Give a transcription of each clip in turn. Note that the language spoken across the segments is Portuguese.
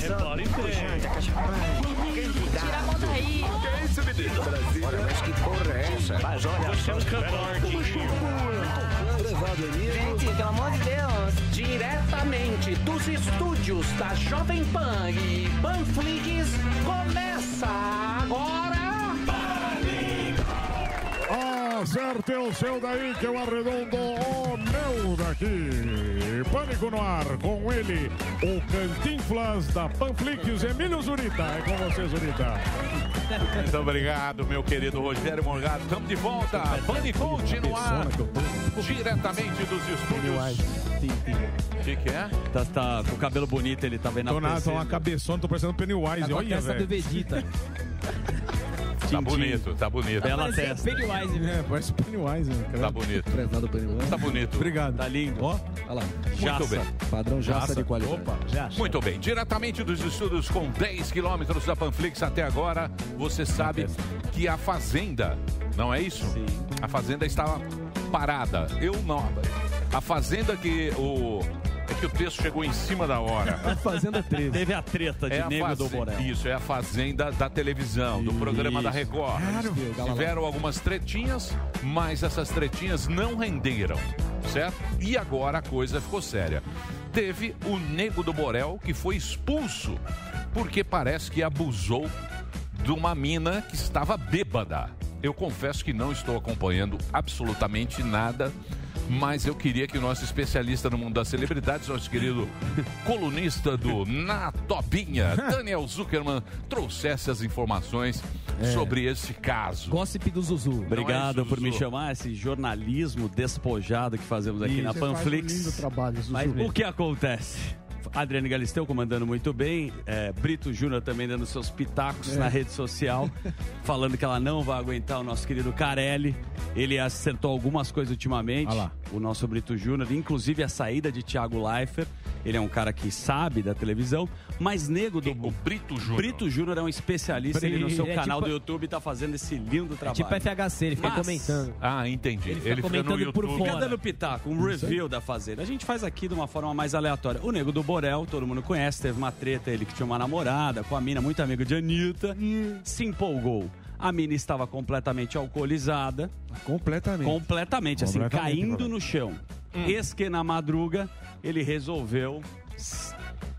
Repare bem. Tira a mão daí. Que é isso, menino? Brasil. Olha, mas que porra é essa? Mas olha, você é um cantor. Gente, pelo amor de Deus. Diretamente dos estúdios da Jovem Pan e Panflix, começa agora. Acerte o seu daí que eu arredondo o meu daqui. Pânico no ar, com ele, o Cantinflas da Panflix, Emílio Zurita. É com você, Zurita. Muito obrigado, meu querido Rogério Morgado. Estamos de volta. Pânico no ar. Diretamente dos estúdios. O que, que é? Tá, tá com o cabelo bonito, ele tá vendo Tô a nada, tô uma cabeçona, tô parecendo Pennywise. Tá com a Olha, testa do velho. Tá bonito, tá bonito. Bela Parece testa. Pennywise, né? É, parece Pennywise. Né? Tá bonito. Prezado Pennywise. Tá bonito. Obrigado. Tá lindo. Ó, Olha lá. Muito bem. Padrão jaça, de qualidade. Opa, já. Muito bem, diretamente dos estúdios com 10 quilômetros da Panflix até agora, você sabe que a Fazenda, não é isso? Sim. A Fazenda estava parada. Eu não. A Fazenda que o. É que o texto chegou em cima da hora. Fazenda 13. Teve a treta de É a Nego do faze- Borel. Isso, é a Fazenda da televisão, do programa da Isso. Record. Tiveram algumas tretinhas, mas essas tretinhas não renderam, certo? E agora a coisa ficou séria. Teve o Nego do Borel que foi expulso porque parece que abusou de uma mina que estava bêbada. Eu confesso que não estou acompanhando absolutamente nada, mas eu queria que o nosso especialista no mundo das celebridades, nosso querido colunista do Na Tobinha, Daniel Zuckerman, trouxesse as informações sobre esse caso. Gossip do Zuzu. Obrigado é, por me chamar, esse jornalismo despojado que fazemos aqui na Você faz um Panflix. lindo trabalho, Zuzu. Mas o que acontece? Adriane Galisteu comandando muito bem, é, Brito Júnior também dando seus É. pitacos na rede social, falando que ela não vai aguentar o nosso querido Carelli. Ele acertou algumas coisas ultimamente, Ah lá. o nosso Brito Júnior, inclusive a saída de Thiago Leifert. Ele é um cara que sabe da televisão, mas nego do. O Brito Júnior. Brito Júnior é um especialista, ele no seu É canal tipo- do YouTube tá fazendo esse lindo É trabalho. tipo FHC, ele fica Mas- comentando. Ah, entendi. Ele Ele, fica fica no comentando por fora. Fica dando pitaco, um review da Fazenda. A gente faz aqui de uma forma mais aleatória. O Nego do Borel, todo mundo conhece, teve uma treta, ele que tinha uma namorada com a mina, muito amigo de Anitta, se empolgou. A mina estava completamente alcoolizada, Completamente. completamente, assim, Completamente, caindo no chão. Eis que na madruga, ele resolveu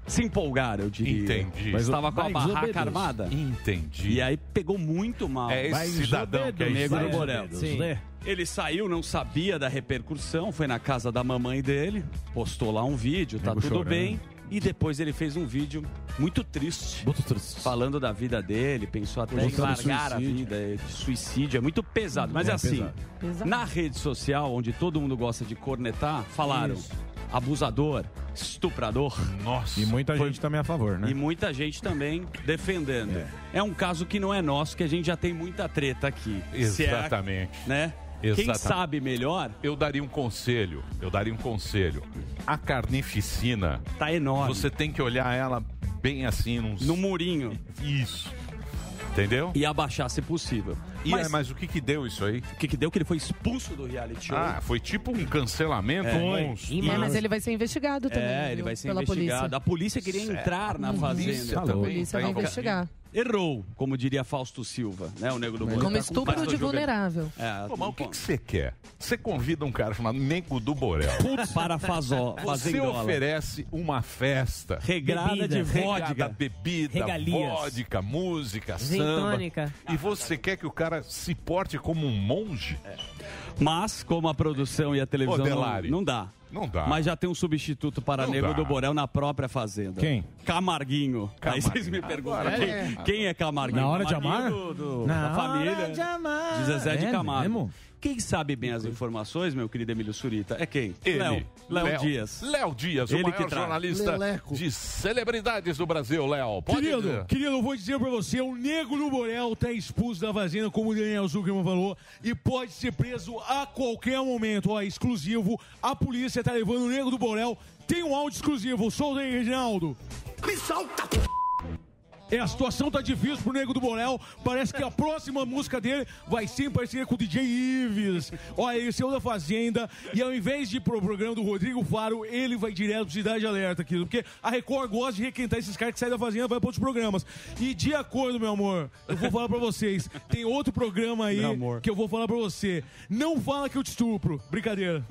se empolgar, eu diria. Entendi. Mas estava com a barraca armada. Entendi. E aí pegou muito mal. É esse Vai, cidadão que é O Nego do. Borel. Sim. Ele saiu, não sabia da repercussão, foi na casa da mamãe dele, postou lá um vídeo, tá Nego tudo chorando. bem. E depois ele fez um vídeo muito triste, Muito triste. falando da vida dele, pensou até em Botando largar a suicídio. vida, é, de suicídio, é muito pesado. Mas É é assim, pesado. na rede social, onde todo mundo gosta de cornetar, falaram abusador, estuprador. Nossa. E muita Foi- gente também a favor, né? E muita gente também defendendo. É. um caso que não é nosso, que a gente já tem muita treta aqui. Se é- Exatamente. Quem sabe melhor, Eu daria um conselho. Eu daria um conselho. A carnificina, tá enorme. você tem que olhar ela bem assim, uns... No murinho. Isso. Entendeu? E abaixar se possível. E mas, aí, mas o que que deu isso aí? o que, que deu? Que ele foi expulso do reality show. Ah, foi tipo um cancelamento É. monstro. É, mas ele vai ser investigado também. é, ele viu? vai ser pela investigado. Polícia. A polícia queria entrar na fazenda. A polícia vai investigar. Errou, como diria Fausto Silva, né? O nego do Borel. Como Tá estupro pastor de vulnerável. É, Pô, mas o que que você quer? Você convida um cara chamado Nego do Borel. para fazó, Você oferece uma festa. Regrada de Bebida. Regada, vodka. bebida, Regalias. vodka, música, samba. E você quer que o cara se porte como um monge? Mas, como a produção e a televisão Ô, não, Delari. não dá. Não dá. Mas já tem um substituto para Não Nego dá. do Borel na própria fazenda. Quem? Camarguinho. Aí vocês me perguntam, quem, quem é Camarguinho? Na hora de Camarguinho amar? Do, do- Na da família hora de amar. Zezé de É Camargo. mesmo? Quem sabe bem as informações, meu querido Emílio Surita, é quem? Ele. Léo. Léo Dias. Léo Dias, o Ele maior que traz. jornalista Leleco. de celebridades do Brasil, Léo. Pode Querido, dizer. querido, eu vou dizer pra você, o Nego do Borel tá expulso da fazenda, como o Daniel Zuckerman falou, e pode ser preso a qualquer momento. Ó, exclusivo, a polícia tá levando o Nego do Borel. Tem um áudio exclusivo, solta aí, Reginaldo. É, a situação tá difícil pro Nego do Borel. Parece que a próxima música dele vai ser em parceria com o DJ Ives. Olha, esse é o da Fazenda. E ao invés de ir pro programa do Rodrigo Faro, ele vai direto pro Cidade Alerta aqui. Porque a Record gosta de requentar esses caras que saem da Fazenda e vai pra outros programas. E de acordo, meu amor, eu vou falar pra vocês. Tem outro programa aí que eu vou falar pra você. Não fala que eu te estupro. Brincadeira.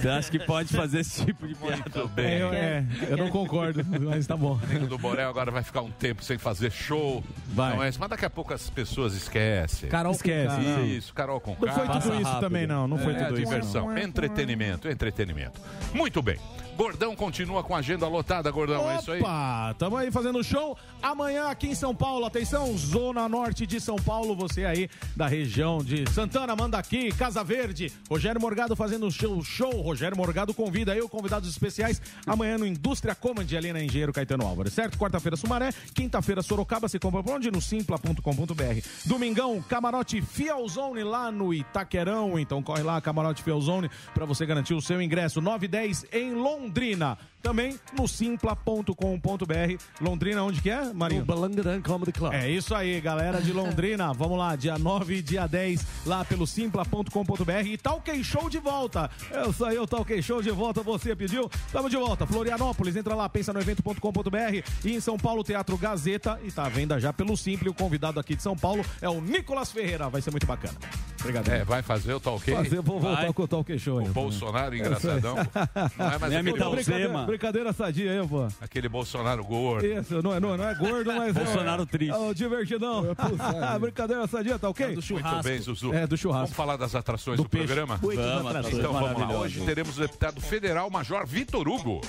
Você acha que pode fazer esse tipo de piada? Muito bem. É, eu, é, eu não concordo, mas tá bom. Nego do Borel agora vai ficar um tempo sem fazer show. Vai. Não é isso? Mas daqui a pouco as pessoas esquecem. Carol Esquece. Isso, Carol com Não foi tudo isso rápido. também, não. Não foi É, tudo isso. diversão, não. entretenimento, entretenimento. Muito bem. Gordão continua com a agenda lotada, Gordão, é isso aí? Opa, tamo aí fazendo show. Amanhã aqui em São Paulo, atenção, Zona Norte de São Paulo, você aí da região de Santana, manda aqui, Casa Verde. Rogério Morgado fazendo show, show. Rogério Morgado convida aí, convidados especiais, amanhã no Indústria Comand, ali na Engenheiro Caetano Álvares, certo? Quarta-feira, Sumaré. Quinta-feira, Sorocaba, se compra por onde? No simpla.com.br. Domingão, Camarote Fielzone lá no Itaquerão. Então corre lá, Camarote Fielzone, pra você garantir o seu ingresso. 9 e 10 em Londrina. Também no simpla.com.br. Londrina, onde que é, Marinho? Balangaran Comedy Club. É isso aí, galera de Londrina. Vamos lá, dia 9 e dia 10, lá pelo simpla.com.br. E Talk Show de volta. Eu saí o Talk Show de volta, você pediu. Tamo de volta. Florianópolis, entra lá, pensa no evento.com.br. E em São Paulo, Teatro Gazeta. E tá à venda já pelo Simple. O convidado aqui de São Paulo é o Nicolas Ferreira. Vai ser muito bacana. Obrigado. É, vai fazer o tal quê? Fazer, vou voltar Vai. com o Talk Show aí. O Bolsonaro engraçadão. Não é mais Nem aquele, imitar o Bol- Zema. Brincadeira, sadia aí, pô. aquele Bolsonaro gordo. Isso, não é, não, é- não é gordo, mas é. Bolsonaro triste. É o divertidão. brincadeira sadia, tá ok? Muito bem, Zuzu. É, do churrasco. Vamos falar das atrações Do do, programa? Vamos, atrações Então vamos lá. Hoje teremos o deputado federal Major Vitor Hugo,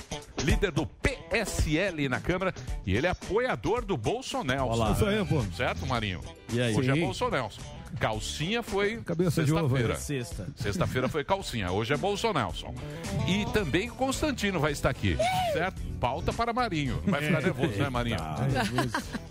líder do PSL na Câmara, e ele é apoiador do Bolsonaro. Olá. Isso aí, pô. Certo, Marinho? E aí? Hoje é. Bolsonaro. Calcinha foi Cabeça de ovo, sexta-feira. Sexta. Sexta-feira foi calcinha, hoje é Bolsonaro. E também Constantino vai estar aqui, certo? Pauta para Marinho. Não vai ficar nervoso, né, Marinho?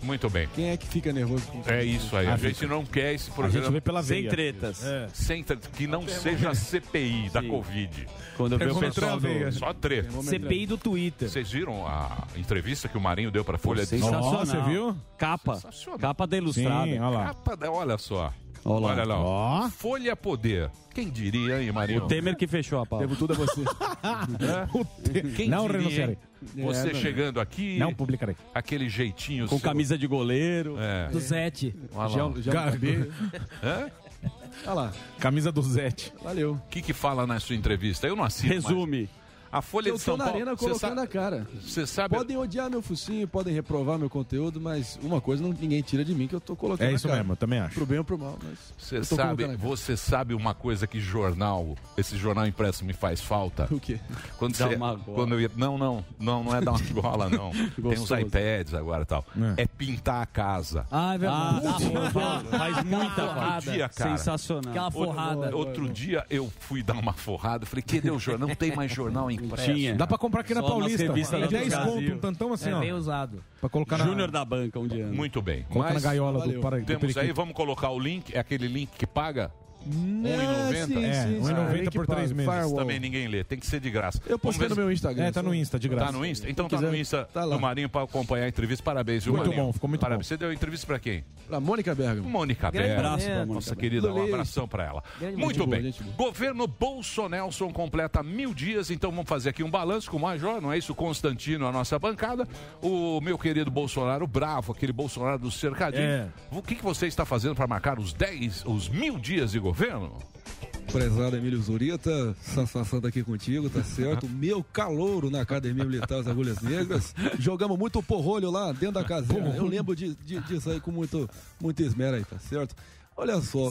Muito bem. Quem é que fica nervoso com É isso aí. A gente não quer esse A gente vê pela Sem veia. tretas. É. sem tre- que não seja CPI da Covid. Quando eu o pessoal a do... veia. Só treta. CPI do Twitter. Vocês viram a entrevista que o Marinho deu para a Folha de São. Paulo? Você viu? Capa. Capa da Ilustrada. Sim, olha lá. Capa da- olha só. Olha lá. Olha lá. ó. Folha Poder. Quem diria, hein, Marinho? O Temer que fechou a pauta. Devo tudo a você. Quem Não diria, renunciarei. Você É, não. chegando aqui, Não publicarei. aquele jeitinho Com seu. camisa de goleiro. É. Do Zete. Olha Já, lá. já Gabi. Hã? Olha lá. Camisa do Zete. Valeu. O que, que fala na sua entrevista? Eu não assisto. mais. A Folha Eu de tô São na Paulo. arena Você colocando sabe, a cara. você sabe Podem odiar meu focinho, podem reprovar meu conteúdo, mas uma coisa não, ninguém tira de mim que eu tô colocando É isso cara. mesmo, eu também acho. Pro bem ou pro mal, mas Você eu tô sabe, colocando você sabe uma coisa que jornal, esse jornal impresso me faz falta? O quê? Quando Dá você, uma gola. quando eu ia, não, não, não, não é dar uma gola não. Tem uns iPads agora e tal. É. É. pintar a casa. Ah, é Ah, verdade. faz muita Outro dia, cara. Sensacional. Aquela forrada. Outro dia eu fui dar uma forrada, falei, cadê o jornal? Não tem mais jornal impresso. Tinha. Dá pra comprar aqui na Só nas Paulista. revistas É do 10 Brasil. conto, um tantão assim, É ó. bem usado. Pra colocar na, Júnior da banca, um dia. Muito bem. colocar na gaiola valeu. do, para, do temos periquito. aí, vamos colocar o link, é aquele link que paga? É, 1,90? sim, É, sim, sim. 1,90 Link por pago, três meses. Firewall. Também ninguém lê, tem que ser de graça. Eu postei no meu Instagram. É, tá no Insta, de graça. Tá no Insta? Então tá no Insta tá lá. do Marinho para acompanhar a entrevista. Parabéns, viu, Muito Marinho? bom, ficou muito Parabéns. bom. Você deu entrevista pra quem? Pra Mônica Bergamo. Mônica Grande Berra. abraço pra Mônica Nossa querida, um abração pra ela. Grande Muito boa, bem. Governo Bolsonaro completa mil dias, então vamos fazer aqui um balanço com o Major, não é isso? Constantino, a nossa bancada. O meu querido Bolsonaro bravo, aquele Bolsonaro do cercadinho. É. O que, que você está fazendo para marcar os 10, os mil dias de governo? Prezado Emílio Zurita, satisfação tá aqui contigo, tá certo? Meu calouro na Academia Militar das Agulhas Negras. Jogamos muito porrolho lá dentro da casinha. Eu lembro de, de- disso aí com muito, muito esmero aí, tá certo? Olha só,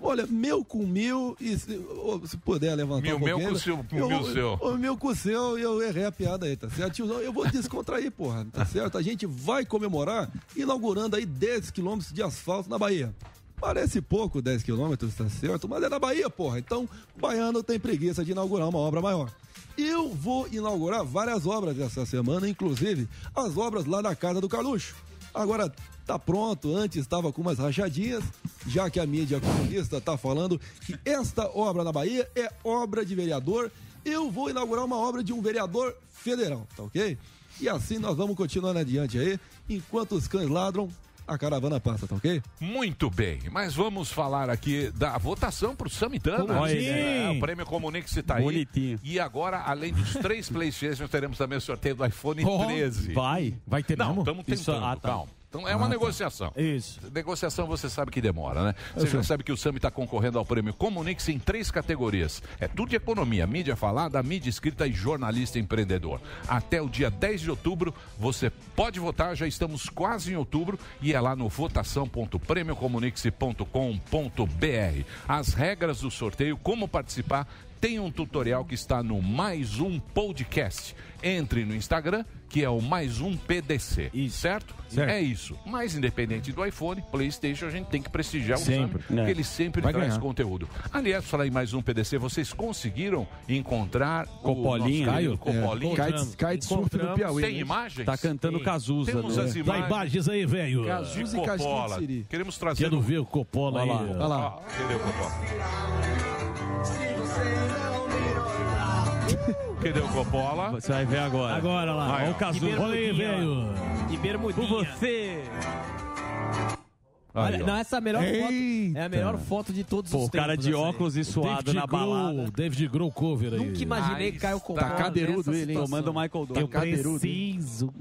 olha, meu com mil, e se, se puder levantar Mil um meu pouquinho, com seu- eu- mil seu. O meu com o seu, eu errei a piada aí, tá certo? Tiozão, eu vou descontrair, porra, tá certo? A gente vai comemorar inaugurando aí 10 quilômetros de asfalto na Bahia. Parece pouco 10 quilômetros, tá certo? Mas é na Bahia, porra. Então, baiano tem preguiça de inaugurar uma obra maior. Eu vou inaugurar várias obras essa semana, inclusive as obras lá na casa do Carluxo. Agora tá pronto, antes estava com umas rachadinhas, já que a mídia comunista tá falando que esta obra na Bahia é obra de vereador, eu vou inaugurar uma obra de um vereador federal, tá ok? E assim nós vamos continuando adiante aí. Enquanto os cães ladram, a caravana passa, tá ok? Muito bem, mas vamos falar aqui da votação para o Samitana. Como? É, o prêmio Comunique-se tá aí. Bonitinho. E agora, além dos três Playstation, teremos também o sorteio do iPhone Oh, 13. Vai. Vai ter Não, estamos tentando, Isso- ah, tá. calma. Então é uma Ah, tá. negociação. Isso. Negociação você sabe que demora, né? Você já sabe que o Sami está concorrendo ao prêmio Comunique-se em três categorias. É tudo de economia, mídia falada, mídia escrita e jornalista empreendedor. Até o dia 10 de outubro você pode votar, já estamos quase em outubro e é lá no votação.premiocomunique-se.com.br. As regras do sorteio, como participar, tem um tutorial que está no Mais Um Podcast. Entre no Instagram, que é o Mais Um PDC. Certo? Certo. É isso. Mas independente do iPhone, Playstation, a gente tem que prestigiar o Sempre, né? porque ele sempre Vai traz ganhar. conteúdo. Aliás, falar em mais um PDC, vocês conseguiram encontrar Copolinha? o Caio? Copolinha? É, Kite, kite surf do Piauí. Tem né? imagens? Tá cantando Cazuza. Temos né? as Dá imagens imagens aí, velho. Cazuza e. Siri. Queremos trazer... Quero ver o Coppola aí. Olha lá. ó. Olha lá. Cadê o Coppola? O Coppola? Você vai ver agora. Agora lá. Aí, Olha ó. o Cazuza. Olha aí, velho. E bermudinha. Com você. Aí, Olha, não, essa é a melhor foto. É a melhor foto de todos Pô, os o cara tempos, de aí. óculos e suado David na balada. Grohl, David Grohl cover aí. Nunca imaginei que Caio. Coppola. Tá cadeirudo ele, hein? Tomando Michael Eu Douglas. cadeirudo, preciso.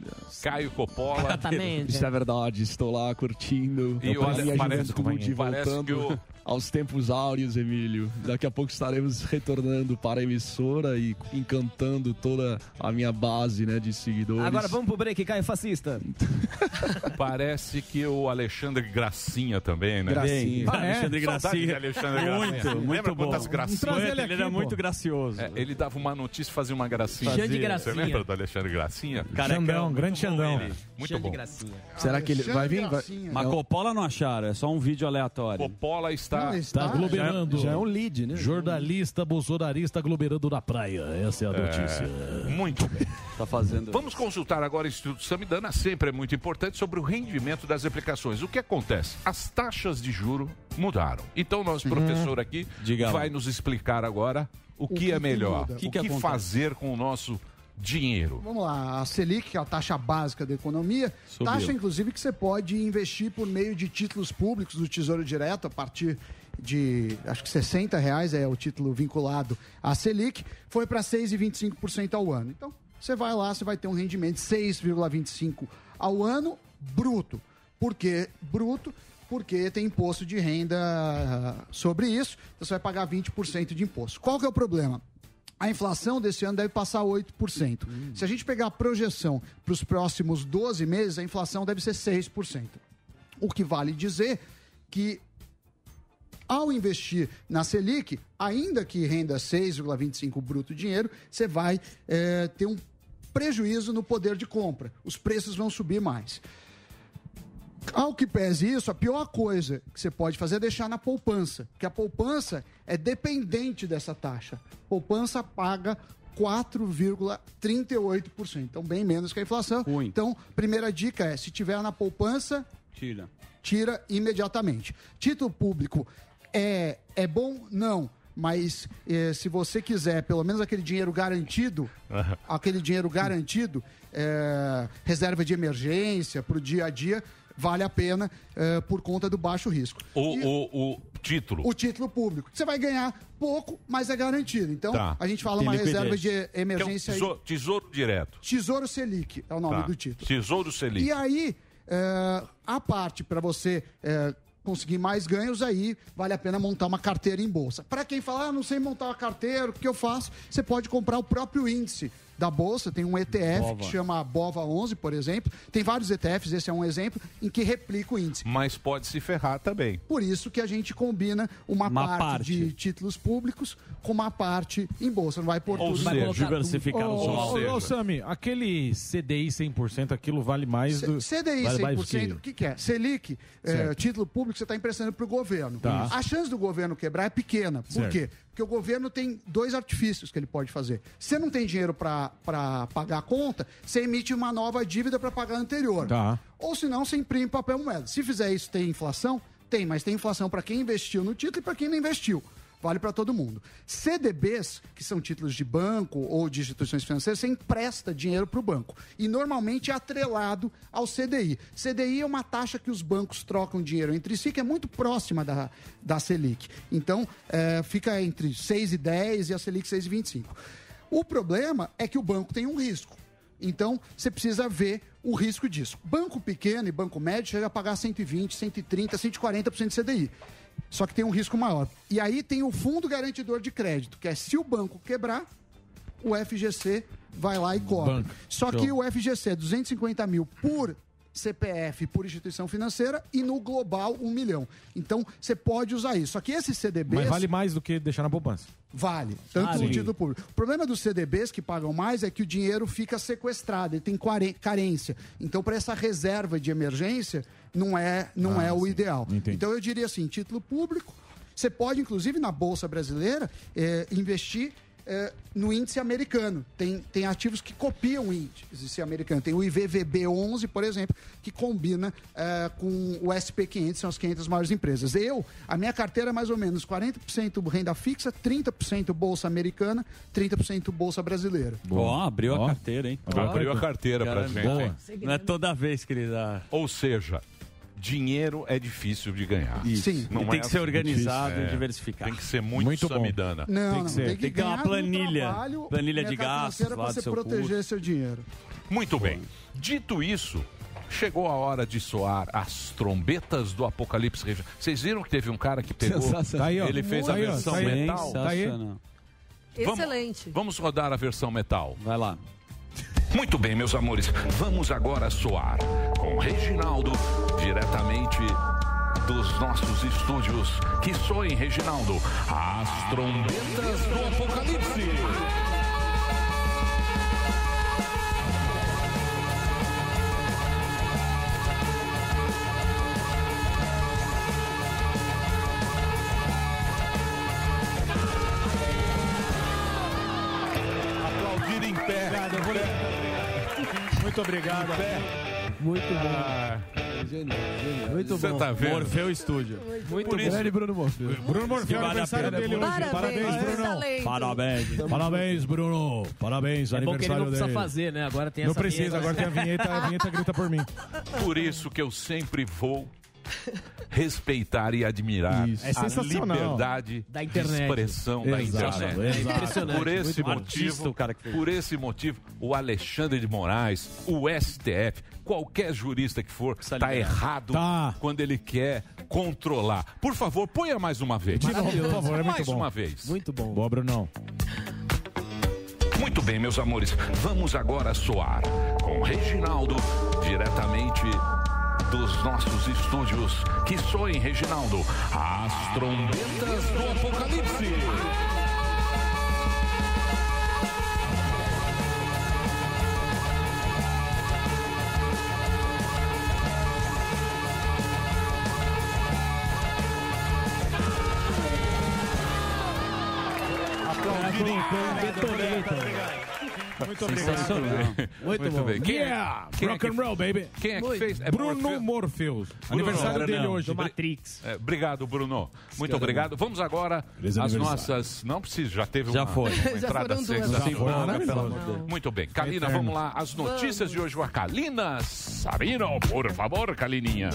Caio Coppola. Exatamente. Isso é verdade, estou lá curtindo. E olha, parece- que o- aos tempos áureos, Emílio. Daqui a pouco estaremos retornando para a emissora e encantando toda a minha base né, de seguidores. Agora vamos pro break, Caio Fascista. Parece que o Alexandre Gracinha também, né? Gracinha. Ah, Alexandre Saudade de Gracinha. Alexandre Gracinha. Muito, muito Lembra bom. quantas gracinhas? Ele, ele aqui, era pô. muito gracioso. É, ele dava uma notícia e fazia uma gracinha. Xande Você Gracinha. lembra do Alexandre Gracinha? Carecão, Xandão, grande Xandão. Ele. Muito Cheio de bom. gracinha. Será que ele vai vir? Vai... Mas Coppola não acharam, é só um vídeo aleatório. Coppola está. Tá aglomerando. Já é um lead, né? Jornalista bolsonarista aglomerando na praia. Essa é a notícia. Muito bem. Tá fazendo. Vamos consultar agora o Instituto Samidana, sempre é muito importante, sobre o rendimento das aplicações. O que acontece? As taxas de juro mudaram. Então, nosso professor aqui Diga lá. vai nos explicar agora o, que, que é que melhor, muda? o O que, que fazer com o nosso dinheiro. Vamos lá, a Selic, que é a taxa básica da economia, Subiu. taxa inclusive que você pode investir por meio de títulos públicos do Tesouro Direto a partir de, acho que 60 reais é o título vinculado à Selic, foi para 6,25% ao ano. Então, você vai lá, você vai ter um rendimento de 6,25% ao ano bruto. Por que bruto? Porque tem imposto de renda ah, sobre isso, então você vai pagar 20% de imposto. Qual que é o problema? A inflação desse ano deve passar 8%. Se a gente pegar a projeção para os próximos 12 meses, a inflação deve ser 6%. O que vale dizer que ao investir na Selic, ainda que renda 6,25 bruto dinheiro, você vai eh, ter um prejuízo no poder de compra. Os preços vão subir mais. Ao que pese isso, a pior coisa que você pode fazer é deixar na poupança, porque a poupança é dependente dessa taxa. Poupança paga 4,38%, então bem menos que a inflação. Ruim. Então, primeira dica é, se tiver na poupança, Tira. tira imediatamente. Título público é, é bom? Não. Mas eh, se você quiser pelo menos aquele dinheiro garantido, aquele dinheiro garantido, eh, reserva de emergência para o dia a dia, vale a pena eh, por conta do baixo risco. O, E o, o título. o título público. Você vai ganhar pouco, mas é garantido. Então, Tá. a gente fala Tem uma liquidez. reserva de Que é um emergência. aí. tesouro, tesouro direto. Tesouro Selic é o nome Tá. do título. Tesouro Selic. E aí, é, a parte para você é, conseguir mais ganhos, aí vale a pena montar uma carteira em bolsa. Para quem fala, ah, não sei montar uma carteira, o que eu faço? Você pode comprar o próprio índice da bolsa, tem um ETF Bova. que chama BOVA 11, por exemplo. Tem vários ETFs, esse é um exemplo, em que replica o índice. Mas pode se ferrar também. Por isso que a gente combina uma, Uma parte, parte. de títulos públicos com uma parte em bolsa. Não vai pôr Ou tudo. seja, vai colocar diversificar tudo. os Ô, Sami, aquele CDI 100%, aquilo vale mais do... CDI vale 100%, mais do o que, que é? Selic, é, título público, você está emprestando para o governo. Tá. A chance do governo quebrar é pequena. Por Certo. quê? Porque o governo tem dois artifícios que ele pode fazer. Se não tem dinheiro para pagar a conta, você emite uma nova dívida para pagar a anterior. Tá. Ou senão, você imprime papel moeda. Se fizer isso, tem inflação? Tem, mas tem inflação para quem investiu no título e para quem não investiu. Vale para todo mundo. CDBs, que são títulos de banco ou de instituições financeiras, você empresta dinheiro para o banco. E normalmente é atrelado ao CDI. CDI é uma taxa que os bancos trocam dinheiro entre si, que é muito próxima da, da Selic. Então, é, fica entre 6 e 10 e a Selic 6,25. O problema é que o banco tem um risco. Então, você precisa ver o risco disso. Banco pequeno e banco médio chega a pagar 120, 130, 140% de CDI. Só que tem um risco maior. E aí tem o fundo garantidor de crédito, que é se o banco quebrar, o FGC vai lá e cobre. Banco. Só que Show. o FGC é 250 mil por CPF por instituição financeira e no global um milhão. Então você pode usar isso. Só que esse CDB Mas vale mais do que deixar na poupança. Vale, tanto Ah, no título público. O problema dos CDBs que pagam mais é que o dinheiro fica sequestrado, ele tem carência. Então, para essa reserva de emergência, não é, não Ah, é o ideal. Entendi. Então, eu diria assim: título público, você pode, inclusive, na Bolsa Brasileira, eh, investir. Eh, no índice americano. Tem, tem ativos que copiam o índice americano. Tem o IVVB11, por exemplo, que combina eh, com o SP500, são as 500 maiores empresas. Eu, a minha carteira é mais ou menos 40% renda fixa, 30% bolsa americana, 30% bolsa brasileira. Ó, abriu Ó. a carteira, hein? Abriu a carteira pra gente. boa. Não é toda vez que ele dá. Ou seja, dinheiro é difícil de ganhar. Isso. Sim. Não E tem é que ser assim. organizado e É. diversificado. Tem que ser muito, Muito bom. samidana. Não, Tem que ser. tem que, Tem que ter uma planilha. trabalho, Planilha de gastos do você seu proteger curso. seu dinheiro. Muito bem. Dito isso, chegou a hora de soar as trombetas do Apocalipse Regional. Vocês viram que teve um cara que pegou. Sensacional. Tá aí. Ele fez Tá a ó. versão Tá aí. metal. Tá aí. Vamos- Excelente. Vamos rodar a versão metal. Vai lá. Muito bem, meus amores. Vamos agora soar com Reginaldo, diretamente dos nossos estúdios. Que soem, Reginaldo, as trombetas do Apocalipse. Aplaudir em pé. Muito obrigado. Muito bom. Muito bom. tá vendo? Morfeu Estúdio. Muito Por bom. Grande Bruno Morfeu. Bruno Morfeu, Que vale a aniversário pena, dele hoje. Parabéns, Parabéns, Bruno. Parabéns. Parabéns, Bruno. Parabéns, É bom que ele aniversário não precisa dele. fazer, né? Agora tem Não essa precisa, vinheta. agora tem a vinheta, a vinheta grita por mim. Por isso que eu sempre vou respeitar e admirar Isso. É a liberdade Da de internet. expressão da Exato, internet. exato. Impressionante, Por esse muito. Artista, motivo, o cara que fez. por esse motivo, o Alexandre de Moraes, o STF, qualquer jurista que for, Precisa tá errado Tá. quando ele quer controlar. Por favor, ponha mais uma vez. De novo, por favor, é muito mais bom. uma vez. Muito bom. Boa, Brunão. Muito bem, meus amores, vamos agora soar com Reginaldo, diretamente dos nossos estúdios. Que soem, Reginaldo, as trombetas do Apocalipse. Aplaudir em Muito obrigado. Sensacional. Muito, bom. bem. Quem é- Yeah! quem é Rock que- and roll, baby. Quem é que Muito. fez? É Bruno Morfeu? Morpheus. Bruno, Aniversário não, dele hoje. Do Matrix. É, obrigado, Bruno. Muito obrigado. Vamos agora Feliz às nossas. Não precisa, já teve Já uma, foi. uma Já entrada sensacional. amor de Deus. Muito bem. Kalina, vamos lá. As notícias de hoje com a Kalina Sarino, por favor, Kalininha.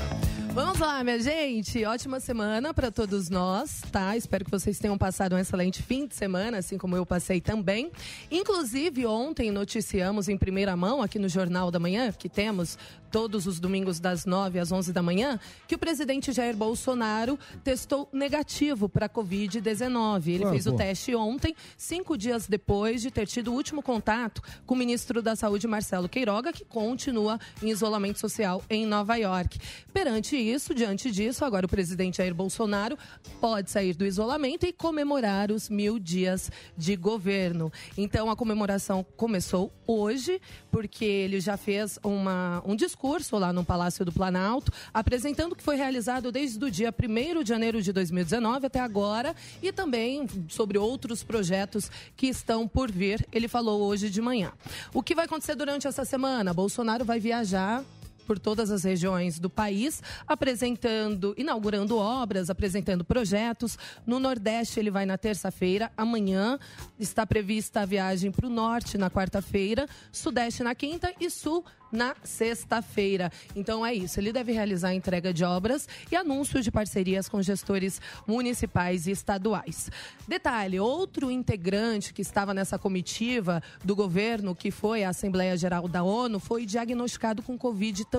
Vamos lá, minha gente. Ótima semana para todos nós, tá? Espero que vocês tenham passado um excelente fim de semana, assim como eu passei também. Inclusive, ontem noticiamos em primeira mão, aqui no Jornal da Manhã, que temos todos os domingos das 9 às 11 da manhã, que o presidente Jair Bolsonaro testou negativo para a Covid-19. Ele Ah, fez o pô. teste ontem, cinco dias depois de ter tido o último contato com o ministro da Saúde, Marcelo Queiroga, que continua em isolamento social em Nova York. Perante isso, diante disso, agora o presidente Jair Bolsonaro pode sair do isolamento e comemorar os mil dias de governo. Então, a comemoração começou hoje, porque ele já fez uma, um discurso lá no Palácio do Planalto, apresentando o que foi realizado desde o dia 1 de janeiro de 2019 até agora e também sobre outros projetos que estão por vir. Ele falou hoje de manhã. O que vai acontecer durante essa semana? Bolsonaro vai viajar por todas as regiões do país, apresentando, inaugurando obras, apresentando projetos. No Nordeste, ele vai na terça-feira. Amanhã está prevista a viagem para o Norte na quarta-feira, Sudeste na quinta e Sul na sexta-feira. Então é isso, ele deve realizar a entrega de obras e anúncio de parcerias com gestores municipais e estaduais. Detalhe, outro integrante que estava nessa comitiva do governo, que foi à Assembleia Geral da ONU, foi diagnosticado com Covid também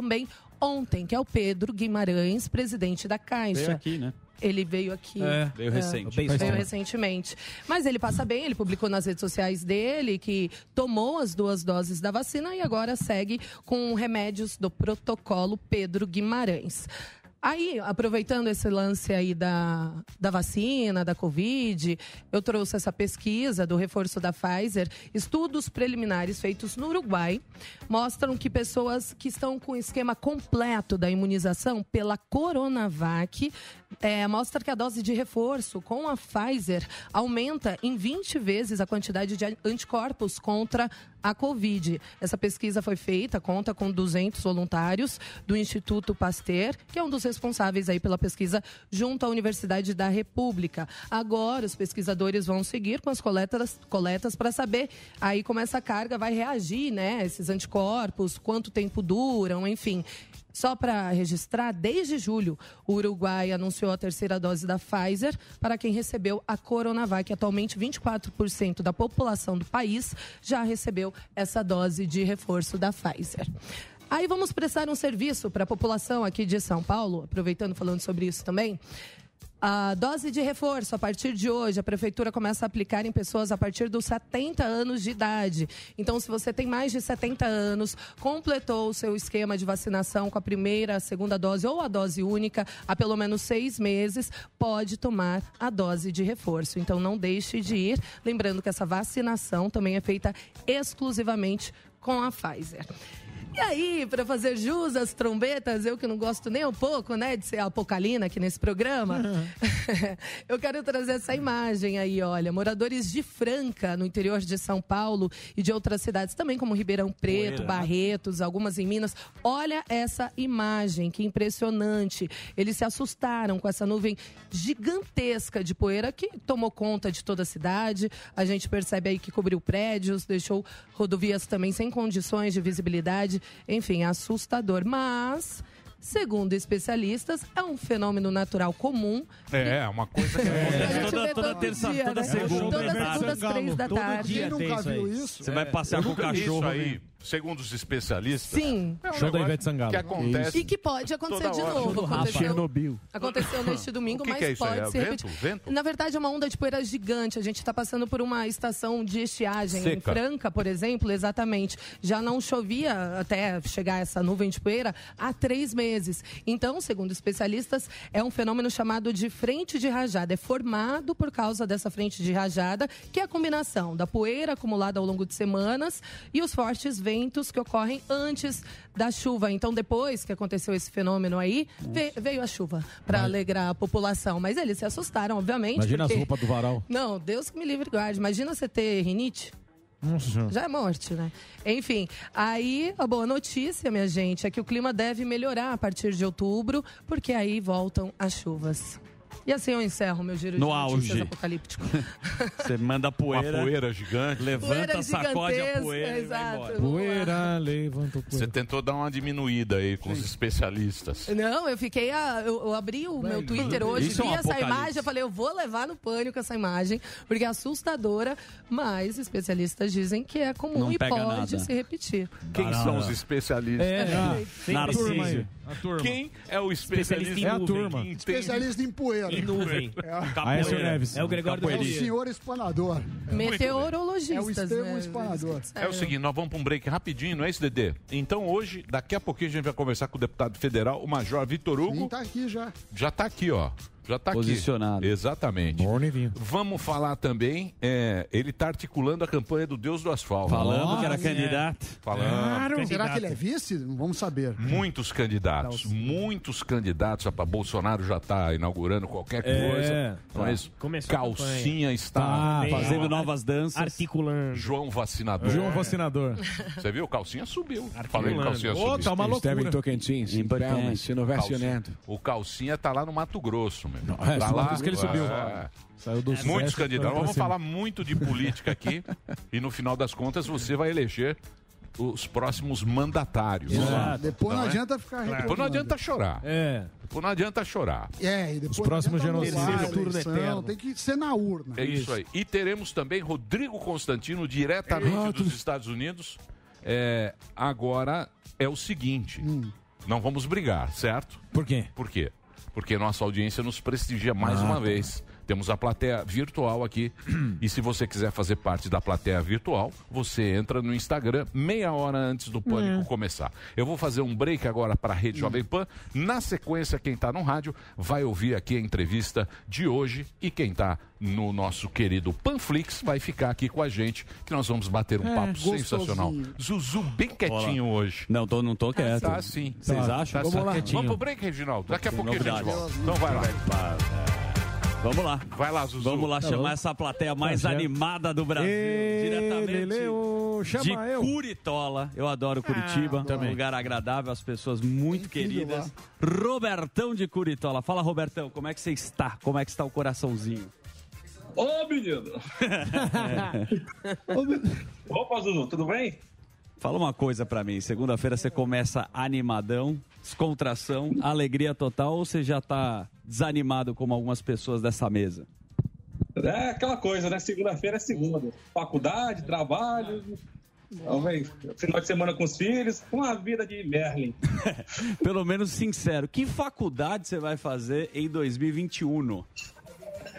ontem, que é o Pedro Guimarães, presidente da Caixa. Veio aqui, né? Ele veio aqui. É, veio recente. Veio Bem recentemente. Mas ele passa bem, ele publicou nas redes sociais dele que tomou as duas doses da vacina e agora segue com remédios do protocolo Pedro Guimarães. Aí, aproveitando esse lance aí da, da vacina, da Covid, eu trouxe essa pesquisa do reforço da Pfizer. Estudos preliminares feitos no Uruguai mostram que pessoas que estão com o esquema completo da imunização pela Coronavac é, mostra que a dose de reforço com a Pfizer aumenta em 20 vezes a quantidade de anticorpos contra a Covid. Essa pesquisa foi feita, conta com 200 voluntários do Instituto Pasteur, que é um dos responsáveis aí pela pesquisa junto à Universidade da República. Agora, os pesquisadores vão seguir com as coletas, coletas para saber aí como essa carga vai reagir, né? Esses anticorpos, quanto tempo duram, enfim. Só para registrar, desde julho, o Uruguai anunciou a terceira dose da Pfizer para quem recebeu a Coronavac. Atualmente, 24% da população do país já recebeu essa dose de reforço da Pfizer. Aí vamos prestar um serviço para a população aqui de São Paulo, aproveitando falando sobre isso também. A dose de reforço, a partir de hoje, a prefeitura começa a aplicar em pessoas a partir dos 70 anos de idade. Então, se você tem mais de 70 anos, completou o seu esquema de vacinação com a primeira, a segunda dose ou a dose única há pelo menos seis meses, pode tomar a dose de reforço. Então, não deixe de ir. Lembrando que essa vacinação também é feita exclusivamente com a Pfizer. E aí, para fazer jus às trombetas, eu que não gosto nem um pouco, né, de ser apocalina aqui nesse programa, eu quero trazer essa imagem aí, olha, moradores de Franca, no interior de São Paulo e de outras cidades também, como Ribeirão Preto. Barretos, algumas em Minas. Olha essa imagem, que impressionante. Eles se assustaram com essa nuvem gigantesca de poeira que tomou conta de toda a cidade. A gente percebe aí que cobriu prédios, deixou rodovias também sem condições de visibilidade. Enfim, assustador. Mas, segundo especialistas, é um fenômeno natural comum. É, uma coisa que A gente acontece. vê todo dia, né? Todas as três da tarde. Quem nunca viu isso? Você vai passear Eu com o cachorro. Isso aí, segundo os especialistas. Sim. é um Show da negócio Ivete Sangalo. Que acontece. E que pode acontecer toda de hora. novo. Aconteceu, Chernobyl. aconteceu neste domingo, O que mas que é isso aí? pode É se vento? Vento? Na verdade, é uma onda de poeira gigante. A gente está passando por uma estação de estiagem em Seca. Franca, por exemplo, exatamente. Já não chovia até chegar essa nuvem de poeira há três meses. Então, segundo especialistas, é um fenômeno chamado de frente de rajada. É formado por causa dessa frente de rajada, que é a combinação da poeira acumulada ao longo de semanas e os fortes ventos que ocorrem antes da chuva. Então, depois que aconteceu esse fenômeno aí, ve- veio a chuva para alegrar a população. Mas eles se assustaram, obviamente. Imagina as porque- roupas do varal. Não, Deus que me livre guarde. Imagina você ter rinite. Já é morte, né? Enfim, aí a boa notícia, minha gente, é que o clima deve melhorar a partir de outubro, porque aí voltam as chuvas. E assim eu encerro meu giro No de auge. apocalíptico. Você manda poeira. Uma poeira gigante. Levanta, Poeira sacode a poeira exato. Vamos lá. Poeira, Você tentou dar uma diminuída aí com os especialistas. Não, eu fiquei. A, eu, eu abri o meu Twitter hoje, Isso é vi um essa imagem, eu falei, eu vou levar no pânico essa imagem, porque é assustadora, mas especialistas dizem que é comum Não e pode nada. se repetir. Quem são os especialistas? É, ah, sempre a turma aí, a turma. Quem é o especialista? Especialista em É a turma. Especialista em poeira. Em nuvem. É, Aécio Neves. É o Gregório do é o Rio. senhor explanador. Meteorologistas. É o né? explanador. É o seguinte, nós vamos para um break rapidinho, não é isso, Dedê? Então hoje, daqui a pouquinho a gente vai conversar com o deputado federal, o Major Vitor Hugo. Sim, tá aqui já. Já está aqui, ó. Já tá Posicionado. aqui. Exatamente. Vamos falar também, é, ele tá articulando a campanha do Deus do Asfalto. Falando que era é. candidato. Falando. Será que ele é vice? Vamos saber. Muitos candidatos, muitos candidatos. Para Bolsonaro já está inaugurando qualquer É, coisa. Não tá. é isso? Começou Calcinha está Tá, fazendo novas danças. Articulando. João Vacinador. João Vacinador. Você viu? Calcinha subiu. Falei que calcinha Ô, subiu. tá uma loucura. Esteve em Tocantins, em Palmas, sendo vacinado. O Calcinha tá lá no Mato Grosso, meu. É, tá só lá, isso que ele subiu. Saiu do Muitos Sucesso, foi candidatos. Vamos falar muito de política aqui e no final das contas você vai eleger os próximos mandatários. Exato. Depois não é? adianta ficar Depois não adianta chorar. É. Depois não adianta chorar. É, e depois Os próximos não turno eterno. Tem que ser na urna. É isso aí. E teremos também Rodrigo Constantino, diretamente dos Estados Unidos. É, agora é o seguinte: não vamos brigar, certo? Por quê? Por quê? Porque nossa audiência nos prestigia mais Ah, uma tá. vez. Temos a plateia virtual aqui. e se você quiser fazer parte da plateia virtual, você entra no Instagram meia hora antes do pânico É. começar. Eu vou fazer um break agora para a Rede Jovem Pan. Na sequência, quem está no rádio vai ouvir aqui a entrevista de hoje. E quem está no nosso querido Panflix vai ficar aqui com a gente, que nós vamos bater um É, papo gostosinho. sensacional. Zuzu bem quietinho Olá. hoje. Não, tô, não tô quieto. Tá sim. Vocês Tá. acham? Tá Vamos lá. Vamos pro break, Reginaldo. Daqui a pouquinho a gente volta. Então vai lá. Vamos lá. Vai lá, Zuzu. Vamos lá Tá chamar bom. essa plateia mais Tá certo. animada do Brasil. Diretamente chama de eu. Curitola. Eu adoro Curitiba. também. Um lugar agradável, as pessoas muito queridas. Robertão de Curitola. Fala, Robertão, como é que você está? Como é que está o coraçãozinho? Ô, menino! Opa, Zuzu, tudo bem? Fala uma coisa pra mim. Segunda-feira você começa animadão, descontração, alegria total ou você já tá desanimado como algumas pessoas dessa mesa? É aquela coisa, né? Segunda-feira é segunda. Faculdade, trabalho. Talvez final de semana com os filhos, uma vida de Merlin. Pelo menos sincero, que faculdade você vai fazer em 2021?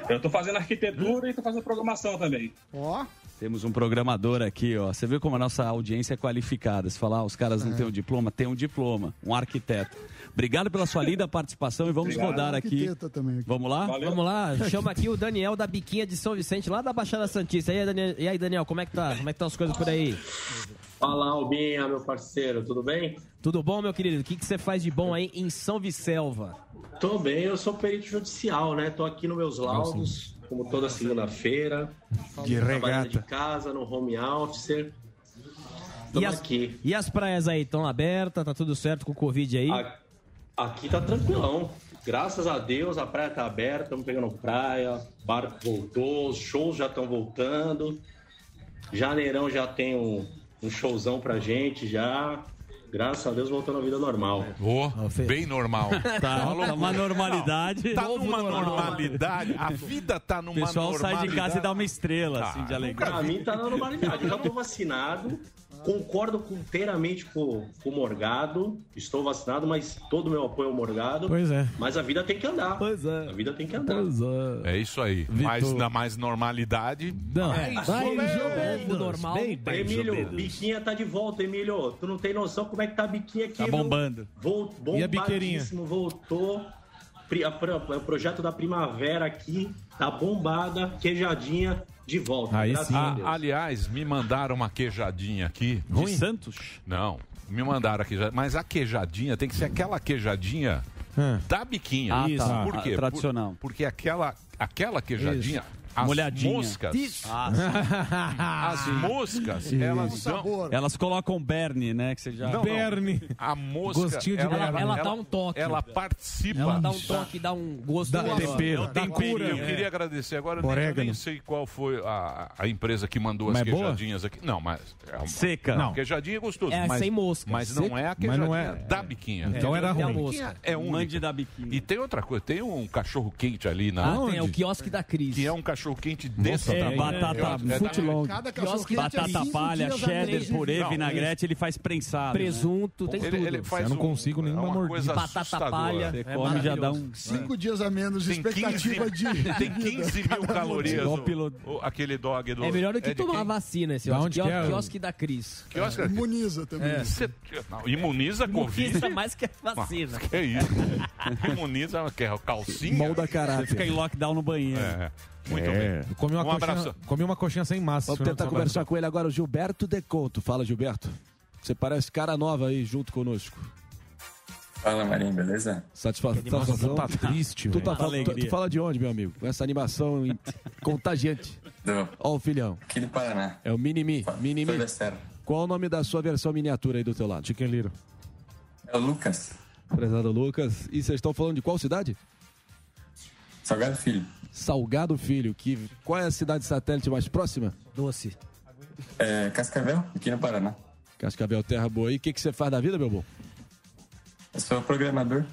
Eu tô fazendo arquitetura e tô fazendo programação também. Ó. Temos um programador aqui, ó. Você viu como a nossa audiência é qualificada. Se falar, ah, os caras não têm um diploma, tem um diploma, um arquiteto. Obrigado pela sua linda participação e vamos Obrigado. rodar aqui. Também. Vamos lá? Vamos lá, chama aqui o Daniel da Biquinha de São Vicente, lá da Baixada Santista. E aí, Daniel, e aí, Daniel como é que tá? Como é que estão as coisas por aí? Fala, Albinha, meu parceiro, tudo bem? Tudo bom, meu querido? O que, que você faz de bom aí em São Vicelva? Tô bem, eu sou perito judicial, né? Tô aqui nos meus laudos, como toda segunda-feira. De regata. de casa, no home office. E as, e as praias aí estão abertas? Tá tudo certo com o Covid aí? Aqui tá tranquilão. Graças a Deus, a praia tá aberta, estamos pegando praia, barco voltou, os shows já estão voltando. Janeirão já tem um, um showzão pra gente já. Graças a Deus voltando à vida normal. Ô, bem normal. Tá, tá uma normalidade. Tá Novo numa normal. normalidade. A vida tá O numa pessoal sai de casa e normalidade. dá uma estrela, Ah, assim, de alegria. Pra mim tá na normalidade. Eu já tô vacinado. Concordo inteiramente com, com o Morgado. Estou vacinado, mas todo o meu apoio ao Morgado. Pois é. Mas a vida tem que andar. Pois é. A vida tem que andar. É isso aí. Mas na mais normalidade. Não. mais Vai ou menos. jogando, normal. Emílio, Biquinha tá de volta, Emílio. Tu não tem noção como é que tá a Biquinha aqui. Tá bombando. Vol, E a biqueirinha? bombadíssimo, voltou. O projeto da primavera aqui tá bombada, queijadinha, de volta. graças a Deus. Ah, aliás, me mandaram uma queijadinha aqui. De Santos? Não, me mandaram a queijadinha. Mas a queijadinha tem que ser aquela queijadinha da biquinha. Ah, tá. Por quê? A tradicional. Por- porque aquela, aquela queijadinha. Isso. As Molhadinha. moscas. Ah, as moscas, elas dão. Elas colocam berne, né? Que você já... Não, não. Berne. A mosca. Gostinho de ela. Ela dá um toque. Ela participa. Ela dá um toque, dá um gosto. Dá tempero. Eu, Dá cura. eu queria agradecer agora, eu nem, eu nem sei qual foi a, a empresa que mandou as Mas é boa? queijadinhas aqui. Não, mas. É uma, Seca. Não, queijadinha é gostoso. É mas, sem mosca. Mas não é a Mas queijadinha não é- da biquinha. Então era tem a ruim. mosca. É única. Mande da biquinha. E tem outra coisa, tem um cachorro quente ali na. Ah, tem, é o quiosque da Cris. Que é um Tem cachorro quente desse É, tamanho. batata, É, é footlong. Cada Quiosque batata cinco palha, cheddar, purê, vinagrete, ele faz prensado. Presunto, tem Ele, tudo. ele faz Eu não consigo nenhuma é mordida. Batata palha. Você É come já dá um... Cinco dias a menos de Tem 15, expectativa de. tem de vida. 15 mil calorias. O- o- aquele dog do. É melhor do que tomar vacina esse Da ó. onde que é? Quiosque da Cris. Imuniza também. Não, imuniza a Covid. Imuniza mais que a vacina. Que isso? imuniza, que é calcinha? Molda Você caráter. fica em lockdown no banheiro. É. Muito É. bem. Comi uma, Um coxinha, abraço. comi uma coxinha sem massa. Vamos tentar conversar com ele agora, o Gilberto Deconto. Fala, Gilberto. Você parece cara nova aí junto conosco. Fala, Marinho, beleza? Satisfação. Satisfação. tá triste, Tu, tá, tu, tu fala de onde, meu amigo? Com essa animação contagiante. Do, Ó o filhão. aqui do Paraná. É o Minimi. Minimi. Qual o nome da sua versão miniatura aí do teu lado? Chicken Little. É o Lucas, Prezado Lucas. E vocês estão falando de qual cidade? Salgado Filho. Salgado Filho. Que, qual é a cidade satélite mais próxima? Doce. É, Cascavel, aqui no Paraná. Cascavel Terra Boa. E o que, que você faz da vida, meu bom? Eu sou programador.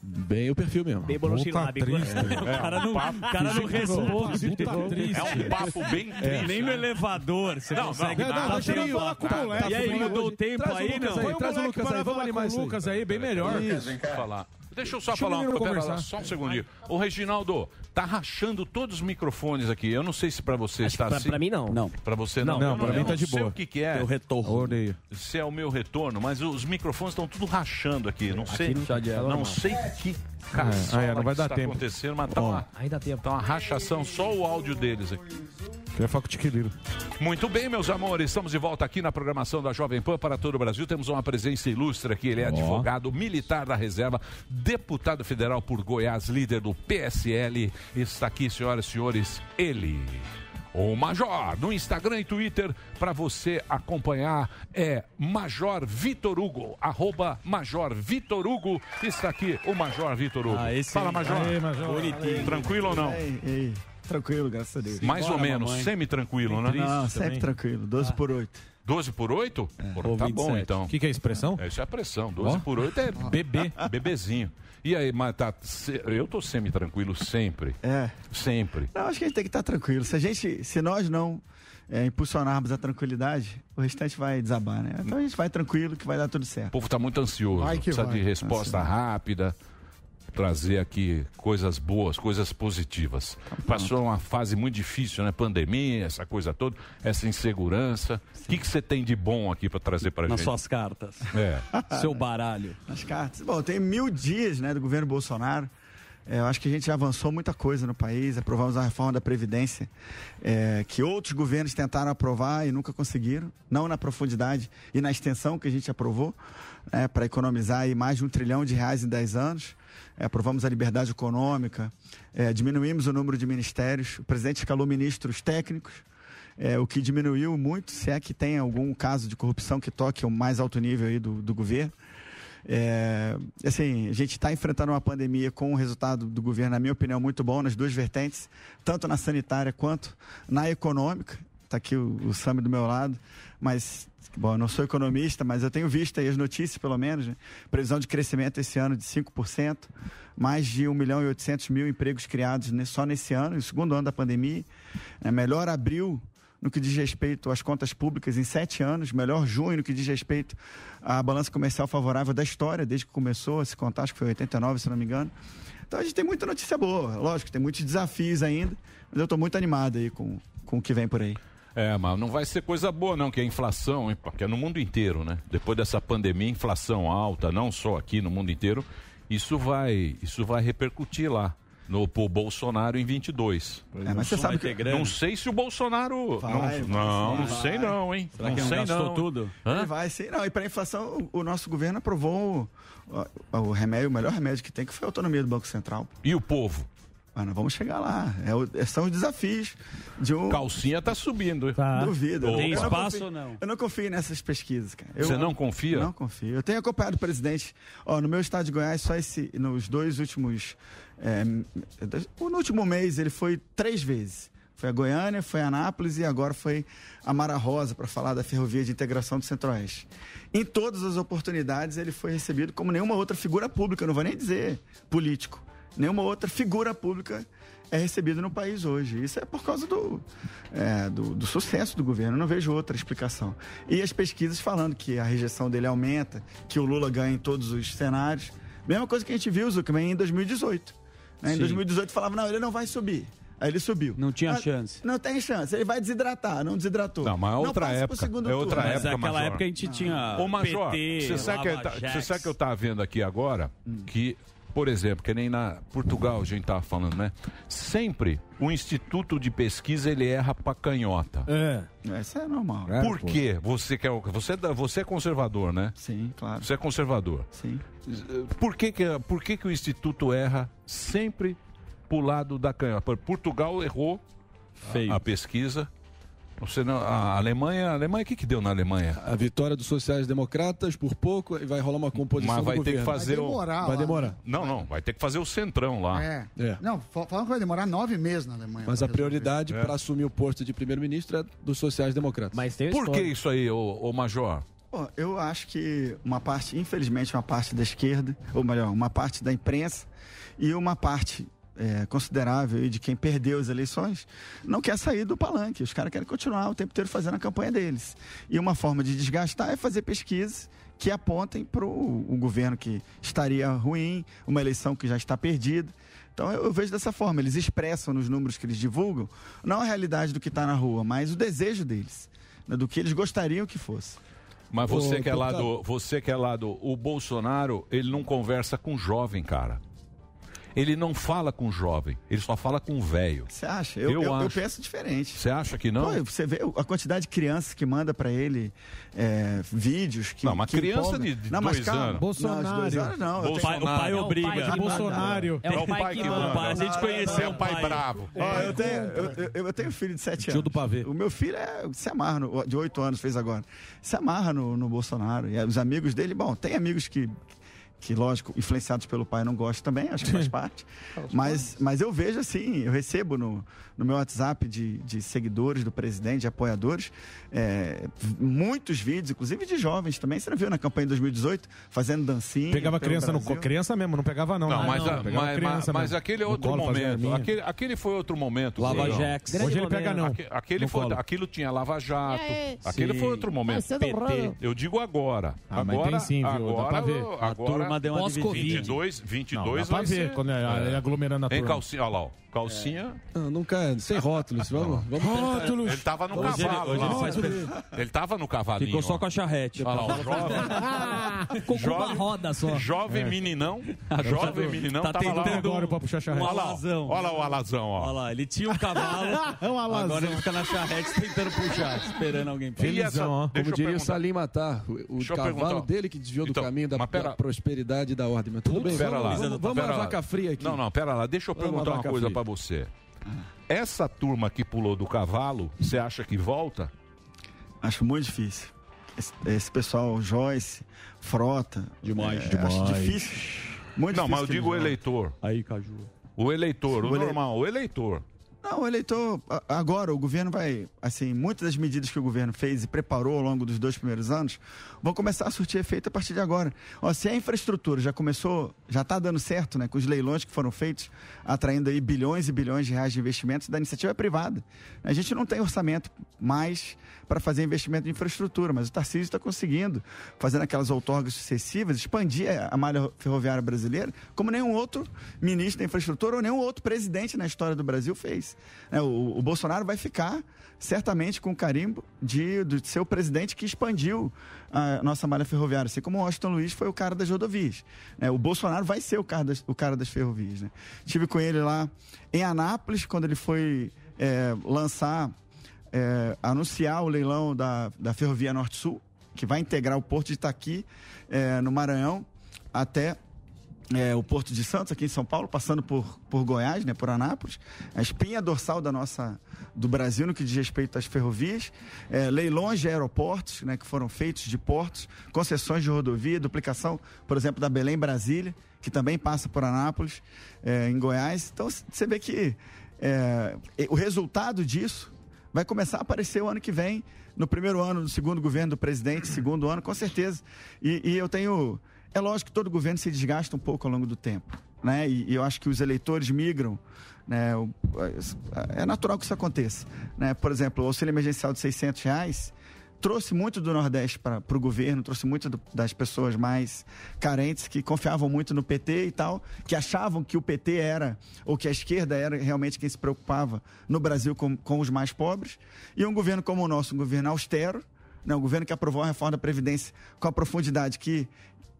Bem o perfil mesmo. Bem Puta monossilábico. triste. O cara não, o cara não responde. Puta triste. É um papo bem triste. Nem no elevador você Não, consegue não, não, deixa falar com o moleque. E aí, não deu tempo aí, não? Traz o Lucas aí, vamos animar o isso. Lucas aí, bem melhor. Cá. falar. Deixa eu só Deixa o falar menino pera lá, só um segundinho. Ô, Reginaldo, tá rachando todos os microfones aqui. Eu não sei se pra você Acho está pra, assim. pra mim, não. Não. Pra você não. Não, Eu pra mim tá de sei boa. o que que é. Teu retorno. Odeio. Se é o meu retorno, mas os microfones estão tudo rachando aqui. Não sei. no chá de ela, não não. sei que É, caçola ah, é, não vai dar está tempo. acontecendo, mas tá uma, Ainda tem tempo. tá uma rachação, só o áudio deles aqui. Queria falar com o Chicken Little. Muito bem, meus amores, estamos de volta aqui na programação da Jovem Pan para todo o Brasil. Temos uma presença ilustre aqui. Ele é advogado militar da reserva, deputado federal por Goiás, líder do PSL. Está aqui, senhoras e senhores, ele. O Major, no Instagram e Twitter, para você acompanhar, é Major Vitor Hugo, arroba Major Vitor Hugo. Está aqui o Major Vitor Hugo. Ah, esse Fala. Major. Aê, Major. Bonitinho. Tranquilo ou não? Ei, ei, tranquilo, graças a Deus. Mais ou menos, semi-tranquilo, né? Não, sempre tranquilo, 12 por 8. 12 por 8? Ou tá bom, 27. então. O que, que é expressão? Essa é a pressão. 12 Ó. por 8 é Bebê. bebezinho. E aí, mas tá, eu tô semi-tranquilo sempre. É. Sempre. Não, acho que a gente tem que estar tranquilo. Se a gente, se nós não é, impulsionarmos a tranquilidade, o restante vai desabar, né? Então a gente vai tranquilo que vai dar tudo O certo. povo tá muito ansioso. Vai que Precisa vai. de resposta Ansioso. rápida. Trazer aqui coisas boas, coisas positivas. Passou uma fase muito difícil, né? Pandemia, essa coisa toda, essa insegurança. O que que você tem de bom aqui para trazer para Nas gente? suas cartas. É. Seu baralho. As cartas. Bom, tem mil dias né, do governo Bolsonaro. É, eu acho que a gente já avançou muita coisa no país. Aprovamos a reforma da Previdência, é, que outros governos tentaram aprovar e nunca conseguiram. Não na profundidade e na extensão que a gente aprovou, né, para economizar aí mais de um trilhão de reais em 10 anos. É, aprovamos a liberdade econômica, é, diminuímos o número de ministérios. O presidente escalou ministros técnicos. É, o que diminuiu muito, se é que tem algum caso de corrupção que toque o mais alto nível aí do, do governo. É, assim, a gente está enfrentando uma pandemia com um resultado do governo, na minha opinião, muito bom nas duas vertentes, tanto na sanitária quanto na econômica. Está aqui o, o Sami do meu lado, mas, bom, eu não sou economista, mas eu tenho visto aí as notícias, pelo menos, né? previsão de crescimento esse ano de 5%, mais de 1 milhão e 800 mil empregos criados ne- só nesse ano, no segundo ano da pandemia. É, melhor abril no que diz respeito às contas públicas em sete anos, melhor junho no que diz respeito à balança comercial favorável da história, desde que começou a se contar, acho que foi 89, se não me engano. Então a gente tem muita notícia boa, lógico, tem muitos desafios ainda, mas eu estou muito animado aí com, com o que vem por aí. É, mas não vai ser coisa boa, não, que é a inflação, hein, porque é no mundo inteiro, né? Depois dessa pandemia, inflação alta, não só aqui no mundo inteiro, isso vai, isso vai repercutir lá. No pro Bolsonaro em 22. É, mas você Não sabe que-. Não sei se o Bolsonaro. Vai, não, vai não, vai. sei não, hein? Será não que não sei não. tudo? Hã? Ele vai sim. Não, e para a inflação, o, o nosso governo aprovou o, o- o remédio, o melhor remédio que tem, que foi a autonomia do Banco Central. E o povo? Mas nós vamos chegar lá. É é- são os desafios de um. Calcinha tá subindo. Duvido. Tem Eu espaço ou não? Eu não confio nessas pesquisas, cara. Eu- Você não confia? Não confio. Eu tenho acompanhado o presidente. Ó, no meu estado de Goiás, só esse, nos dois últimos. é, no último mês, ele foi três vezes. Foi a Goiânia, foi a Anápolis e agora foi a Mara Rosa para falar da Ferrovia de Integração do Centro-Oeste. Em todas as oportunidades, ele foi recebido como nenhuma outra figura pública, não vou nem dizer político, nenhuma outra figura pública é recebido no país hoje. Isso é por causa do, é, do, do sucesso do governo. Eu não vejo outra explicação. E as pesquisas falando que a rejeição dele aumenta, que o Lula ganha em todos os cenários. Mesma coisa que a gente viu, Zuckerman, em 2018. né? Em Sim. 2018 falava, não, ele não vai subir. Aí ele subiu. Não tinha Ah, chance. Não tem chance. Ele vai desidratar, não desidratou. Não, mas é outra época. É outra turno. época, naquela Major. época a gente tinha Ô, Major, PT, você sabe, que, tá- você sabe que eu tava vendo aqui agora? Que, por exemplo, que nem na Portugal a gente tava falando, né? Sempre o Instituto de Pesquisa ele erra pra canhota. É. Isso é normal. Por quê? Você, que é, você, é você é conservador, né? Sim, claro. Você é conservador. Sim. Por que, que, por que, que o Instituto erra sempre pro lado da canhota? Por- Portugal errou a, a pesquisa. Você não, a Alemanha, a Alemanha, o que, que deu na Alemanha? A vitória dos sociais-democratas por pouco e vai rolar uma composição Mas vai do ter que governo. fazer o. Vai demorar. Não, não, vai ter que fazer o centrão lá. É. É. Não, fa- falam que vai demorar nove meses na Alemanha. Mas a prioridade para assumir o posto de primeiro-ministro é dos sociais-democratas. Mas tem Por que isso aí, ô, ô Major? Bom, eu acho que uma parte, infelizmente, uma parte da esquerda, ou melhor, uma parte da imprensa e uma parte é, considerável de quem perdeu as eleições não quer sair do palanque. Os caras querem continuar o tempo inteiro fazendo a campanha deles. E uma forma de desgastar é fazer pesquisas que apontem para o governo que estaria ruim, uma eleição que já está perdida. Então eu, eu vejo dessa forma, eles expressam nos números que eles divulgam, não a realidade do que está na rua, mas o desejo deles, né, do que eles gostariam que fosse. Mas você Ô, que é lá deputado. do. Você que é lá do. O Bolsonaro, ele não conversa com jovem, cara. Ele não fala com jovem, ele só fala com velho. Você acha? Eu, eu, eu acho. penso diferente. Você acha que não? Pô, você vê a quantidade de crianças que manda pra ele é, vídeos que. Não, uma que criança de- de não, mas dois calma. anos. Não, de dois Bolsonaro. anos não. eu Bolsonaro. tenho- O pai É o obriga. pai que Bolsonaro. É o pai que manda. A gente conheceu É o pai bravo. Ó, eu, tenho, eu, eu- eu tenho um filho de 7 Tio anos. do pavê. O meu filho é, se amarra, no, de 8 anos fez agora. Se amarra no, no Bolsonaro. E os amigos dele, bom, tem amigos que, que, lógico, influenciados pelo pai não gostam também, acho que faz parte. mas, mas eu vejo assim, eu recebo no, no meu WhatsApp de, de seguidores do presidente, de apoiadores, é, muitos vídeos, inclusive de jovens também. Você não viu na campanha de 2018, fazendo dancinha. Pegava criança no Brasil? co- criança mesmo, não pegava não. Não, né? mas, a- Pegava mas, criança mas, mas aquele é No outro momento. Aquele, aquele foi outro momento. Lava. Jax. Hoje ele pega não. Aque- Aquele No foi, colo. aquilo tinha Lava Jato. É. Aquele Sim. foi outro momento. PT. Eu digo agora. Ah, mas agora, tem sim, viu? Dá agora, pra ver. agora, turma deu uma Pós-Covid. dividida. 22, Não, 22 dá pra vai ver ser. quando é, ele aglomerando a Em turma. calcinha, olha lá, ó. Calcinha. Não, nunca é, sem rótulos. Vamos, vamos tentar. Ele tava no Hoje ele- cavalo. hoje ele faz. Ele tava no cavalinho. Ficou só com a charrete. Olha lá, ó, jovem, Ficou com uma roda só. jovem meninão. Jovem meninão Tá tentando Agora pra puxar charrete. Olha lá, olha lá o alazão, Olha ó. lá, ele tinha um cavalo, É um alazão. agora ele fica na charrete tentando puxar, esperando alguém Felizão, ó. Como diria o. Salim Matar, o, o cavalo dele que desviou do Então, caminho da prosperidade e da ordem. Mas tudo bem, Pera vamos, lá. vamos, vamos Pera à lá. vaca fria aqui. Não, não, pera lá. Deixa eu Vamos perguntar uma coisa pra você. Essa turma que pulou do cavalo, você acha que volta? Acho muito difícil. Esse, esse pessoal, Joyce, Frota. Demais, é, demais. Acho difícil. Muito Não, difícil mas eu digo o eleitor. Aí, Caju. O eleitor, o O ele- normal, o eleitor. Não, o eleitor. Agora, o governo vai. Assim, muitas das medidas que o governo fez e preparou ao longo dos dois primeiros anos vão começar a surtir efeito a partir de agora. Ó, se a infraestrutura já começou, já está dando certo, né, com os leilões que foram feitos, atraindo aí bilhões e bilhões de reais de investimentos da iniciativa privada. A gente não tem orçamento mais para fazer investimento em infraestrutura, mas o Tarcísio está conseguindo, fazendo aquelas outorgas sucessivas, expandir a malha ferroviária brasileira, como nenhum outro ministro da infraestrutura ou nenhum outro presidente na história do Brasil fez. É, o, o Bolsonaro vai ficar certamente com o carimbo de, de ser o presidente que expandiu a nossa malha ferroviária, assim como o Washington Luiz foi o cara das rodovias. né? o Bolsonaro vai ser o cara das, o cara das ferrovias. Né? Estive com ele lá em Anápolis, quando ele foi é, lançar, é, anunciar o leilão da, da Ferrovia Norte-Sul, que vai integrar o Porto de Itaqui, é, no Maranhão, até é, o Porto de Santos, aqui em São Paulo, passando por, por Goiás, né, por Anápolis, a espinha dorsal da nossa, do Brasil no que diz respeito às ferrovias, é, leilões de aeroportos, né, que foram feitos de portos, concessões de rodovia, duplicação, por exemplo, da Belém-Brasília, que também passa por Anápolis, é, em Goiás. Então, você vê que é, o resultado disso vai começar a aparecer o ano que vem, no primeiro ano do segundo governo do presidente, segundo ano, com certeza. E, e eu tenho. É lógico que todo governo se desgasta um pouco ao longo do tempo. né? E, e eu acho que os eleitores migram. Né? O- é natural que isso aconteça. Né? Por exemplo, o auxílio emergencial de 600 reais trouxe muito do Nordeste para o governo, trouxe muito do- das pessoas mais carentes que confiavam muito no PT e tal, que achavam que o PT era, ou que a esquerda era realmente quem se preocupava no Brasil com, com os mais pobres. E um governo como o nosso, um governo austero, né? um governo que aprovou a reforma da Previdência com a profundidade que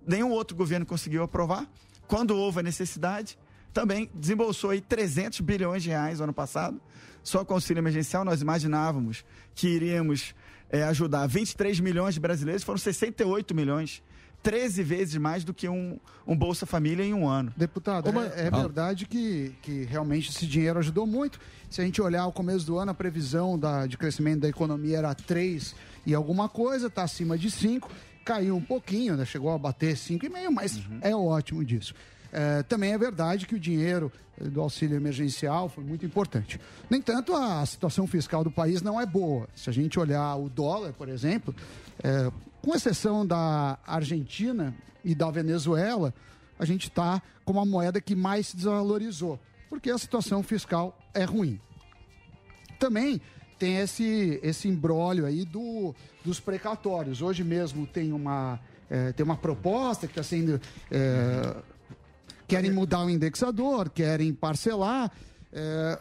nenhum outro governo conseguiu aprovar. Quando houve a necessidade, também desembolsou aí 300 bilhões de reais no ano passado. Só com o auxílio emergencial, nós imaginávamos que iríamos eh, ajudar 23 milhões de brasileiros, foram 68 milhões. 13 vezes mais do que um, um Bolsa Família em um ano. Deputado, é, é verdade que, que realmente esse dinheiro ajudou muito. Se a gente olhar o começo do ano, a previsão da, de crescimento da economia era 3 e alguma coisa, está acima de 5. Caiu um pouquinho, né? chegou a bater 5,5, mas é ótimo disso. É, também é verdade que o dinheiro eh, do auxílio emergencial foi muito importante. No entanto, a situação fiscal do país não é boa. Se a gente olhar o dólar, por exemplo, é, com exceção da Argentina e da Venezuela, a gente está com uma moeda que mais se desvalorizou, porque a situação fiscal é ruim. Também tem esse, esse imbróglio aí do, dos precatórios. Hoje mesmo tem uma, eh, tem uma proposta que está sendo. eh, querem mudar o indexador, querem parcelar. Eh,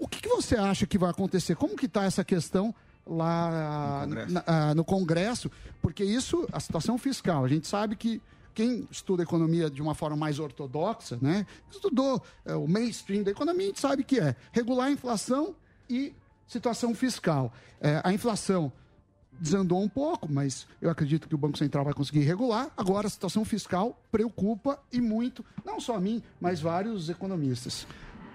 o que, que você acha que vai acontecer? Como que está essa questão lá na- ah, no Congresso? Porque isso, a situação fiscal, a gente sabe que quem estuda economia de uma forma mais ortodoxa, né? Estudou eh, o mainstream da economia, a gente sabe que é regular a inflação e situação fiscal. Eh, a inflação desandou um pouco, mas eu acredito que o Banco Central vai conseguir regular. Agora, a situação fiscal preocupa e muito, não só a mim, mas vários economistas.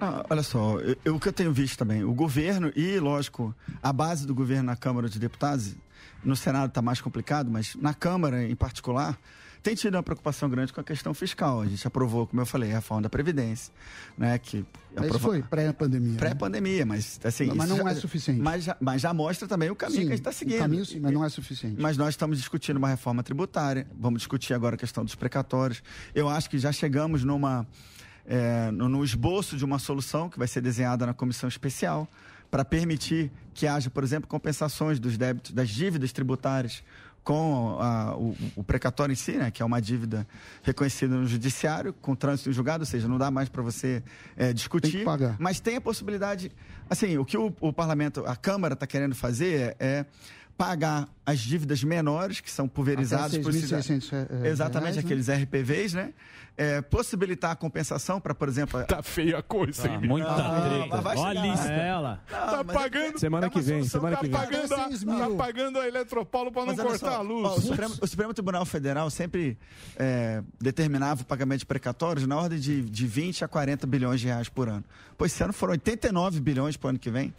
Ah, olha só, eu- eu- o que eu tenho visto também, o governo e, lógico, a base do governo na Câmara de Deputados, no Senado está mais complicado, mas na Câmara em particular, tem tido uma preocupação grande com a questão fiscal. A gente aprovou, como eu falei, a reforma da Previdência, né? Que Mas Isso foi pré-pandemia. né? Pré-pandemia, mas assim. Mas isso não já- é suficiente. Mas já, mas já mostra também o caminho Sim, que a gente está o seguindo. caminho sim, mas não é suficiente. Mas nós estamos discutindo uma reforma tributária, vamos discutir agora a questão dos precatórios. Eu acho que já chegamos numa, é, no, no esboço de uma solução que vai ser desenhada na comissão especial para permitir que haja, por exemplo, compensações dos débitos, das dívidas tributárias com a- o, o precatório em si, né, que é uma dívida reconhecida no judiciário, com trânsito em julgado, ou seja, não dá mais para você é, discutir. Mas tem a possibilidade, assim, o que o, o parlamento, a Câmara está querendo fazer é, é pagar as dívidas menores, que são pulverizadas por 6.600 re- eh, Exatamente, reais, né? aqueles RPVs, né? É, possibilitar a compensação para, por exemplo. Tá feia a coisa, hein, hein, bicho? muita Ah, treta. Ó a chegar. lista. É. Ela. Tá pagando. Semana que vem, semana tá que vem. pagando, a, tá pagando a Eletropaulo pra não olha cortar só, a luz. ó, o, Supremo, o Supremo Tribunal Federal sempre é, determinava o pagamento de precatórios na ordem de, de 20 a 40 bilhões de reais por ano. Pois esse ano foram 89 bilhões para o ano que vem.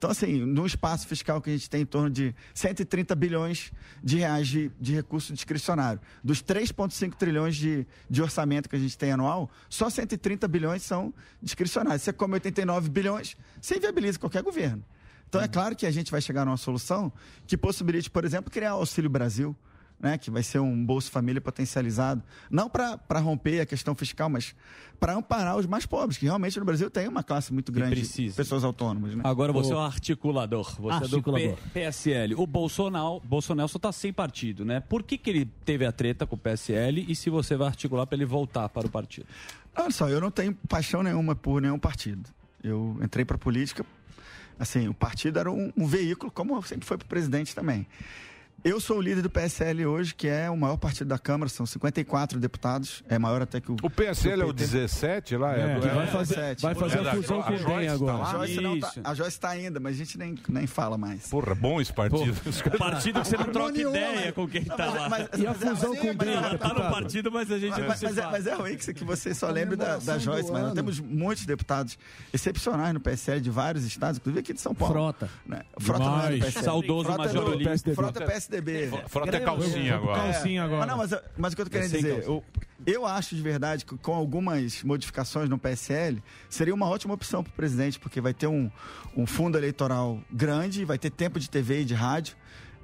Então, assim, no espaço fiscal que a gente tem em torno de 130 bilhões de reais de, de recurso discricionário. Dos 3,5 trilhões de, de orçamento que a gente tem anual, só 130 bilhões são discricionários. Você come 89 bilhões, você inviabiliza qualquer governo. Então, é claro que a gente vai chegar numa solução que possibilite, por exemplo, criar o Auxílio Brasil, né, que vai ser um Bolsa Família potencializado. Não para romper a questão fiscal, mas para amparar os mais pobres, que realmente no Brasil tem uma classe muito grande de pessoas autônomas. Né? Agora você é um articulador. Você Articulador. é do P- PSL. O Bolsonaro, Bolsonaro só está sem partido, né? Por que, que ele teve a treta com o PSL e se você vai articular para ele voltar para o partido? Olha só, eu não tenho paixão nenhuma por nenhum partido. Eu entrei para política, assim, o partido era um, um veículo, como sempre foi para o presidente também. Eu sou o líder do PSL hoje, que é o maior partido da Câmara, são 54 deputados, é maior até que o. O PSL é o PT. 17 lá? É, do- que vai fazer, vai fazer É a da fusão com o DEM tá agora. lá? A Joyce, não tá, a Joyce tá ainda, mas a gente nem, nem fala mais. Porra, bom esse partido. Partido que você não troca ideia com quem tá lá. E a fusão com o DEM, Ela tá no partido, mas a gente não Mas, se mas é, fala. mas é ruim que, você- que você só lembre da, da Comemoração Joyce, mas nós temos muitos deputados excepcionais no PSL de vários estados, inclusive aqui de São Paulo. Frota. Né? Frota não é do. PSL. Saudoso Major é. Frota é PSDB. Frota é calcinha Foi pro agora. calcinha agora. Mas, não, mas, mas o que eu tô querendo É dizer, eu, eu acho de verdade que com algumas modificações no PSL, seria uma ótima opção para o presidente, porque vai ter um, um fundo eleitoral grande, vai ter tempo de TV e de rádio.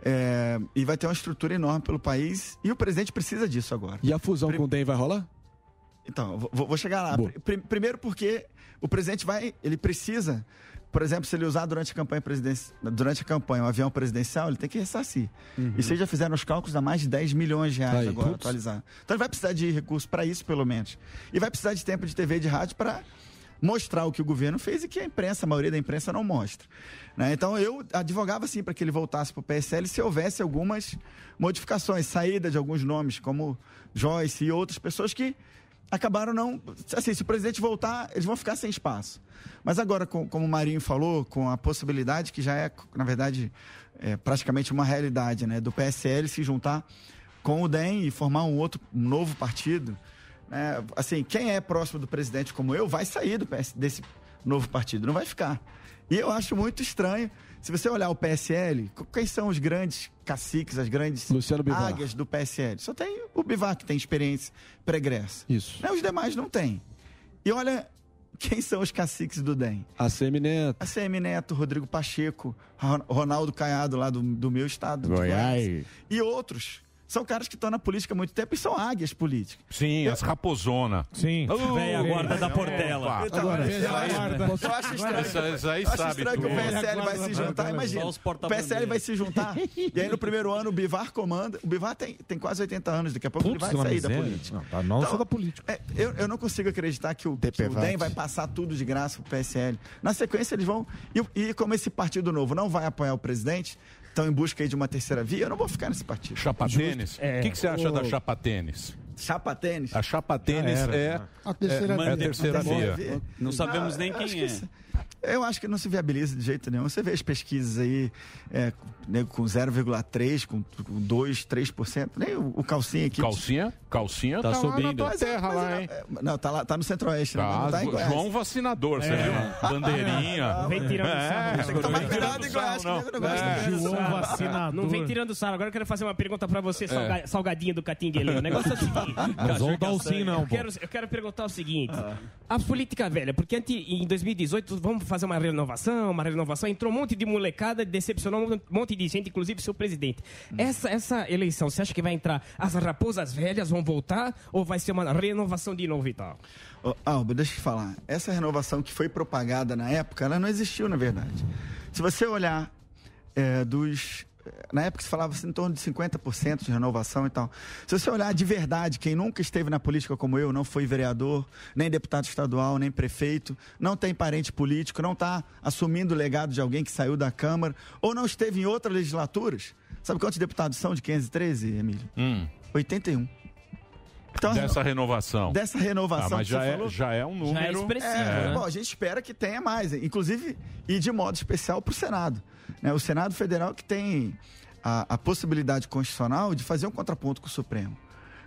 é, e vai ter uma estrutura enorme pelo país e o presidente precisa disso agora. E a fusão com o DEM vai rolar? Então, vou, vou chegar lá. Pri- primeiro porque o presidente vai, ele precisa, por exemplo, se ele usar durante a campanha presidencial, durante a campanha um avião presidencial, ele tem que ressarcir. E vocês já fizeram os cálculos dá mais de 10 milhões de reais Aí, agora, putz. atualizar. Então ele vai precisar de recursos para isso, pelo menos. E vai precisar de tempo de TV e de rádio para mostrar o que o governo fez e que a imprensa, a maioria da imprensa não mostra. né? Então eu advogava sim para que ele voltasse para o PSL se houvesse algumas modificações, saída de alguns nomes, como Joyce e outras pessoas que acabaram não. Assim, se o presidente voltar, eles vão ficar sem espaço. Mas agora, com- como o Marinho falou, com a possibilidade que já é, na verdade, é praticamente uma realidade, né, do PSL se juntar com o DEM e formar um outro um novo partido. né? assim, quem é próximo do presidente como eu vai sair do PS, desse novo partido, não vai ficar. E eu acho muito estranho. Se você olhar o PSL, qu- quem são os grandes caciques, as grandes águias do PSL? Só tem o Bivar, que tem experiência pregressa. Isso. Né, Os demais não têm. E olha quem são os caciques do DEM. ACM Neto. ACM Neto, Rodrigo Pacheco, Ron- Ronaldo Caiado, lá do, do meu estado. Goiás. E outros. São caras que estão na política há muito tempo e são águias políticas. Sim, as raposona. Sim. Véia guarda da Portela. Então, Agora, eu, acho, eu estranho. Aí eu acho sabe estranho que o. PSL vai se juntar. Imagina. O. PSL vai se juntar. e aí no primeiro ano o Bivar comanda. O Bivar tem, tem quase 80 anos. Daqui a pouco Putz, ele que vai sair da política. Não, tá, não Então, sou da política. é, eu, eu não consigo acreditar que o, que o DPVAT. DEM vai passar tudo de graça pro PSL. Na sequência, eles vão. E, e como esse Partido Novo não vai apoiar o presidente, estão em busca aí de uma terceira via, eu não vou ficar nesse partido. Chapa tênis? O É. que, que você acha Ô. da chapa tênis? Chapa tênis. A chapa tênis é, A terceira é, é a via. terceira via. Não sabemos Ah, nem acho quem que é. Eu acho que não se viabiliza de jeito nenhum. Você vê as pesquisas aí é, nego com 0,3%, com, com 2%, 3%. Nem o, o calcinha aqui. Calcinha? Calcinha Tá tá, lá na subindo. tua Mas é- terra lá, é- hein? é- Não, tá, lá, tá no centro-oeste, né? Tá, não tá em Goiás. João vacinador, você viu? Bandeirinha. Vem tirando É, sarro. Tem que tomar vem cuidado tirando em Goiás, que sarro, não não. É. João vacinador. Não vem tirando sarro. Agora eu quero fazer uma pergunta pra você, salga- salgadinho do Catinguele. O negócio é o seguinte. Mas ou o Dalcin não, Eu quero, eu quero perguntar o seguinte: a política velha, porque ante- em 2018 vamos fazer uma renovação, uma renovação, entrou um monte de molecada, decepcionou um monte de gente, inclusive seu presidente. Essa, essa eleição, você acha que vai entrar as raposas velhas vão voltar ou vai ser uma renovação de novo e tal? Ô, Alba, deixa eu te falar. Essa renovação que foi propagada na época, ela não existiu, na verdade. Se você olhar é, dos. Na época se falava assim, em torno de 50% de renovação e tal. Se você olhar de verdade, quem nunca esteve na política como eu, não foi vereador, nem deputado estadual, nem prefeito, não tem parente político, não está assumindo o legado de alguém que saiu da Câmara, ou não esteve em outras legislaturas. Sabe quantos deputados são de 513, Emílio? Hum, 81. Então, dessa renovação. dessa renovação Ah, mas já você é, já é um número. Já é expressivo, é, né? Bom, a gente espera que tenha mais, inclusive e de modo especial para o Senado. Né? O Senado Federal que tem a, a possibilidade constitucional de fazer um contraponto com o Supremo.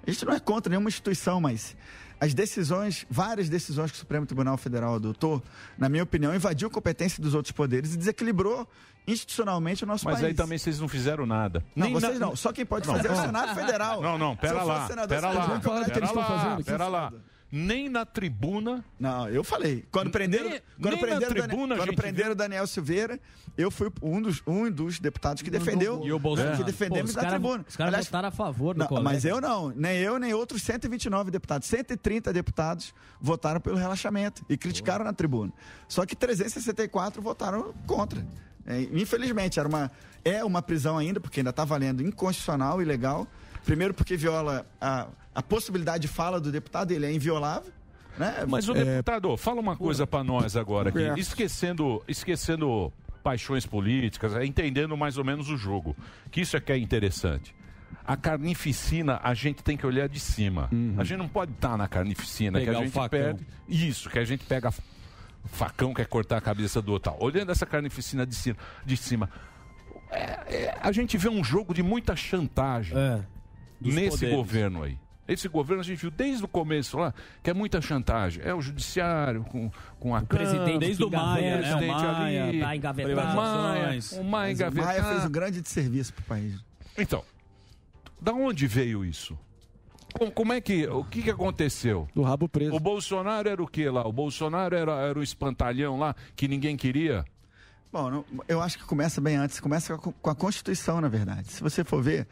A gente não é contra nenhuma instituição, mas as decisões, várias decisões que o Supremo Tribunal Federal adotou, na minha opinião, invadiu competência dos outros poderes e desequilibrou institucionalmente o nosso Mas país. aí também vocês não fizeram nada. Não, Nem vocês na- não. Só quem pode Não. fazer é o Não. Senado Federal. Não, não, Se pera lá, senador, pera lá, pera lá, pera lá. Nem na tribuna. Não, eu falei. Quando prenderam, Nem- quando nem na prenderam, tribuna Daniel, quando prenderam Daniel Silveira, eu fui um dos, um dos deputados que defendeu. E o Bolsonaro? Que defendemos Pô, cara- tribuna. Os caras Aliás, votaram a favor do não, colega. mas eu não. Nem eu, nem outros 129 deputados. 130 deputados votaram pelo relaxamento e criticaram na tribuna. Só que 364 votaram contra. É, infelizmente, era uma, é uma prisão ainda, porque ainda está valendo inconstitucional, ilegal. Primeiro porque viola a, a possibilidade de fala do deputado, ele é inviolável. Né? Mas o É, deputado, fala uma coisa pra nós agora aqui. É. Esquecendo, esquecendo paixões políticas, é, entendendo mais ou menos o jogo. Que isso é que é interessante. A carnificina a gente tem que olhar de cima. A gente não pode estar na carnificina, Pegar que a o gente facão. perde. Isso, que a gente pega facão, quer cortar a cabeça do outro. tal. Olhando essa carnificina de cima, de cima é- é, a gente vê um jogo de muita chantagem Dos nesse poderes. governo aí. Esse governo a gente viu desde o começo lá que é muita chantagem. É o judiciário com, com a presidente Câmara, Desde o Maia, né? O presidente Maia, ali, tá engavetado. o Maia, o Maia Mas o Maia engavetado. fez um grande serviço para o país. Então, da onde veio isso? Com- Como é que, o que, que aconteceu? Do rabo preso. O Bolsonaro era o que lá? O Bolsonaro era, era o espantalhão lá que ninguém queria? Bom, eu acho que começa bem antes, começa com a Constituição, na verdade. Se você for ver,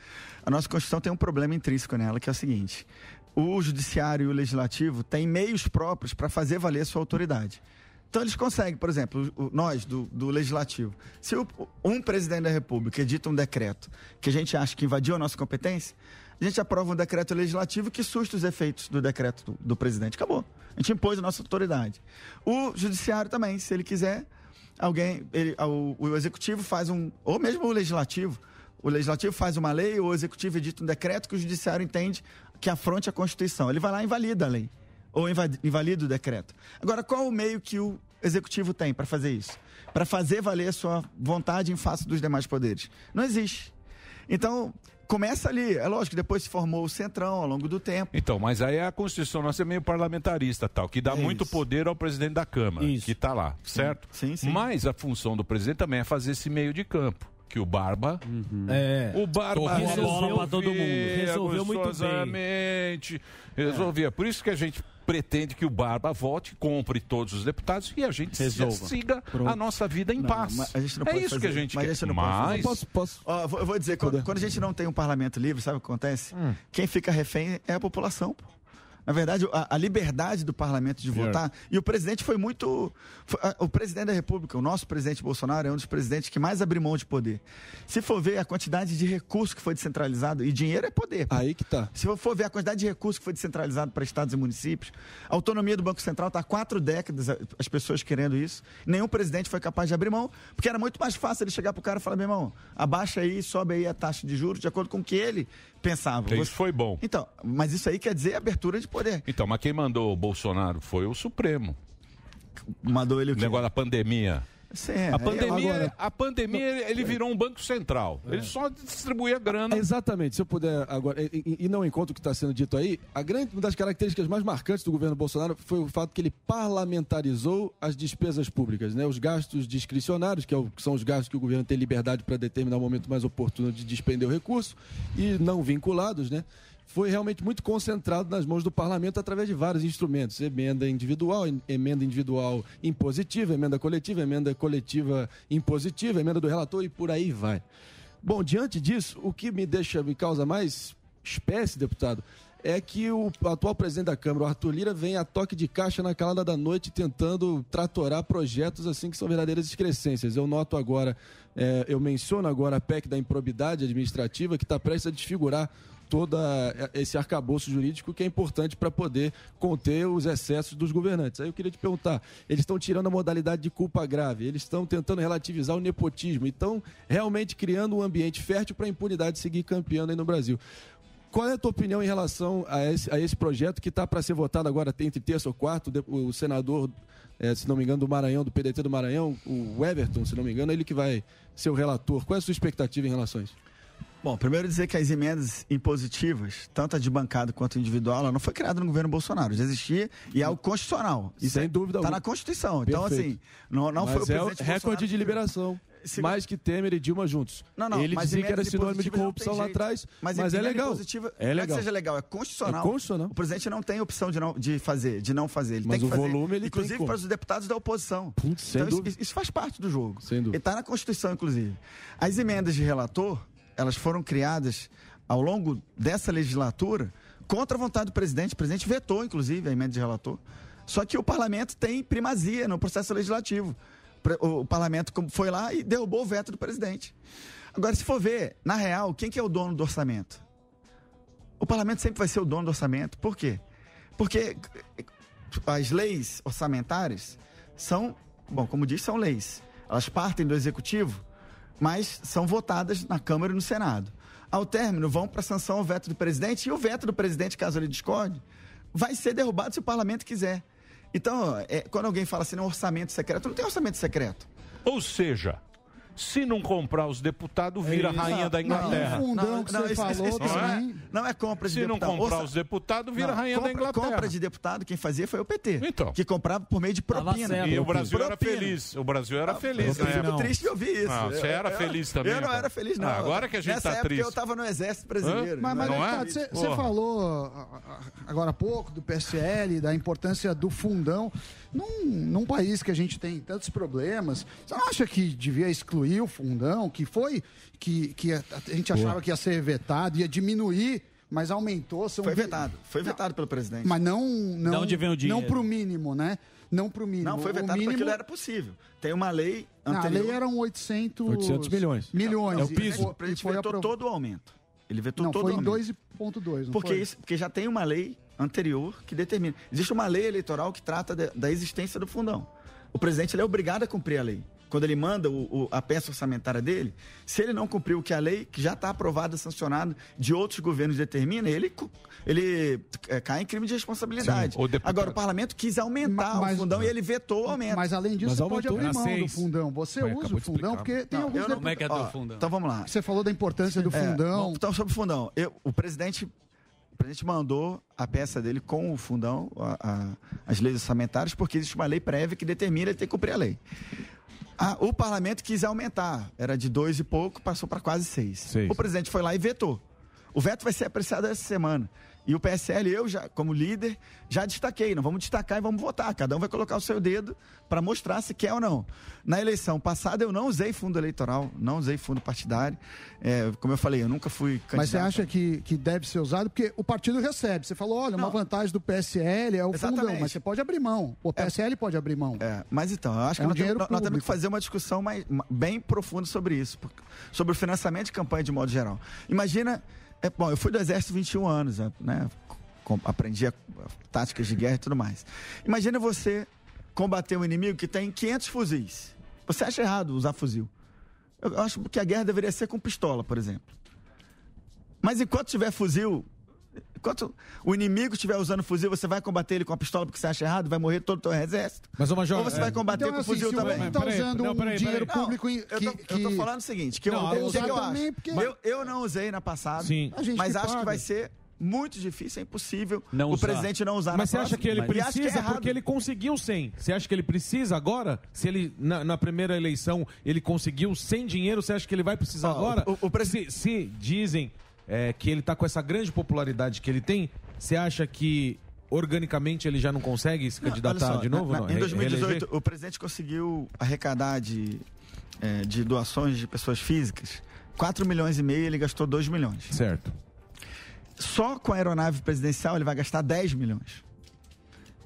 a nossa Constituição tem um problema intrínseco nela, que é o seguinte: o judiciário e o legislativo têm meios próprios para fazer valer sua autoridade. Então eles conseguem, por exemplo, nós do, do legislativo, se o- um presidente da República edita um decreto que a gente acha que invadiu a nossa competência, a gente aprova um decreto legislativo que susta os efeitos do decreto do, do presidente. Acabou. A gente impôs a nossa autoridade. O judiciário também, se ele quiser, alguém, ele, o, o executivo faz um, ou mesmo o legislativo, o legislativo faz uma lei, ou o executivo edita um decreto que o judiciário entende que afronte a Constituição. Ele vai lá e invalida a lei, ou inva- invalida o decreto. Agora, qual o meio que o executivo tem para fazer isso? Para fazer valer a sua vontade em face dos demais poderes? Não existe. Então, começa ali. É lógico que depois se formou o Centrão ao longo do tempo. Então, mas aí a Constituição nossa é meio parlamentarista, tal, que dá muito poder ao presidente da Câmara, que está lá, certo? Sim, sim. Mas a função do presidente também é fazer esse meio de campo. Que o Barba. É. O Barba pra todo mundo. Resolveu muito bem. Resolvia. Por isso que a gente pretende que o Barba volte, compre todos os deputados e a gente Resolva. siga Pronto. a nossa vida em Não, paz. mas a gente não é pode isso fazer- que a gente mas quer. não pode fazer. mas... Posso- posso... Ó, eu vou, eu vou dizer, quando, quando a gente não tem um parlamento livre, sabe o que acontece? Hum. Quem fica refém é a população. pô. Na verdade, a, a liberdade do parlamento de votar. E o presidente foi muito. foi- a- o presidente da República, o nosso presidente Bolsonaro, é um dos presidentes que mais abriu mão de poder. Se for ver a quantidade de recursos que foi descentralizado, e dinheiro é poder. Aí que tá. Se for ver a quantidade de recursos que foi descentralizado para estados e municípios, a autonomia do Banco Central está há quatro décadas, as pessoas querendo isso. Nenhum presidente foi capaz de abrir mão, porque era muito mais fácil ele chegar para o cara e falar: meu irmão, abaixa aí, sobe aí a taxa de juros de acordo com o que ele pensava. Isso foi bom. Então, mas isso aí quer dizer abertura de poder. Então, mas quem mandou o Bolsonaro foi o Supremo. Mandou ele o O negócio da pandemia. É, a pandemia, agora- a pandemia ele- virou um banco central. Ele só distribuía grana. Exatamente. Se eu puder agora, e, e- e não encontro o que está sendo dito aí, a grande, uma das características mais marcantes do governo Bolsonaro foi o fato que ele parlamentarizou as despesas públicas, né? Os gastos discricionários, que, é o- que são os gastos que o governo tem liberdade para determinar o momento mais oportuno de despender o recurso, e não vinculados, né? Foi realmente muito concentrado nas mãos do parlamento através de vários instrumentos: emenda individual, em- emenda individual impositiva, emenda coletiva, emenda coletiva impositiva, emenda do relator e por aí vai. Bom, diante disso, o que me deixa, me causa mais espécie, deputado, é que o atual presidente da Câmara, o Arthur Lira, vem a toque de caixa na calada da noite tentando tratorar projetos assim que são verdadeiras excrescências. Eu noto agora, eh, eu menciono agora a PEC da improbidade administrativa que está prestes a desfigurar todo esse arcabouço jurídico que é importante para poder conter os excessos dos governantes. Aí eu queria te perguntar, eles estão tirando a modalidade de culpa grave, eles estão tentando relativizar o nepotismo, e estão realmente criando um ambiente fértil para a impunidade seguir campeando aí no Brasil. Qual é a tua opinião em relação a esse, a esse projeto que está para ser votado agora entre terça ou quarto? De- O senador, eh, se não me engano, do Maranhão, do PDT do Maranhão, o Everton, se não me engano, ele que vai ser o relator. Qual é a sua expectativa em relação a isso? Bom, primeiro dizer que as emendas impositivas, tanto a de bancada quanto a individual, ela não foi criada no governo Bolsonaro. Já existia e é algo constitucional. Isso Sem é- dúvida Tá alguma. na Constituição. Então, Perfeito. assim, não, não Mas foi o é presidente recorde Bolsonaro de liberação. Se- Mais que Temer e Dilma juntos. Não, não, Ele dizia que era sinônimo de corrupção lá atrás, mas, Mas, é legal. É Não é legal. que seja legal, é constitucional. É constitucional. O presidente não tem opção de, não, de fazer, de não fazer. Ele Mas tem que o fazer. volume ele tem Inclusive para os deputados da oposição. sem então, isso, isso faz parte do jogo. Sem dúvida. Ele está na Constituição, inclusive. As emendas de relator, elas foram criadas ao longo dessa legislatura contra a vontade do presidente. O presidente vetou, inclusive, a emenda de relator. Só que o parlamento tem primazia no processo legislativo. O parlamento foi lá e derrubou o veto do presidente. Agora, se for ver, na real, quem que é o dono do orçamento? O parlamento sempre vai ser o dono do orçamento. Por quê? Porque as leis orçamentárias são, bom, como disse, são leis. Elas partem do executivo, mas são votadas na Câmara e no Senado. Ao término, vão para sanção ao veto do presidente, e o veto do presidente, caso ele discorde, vai ser derrubado se o parlamento quiser. Então, é, quando alguém fala assim, não, orçamento secreto, não tem orçamento secreto. Ou seja, se não comprar os deputados, vira Isso. rainha da Não, Inglaterra. não, não, não, isso- isso- isso não é? não, não é compra de Se não deputado. comprar Orça- os deputados, vira Não, rainha compra, da Inglaterra. Compra de deputado, quem fazia foi o PT. Então. Que comprava por meio de propina. E o Brasil era Propina. feliz. O Brasil era feliz, Eu né? fico triste de ouvir isso. Não, você Eu- era eu- feliz também. Eu não cara. era feliz, não. Ah, agora que a gente Nessa tá época triste. eu estava no Exército Brasileiro. Mas, mas Não é? deputado, você falou ah, ah, agora há pouco do PSL, da importância do fundão. Num, num país que a gente tem tantos problemas, você não acha que devia excluir o fundão, que foi que, que a, a gente achava que ia ser vetado, ia diminuir mas aumentou. São Foi vetado. Foi vetado pelo presidente. Mas não. não Da onde vem o dinheiro? Não pro mínimo, né? Não pro mínimo. Não, foi O vetado porque mínimo... aquilo era possível. Tem uma lei Não, a anterior. lei eram 800, 800 milhões. Milhões. É o piso. O presidente foi vetou aprov- todo o aumento. Ele vetou Não, todo o em aumento. 2,2. não Porque, foi? isso, porque já tem uma lei anterior que determina. Existe uma lei eleitoral que trata de- da existência do fundão. O presidente ele é obrigado a cumprir a lei. Quando ele manda o- o- a peça orçamentária dele, se ele não cumprir o que a lei, que já está aprovada, sancionada, de outros governos determina, ele, ele é, cai em crime de responsabilidade. Sim, o deputado- Agora, o parlamento quis aumentar o fundão e ele vetou o aumento. Mas além disso, você pode abrir mão do fundão. Você Foi, usa o fundão porque tem Não, alguns não- Como é que é do Ó, fundão? então vamos lá. Você falou da importância do É, fundão. vamos- então, sobre o fundão. Eu- o, presidente, o presidente mandou a peça dele com o fundão, a- a- as leis orçamentárias, porque existe uma lei prévia que determina ele ter que cumprir a lei. Ah, o parlamento quis aumentar, era de dois e pouco, passou para quase seis. O presidente foi lá e vetou. O veto vai ser apreciado essa semana. E o PSL, eu já, como líder, já destaquei. Não vamos destacar e vamos votar. Cada um vai colocar o seu dedo para mostrar se quer ou não. Na eleição passada, eu não usei fundo eleitoral, não usei fundo partidário. É, como eu falei, eu nunca fui candidato. Mas você acha que, que deve ser usado? Porque o partido recebe. Você falou, olha, uma vantagem do PSL é o fundão, Exatamente. mas você pode abrir mão. O PSL pode abrir mão. É, mas então, eu acho É que um nós, temos, nós temos que fazer uma discussão mais, ma- bem profunda sobre isso, sobre o financiamento de campanha de modo geral. Imagina, é, bom, eu fui do Exército 21 anos, né? com- aprendi táticas de guerra e tudo mais. Imagina você combater um inimigo que tem 500 fuzis. Você acha errado usar fuzil? Eu acho que a guerra deveria ser com pistola, por exemplo. Mas enquanto tiver fuzil, enquanto o inimigo estiver usando fuzil, você vai combater ele com a pistola porque você acha errado, vai morrer todo o teu exército? Mas, Major, Ou você é- vai combater Então, com assim, fuzil se o também? outro tá usando não, um dinheiro Não, público em- eu, tô, que- eu tô que- falando o seguinte, que eu, Não, eu, usar o que eu também, acho. porque- Eu, eu não usei na passada, Sim. Mas que acho que vai ser muito difícil, é impossível Não o usar. presidente não usar Mas você acha que ele que é precisa errado. porque ele conseguiu 100? Você acha que ele precisa agora? Se ele, na, na primeira eleição, ele conseguiu sem dinheiro, você acha que ele vai precisar agora? se, se dizem é, que ele está com essa grande popularidade que ele tem, você acha que organicamente ele já não consegue se Não, candidatar olha só, de novo? na- não? em Re- 2018, reeleger? o presidente conseguiu arrecadar de, é, de doações de pessoas físicas 4 milhões e meio ele gastou 2 milhões. Certo. Só com a aeronave presidencial ele vai gastar 10 milhões.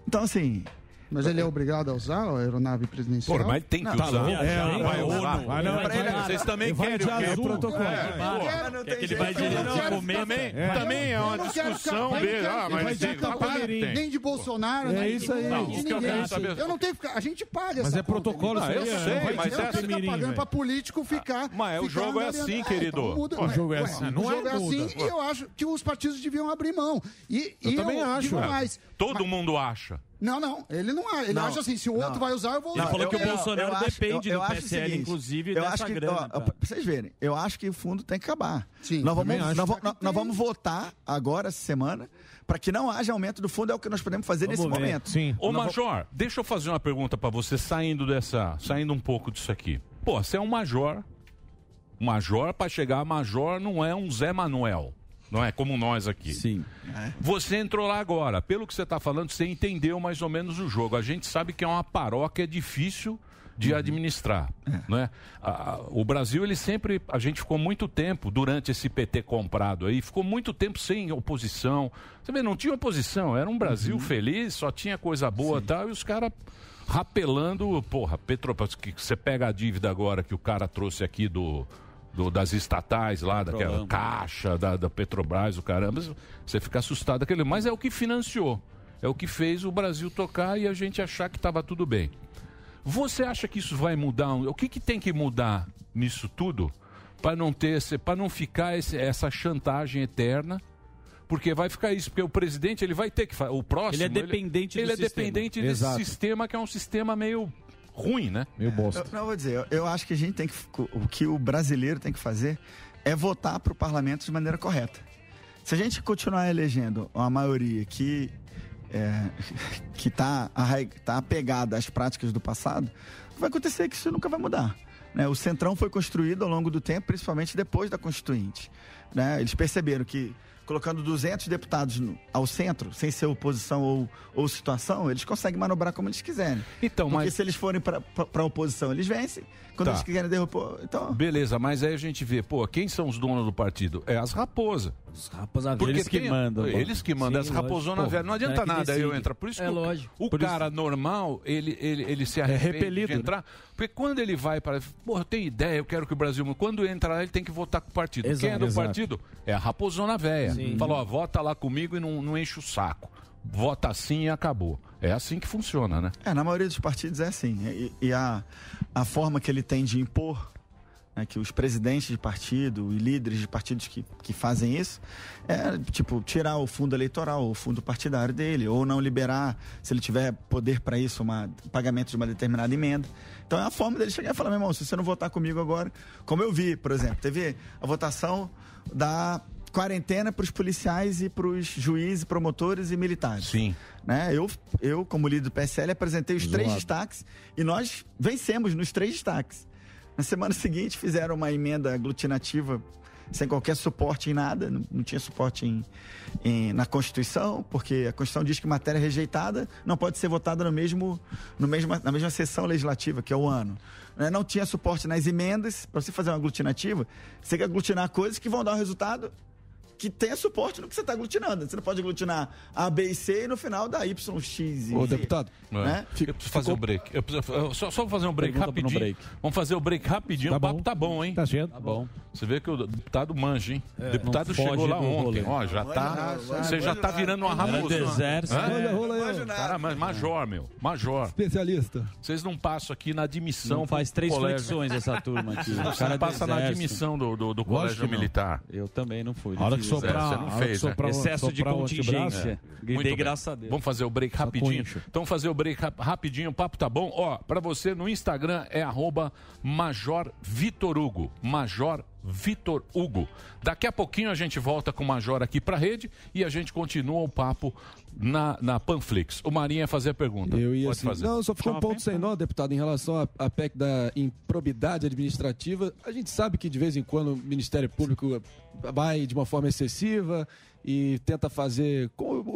Então, assim. Mas ele é obrigado a usar a aeronave presidencial? Pô, mas tem que Não, usar. tá. É, vai não, ele, vai, Vocês também vai querem de o quê? azul. Protocolo. É, É, que ele vai quero comer? Também, É. também é Eu uma não quero discussão ficar- dele. Ah, quero mas tem. Nem de Bolsonaro, É nem isso aí. eu não tenho que ficar. A gente paga Mas é protocolo eu sei, mas é assim. pagando pra político ficar. Mas é, o jogo é assim, então querido. muda. O Ué, jogo é assim. O é jogo é assim e eu acho que os partidos deviam abrir mão. E, Eu também acho. Todo mundo acha. Não, não. Ele não acha. Ele Não, acha assim, se o outro não. vai usar, eu vou Ele usar. falou que o Eu- Bolsonaro eu acho- depende eu- eu do PSL, seguinte, inclusive, eu dessa acho que, grana. ó, pra- vocês verem, eu acho que o fundo tem que acabar. Sim, nós vamos, nós, vamos- nós- nós vamos votar agora, essa semana, para que não haja aumento do fundo, é o que nós podemos fazer nesse momento. Sim. Ô, Nós Major, deixa eu fazer uma pergunta pra você, saindo dessa. Saindo um pouco disso aqui. Pô, você é um major. Major, pra chegar a major, não é um Zé Manuel. Não é como nós aqui. Sim. Você entrou lá agora. Pelo que você está falando, você entendeu mais ou menos o jogo. A gente sabe que é uma paróquia difícil de administrar, né? A- o Brasil ele sempre a gente ficou muito tempo durante esse PT comprado aí ficou muito tempo sem oposição você vê não tinha oposição era um Brasil feliz só tinha coisa boa e tal e os caras rapelando porra Petrobras que você pega a dívida agora que o cara trouxe aqui do do- das estatais lá, daquela caixa da, da Petrobras, o caramba, você fica assustado aquele, mas é o que financiou, é o que fez o Brasil tocar e a gente achar que estava tudo bem. Você acha que isso vai mudar? O que, que tem que mudar nisso tudo para não ter, para não ficar esse- essa chantagem eterna? Porque vai ficar isso, porque o presidente ele vai ter que o próximo Ele é dependente ele, do ele é sistema. dependente desse Exato. sistema que é um sistema meio ruim, né? Meio Eu, não, eu vou dizer, eu, eu acho que a gente tem que. O que o brasileiro tem que fazer é votar para o parlamento de maneira correta. Se a gente continuar elegendo uma maioria que é, que está tá apegada às práticas do passado, vai acontecer é que isso nunca vai mudar. né? O Centrão foi construído ao longo do tempo, principalmente depois da Constituinte. né? Eles perceberam que colocando 200 deputados no- ao centro, sem ser oposição ou, ou situação, eles conseguem manobrar como eles quiserem. Então, Porque mas- se eles forem para a oposição, eles vencem. Quando Tá. eles querem derrubar. Então, Beleza, mas aí a gente vê, pô, quem são os donos do partido? É as raposas. Os raposa Porque eles que tem- mandam. Eles que mandam. Sim, As raposonas lógico. velhas. Não adianta é nada eu entrar. Por isso É que o- lógico. o Por isso- cara normal, ele, ele, ele se arrepende repelido, de né? entrar. Porque quando ele vai para. Pô, eu tenho ideia, eu quero que o Brasil. Quando entra lá, ele tem que votar com o partido. Quem Exato, é do exato. partido? É a raposona velha. Fala, ó, vota lá comigo e não, não enche o saco. Vota assim e acabou. É assim que funciona, né? É, na maioria dos partidos é assim. E, e a, a forma que ele tem de impor, né, que os presidentes de partido e líderes de partidos que, que fazem isso, é tipo tirar o fundo eleitoral, o fundo partidário dele, ou não liberar, se ele tiver poder para isso, uma pagamento de uma determinada emenda. Então é a forma dele chegar e falar, meu irmão, se você não votar comigo agora, como eu vi, por exemplo, teve a votação da quarentena para os policiais e para os juízes, promotores e militares. Sim. Né? Eu, eu, como líder do PSL, apresentei os três destaques e nós vencemos nos três destaques. Na semana seguinte, fizeram uma emenda aglutinativa sem qualquer suporte em nada, não, não tinha suporte em, em- na Constituição, porque a Constituição diz que matéria rejeitada não pode ser votada no mesmo, no mesmo, na mesma sessão legislativa, que é o ano. Né? Não tinha suporte nas emendas, para você fazer uma aglutinativa, você tem que aglutinar coisas que vão dar um resultado que tenha suporte no que você está aglutinando. Você não pode aglutinar A, B e C e no final dá Y, X e Ô, Z. deputado. Né? É. Eu preciso fazer um break. Eu preciso- eu só, só vou fazer um break Pergunta rapidinho. break. Vamos fazer o break rapidinho. Tá o papo bom. tá bom, hein? Tá certo. Tá bom. Você vê que o deputado manja, hein? É, o deputado chegou lá ontem. rolê. Ó, já tá. Você já tá virando uma raposa. exército. Olha, rola aí. Cara, mas major, meu. Major. Especialista. Vocês não passam aqui na admissão. Não faz três flexões essa turma aqui. O Você cara não é passa na exército. admissão do, do, colégio militar. Eu também não fui. A hora que É, soprar, você não fez, né? Excesso de contingência. É. Muito bem. graças a Deus. Vamos fazer o break rapidinho. Então, fazer o break rap- rapidinho. O papo tá bom. Ó, pra você no Instagram é arroba Major Vitor Hugo. Major Vitor Hugo. Daqui a pouquinho a gente volta com o Major aqui pra rede e a gente continua o papo na, na Panflix. O Marinha ia fazer a pergunta. Eu ia Pode assim, fazer. Não, só ficou um ponto sem nó, deputado, em relação à à PEC da improbidade administrativa. A gente sabe que de vez em quando o Ministério Público vai de uma forma excessiva e tenta fazer,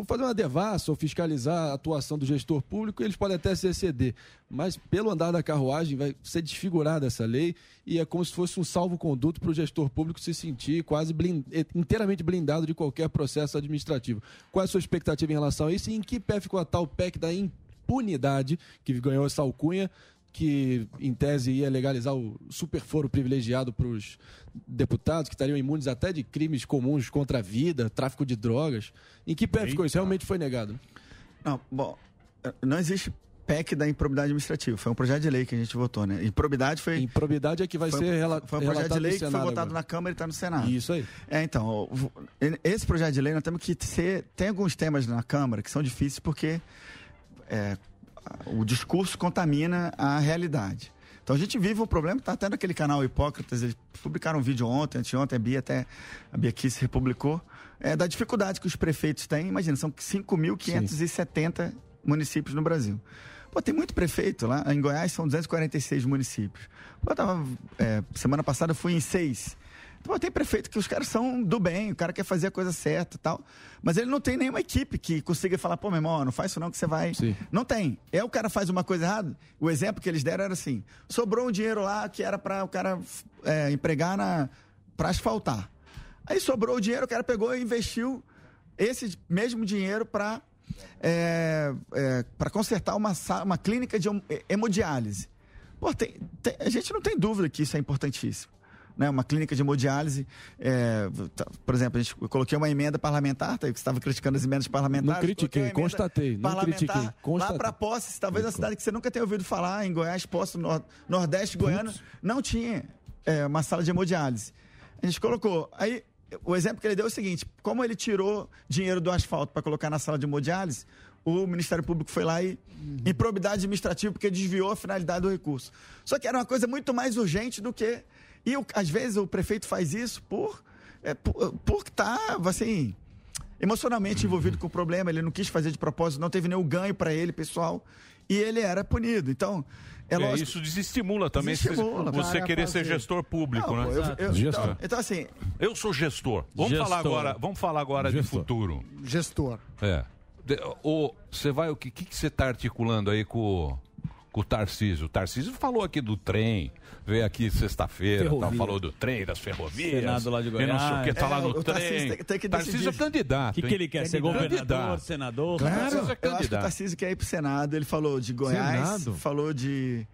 fazer uma devassa ou fiscalizar a atuação do gestor público, eles podem até se exceder. Mas pelo andar da carruagem vai ser desfigurada essa lei e é como se fosse um salvo-conduto para o gestor público se sentir quase blin- eh, inteiramente blindado de qualquer processo administrativo. Qual é a sua expectativa em relação a isso e em que pé ficou a tal PEC da impunidade que ganhou essa alcunha? Que em tese ia legalizar o superforo privilegiado para os deputados que estariam imunes até de crimes comuns contra a vida, tráfico de drogas. Em que pé ficou isso? Realmente foi negado? Não, bom, eh, não existe PEC da improbidade administrativa. Foi um projeto de lei que a gente votou, né? Improbidade foi. Improbidade é que vai foi, ser um- rela- Foi um projeto de relatado lei que foi votado agora. na Câmara e está no Senado. Isso aí. É, então, esse projeto de lei nós temos que ser. Tem alguns temas na Câmara que são difíceis porque é, o discurso contamina a realidade. Então a gente vive um problema, está até naquele canal Hipócritas, eles publicaram um vídeo ontem, anteontem, a Bia até, a Bia Kiss republicou, é, da dificuldade que os prefeitos têm. Imagina, são 5.570 municípios no Brasil. Pô, tem muito prefeito lá. Em Goiás são 246 municípios. Pô, eu tava, é, semana passada eu fui em seis. Pô, tem prefeito que os caras são do bem, o cara quer fazer a coisa certa e tal. Mas ele não tem nenhuma equipe que consiga falar, pô, meu irmão, não faz isso não que você vai. Não tem. É o cara faz uma coisa errada. O exemplo que eles deram era assim: sobrou um dinheiro lá que era para o cara é, empregar na para asfaltar. Aí sobrou o dinheiro, o cara pegou e investiu esse mesmo dinheiro para é, para consertar uma, uma clínica de hem- hemodiálise. Pô, tem- tem- a gente não tem dúvida que isso é importantíssimo. Né? Uma clínica de hemodiálise, é, tá, por exemplo, a gente, eu coloquei uma emenda parlamentar, tá, que você estava criticando as emendas parlamentares. Não critiquei, uma constatei, não critiquei, Lá constatei. para Poços, talvez a cidade que você nunca tenha ouvido falar, em Goiás, Poços, nor, Nordeste Goiano, não tinha é, uma sala de hemodiálise. A gente colocou. Aí, o exemplo que ele deu é o seguinte: como ele tirou dinheiro do asfalto para colocar na sala de hemodiálise, o Ministério Público foi lá e improbidade administrativa porque desviou a finalidade do recurso. Só que era uma coisa muito mais urgente do que. E o- às vezes o prefeito faz isso por é, por, por estar, assim, emocionalmente envolvido com o problema. Ele não quis fazer de propósito, não teve nenhum ganho para ele, pessoal, e ele era punido. Então, é É, lógico. isso desestimula também Desestimula, você cara, querer ser gestor público, Não, né? eu- eu- Gestor. então- então, assim. Eu sou gestor. Vamos Gestor. falar agora, vamos falar agora de Gestor. futuro. Gestor. É. De- o, você vai, o que, que, que você está articulando aí com, com o Tarcísio. O Tarcísio falou aqui do trem, veio aqui sexta-feira, falou do trem, das ferrovias. Senado lá de e não sei o que, tá Goiás. lá É, no o Tarcísio trem. tem- tem que Tarcísio é candidato. O que que ele quer, ser Candidato. governador, senador? Claro, Tarcísio é eu acho que o candidato. Tarcísio quer ir pro Senado. Ele falou de Goiás, Senado? falou de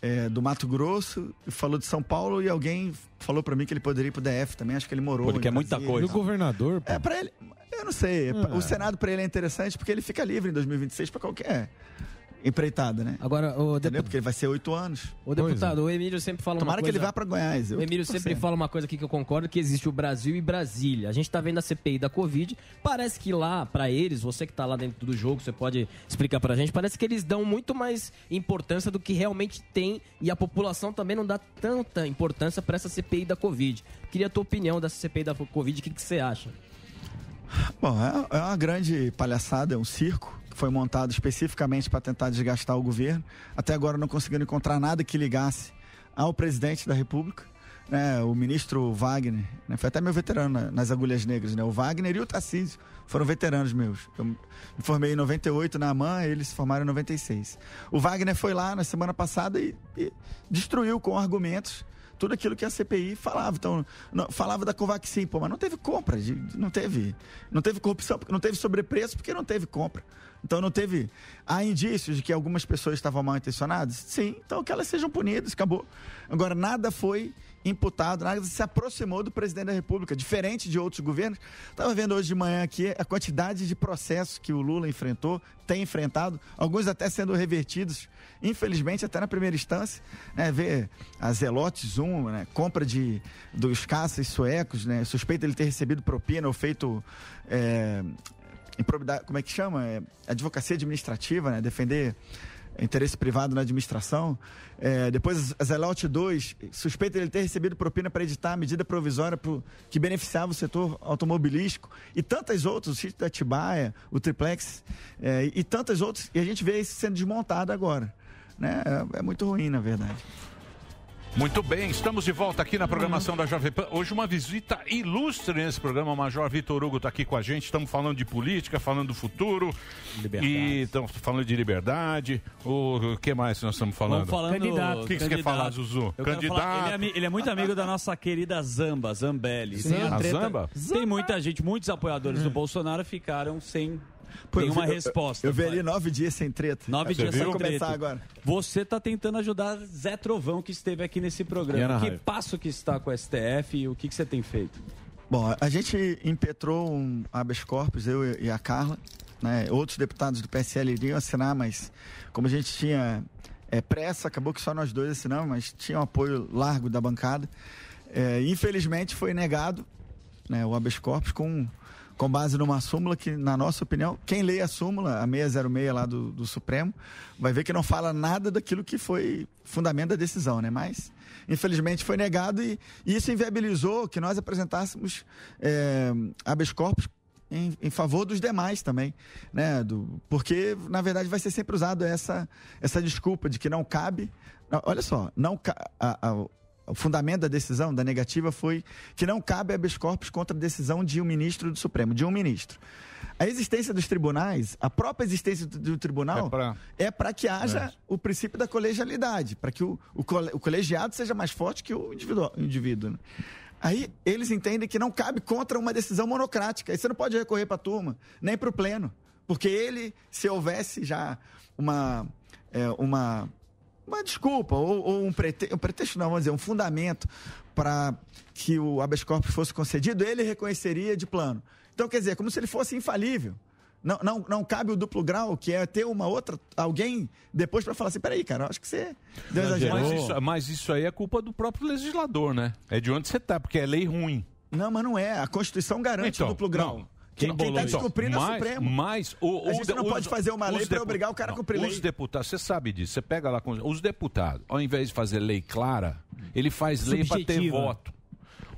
é, do Mato Grosso, falou de São Paulo e alguém falou pra mim que ele poderia ir pro DF também. Acho que ele morou. Porque é muita Brasília. coisa. E o governador, pô? É, pra ele. Eu não sei. Ah. O Senado pra ele é interessante porque ele fica livre em 2026 pra qualquer empreitada, né? Agora, o Entendeu? Porque ele vai ser oito anos. O deputado, o Emílio sempre fala Tomara uma que coisa... ele vá pra Goiás. eu O Emílio sempre fala uma coisa aqui que eu concordo, que existe o Brasil e Brasília. A gente tá vendo a CPI da Covid, parece que lá, pra eles, você que tá lá dentro do jogo, você pode explicar pra gente, parece que eles dão muito mais importância do que realmente tem e a população também não dá tanta importância pra essa CPI da Covid. Queria a tua opinião dessa CPI da Covid, o que, que você acha? Bom, é, é uma grande palhaçada, é um circo que foi montado especificamente para tentar desgastar o governo. Até agora não conseguiram encontrar nada que ligasse ao presidente da República. Né, o ministro Wagner, né, foi até meu veterano na- nas agulhas negras, né? O Wagner e o Tarcísio foram veteranos meus. Eu me formei em 98 na AMAN, eles se formaram em 96. O Wagner foi lá na semana passada e, e destruiu com argumentos tudo aquilo que a CPI falava. Então, não- falava da Covaxin, pô, mas não teve compra, de- não teve, não teve corrupção, não teve sobrepreço, porque não teve compra. Então não teve. Há indícios de que algumas pessoas estavam mal intencionadas? Sim, então que elas sejam punidas, acabou. Agora, nada foi imputado, nada se aproximou do presidente da República, diferente de outros governos. Estava vendo hoje de manhã aqui a quantidade de processos que o Lula enfrentou, tem enfrentado, alguns até sendo revertidos, infelizmente, até na primeira instância. Né, ver a Zelotes 1, né, compra de, dos caças suecos, né, suspeita ele ter recebido propina ou feito. é, improbidade, como é que chama? É, advocacia administrativa, né? Defender interesse privado na administração. É, depois, Zelote 2, suspeita ele ter recebido propina para editar a medida provisória pro, que beneficiava o setor automobilístico e tantas outras, o sítio da Atibaia, o Triplex é, e, e tantas outras, e a gente vê isso sendo desmontado agora. Né? É, é muito ruim, na verdade. Muito bem, estamos de volta aqui na programação da Jovem Pan. Hoje uma visita ilustre nesse programa. O Major Vitor Hugo está aqui com a gente. Estamos falando de política, falando do futuro. E estamos falando de liberdade. O que mais nós estamos falando? Vamos falando O que, que você quer candidato. falar, Zuzu? Eu Candidato. falar- ele, é, ele é muito amigo da nossa querida Zamba, Zambelli. Sim, a Zamba? Tem muita gente, muitos apoiadores do Bolsonaro ficaram sem Pô, eu nenhuma vi- eu- resposta. Eu, vi ali nove dias sem treta. Nove Você dias viu? sem treta. começar agora. Você está tentando ajudar Zé Trovão, que esteve aqui nesse programa. Ana Que Raiva? passo que está com o STF e o que, que você tem feito? Bom, a gente impetrou um habeas corpus, eu e a Carla. Né? Outros deputados do PSL iriam assinar, mas como a gente tinha é, pressa, acabou que só nós dois assinamos, mas tinha um apoio largo da bancada. É, infelizmente foi negado né, o habeas corpus com, com base numa súmula que, na nossa opinião, quem lê a súmula, a 606 lá do, do Supremo, vai ver que não fala nada daquilo que foi fundamento da decisão, né? Mas, infelizmente, foi negado e, e isso inviabilizou que nós apresentássemos é, habeas corpus em, em favor dos demais também, né? Do, porque, na verdade, vai ser sempre usado essa, essa desculpa de que não cabe. Olha só, não ca- a- a- o fundamento da decisão, da negativa, foi que não cabe habeas corpus contra a decisão de um ministro do Supremo, de um ministro. A existência dos tribunais, a própria existência do, do tribunal, é para que haja É. o princípio da colegialidade, para que o, o, o colegiado seja mais forte que o individual- o indivíduo. né? Aí eles entendem que não cabe contra uma decisão monocrática. Aí você não pode recorrer para a turma, nem para o pleno. Porque ele, se houvesse já uma, é, uma, uma desculpa ou, ou um, prete, um pretexto, não, vamos dizer, um fundamento para que o habeas corpus fosse concedido, ele reconheceria de plano. Então, quer dizer, como se ele fosse infalível. Não, não, não cabe o duplo grau, que é ter uma outra, alguém depois para falar assim: peraí, cara, acho que você deu Mas isso, mas isso aí é culpa do próprio legislador, né? É de onde você tá, porque é lei ruim. Não, mas não é. A Constituição garante Então, o duplo grau. não. Quem, quem tá Então, descumprindo é o Supremo. Mas o, a os gente não os- pode fazer uma lei os para obrigar o cara a não, cumprir lei. Os deputados, você sabe disso. Você pega lá com os deputados, ao invés de fazer lei clara, ele faz lei para ter voto.